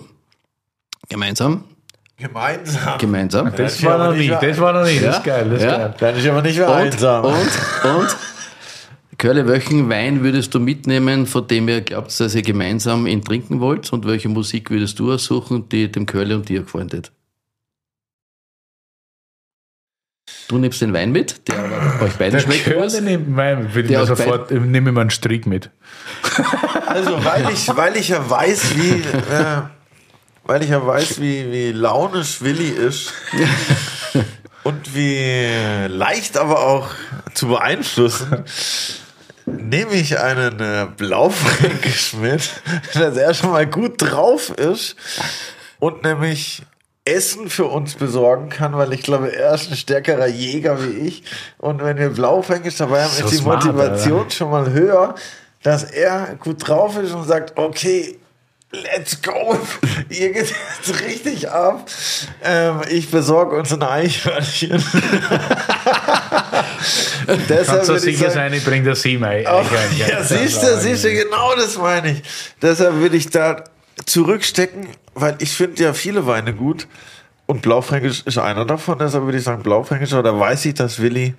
Gemeinsam. Gemeinsam. Gemeinsam. Das Ja, war noch nicht das war noch nie. Das ist geil, das ist Ja. geil. Dann ist aber nicht mehr Und, einsam. und, und, Curly, welchen Wein würdest du mitnehmen, von dem ihr glaubt, dass ihr gemeinsam ihn trinken wollt? Und welche Musik würdest du aussuchen, die dem Curly und dir gefallen hat? Du nimmst den Wein mit, der euch beiden Der schmeckt. Was? nimmt meinen, würde ich sofort, nehme ich mir einen Strick mit. Also, weil ich, weil ich ja weiß, wie, äh, weil ich ja weiß, wie, wie launisch Willi ist und wie leicht aber auch zu beeinflussen, nehme ich einen äh, Blaufränkisch mit, dass er schon mal gut drauf ist und nämlich Essen für uns besorgen kann, weil ich glaube, er ist ein stärkerer Jäger wie ich. Und wenn wir Blaufränkisch dabei haben, So ist die smart, Motivation schon mal höher, dass er gut drauf ist und sagt, okay, let's go. Ihr geht jetzt richtig ab. Ähm, ich besorge uns ein Eichhörnchen. Deshalb Kannst du sicher sagen, sein, ich bringe das sieben ein. Oh, ja, siehst du, siehst du, genau das meine ich. Deshalb will ich da zurückstecken, weil ich finde ja viele Weine gut und Blaufränkisch ist einer davon. Deshalb würde ich sagen Blaufränkisch, aber da weiß ich, dass Willi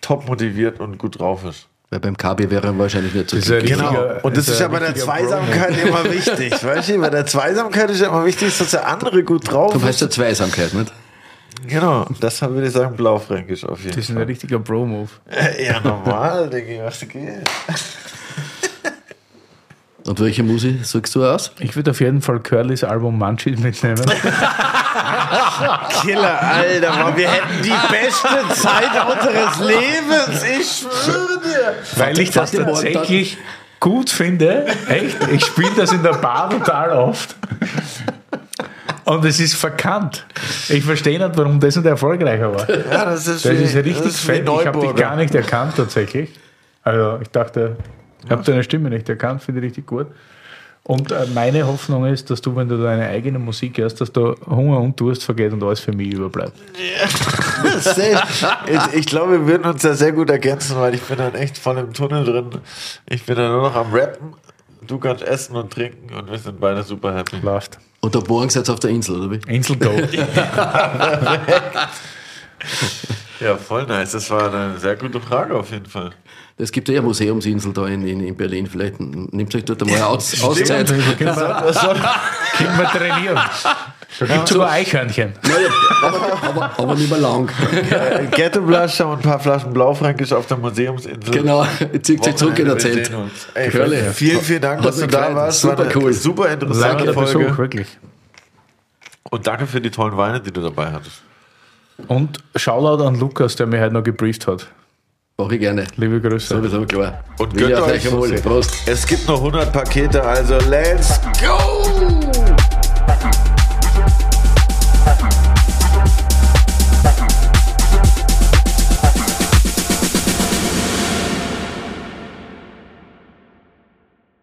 top motiviert und gut drauf ist. Weil beim KB wäre er wahrscheinlich nicht so Das ist ja Genau. Und das ist ist ja bei der Zweisamkeit immer wichtig. Weißt du, bei der Zweisamkeit ist ja immer wichtig, dass der andere gut drauf Darum heißt ist. ja Zweisamkeit, nicht? Genau, deshalb würde ich sagen Blaufränkisch auf jeden Das ist ein Fall. richtiger Bro-Move. Ja, normal, denke ich, was geht. Und welche Musik suchst du aus? Ich würde auf jeden Fall Curlys Album Munchies mitnehmen. Killer, Alter, Mann, wir hätten die beste Zeit unseres Lebens. Ich schwöre dir. weil ich das tatsächlich gut finde. Echt, ich spiele das in der Bar total oft. Und es ist verkannt. Ich verstehe nicht, warum das nicht erfolgreicher war. Ja, das ist, Das wie- ist richtig das ist fett. Ich habe dich gar nicht erkannt tatsächlich. Also ich dachte, ich habe deine Stimme nicht erkannt, finde ich richtig gut. Und äh, meine Hoffnung ist, dass du, wenn du deine eigene Musik hörst, dass da Hunger und Durst vergeht und alles für mich überbleibt. Ich, ich glaube, wir würden uns da sehr gut ergänzen, weil ich bin dann echt voll im Tunnel drin. Ich bin dann nur noch am Rappen. Du kannst essen und trinken und wir sind beide super happy. Läuft. Und morgen seid ihr auf der Insel, oder wie? Insel Go. Ja, voll nice. Das war eine sehr gute Frage auf jeden Fall. Es gibt ja eine Museumsinsel da in, in, in Berlin. Vielleicht nehmt euch dort einmal Aus, Auszeit. Können wir trainieren. Da gibt es sogar Eichhörnchen. Naja, aber, aber, aber nicht mehr lang. Ghettoblascher und ein paar Flaschen Blaufränkisch auf der Museumsinsel. Genau, zieht sich zurück in der Zelt. Ey, vielen, vielen Dank, dass du da warst. Super War cool. Super interessante Langer Folge. Besuch, wirklich. Und danke für die tollen Weine, die du dabei hattest. Und Shoutout an Lukas, der mich heute noch gebrieft hat. Mach ich gerne. Liebe Grüße. So, das haben wir klar. Und gönnt euch wohl. Prost. Es gibt noch 100 Pakete, also let's go!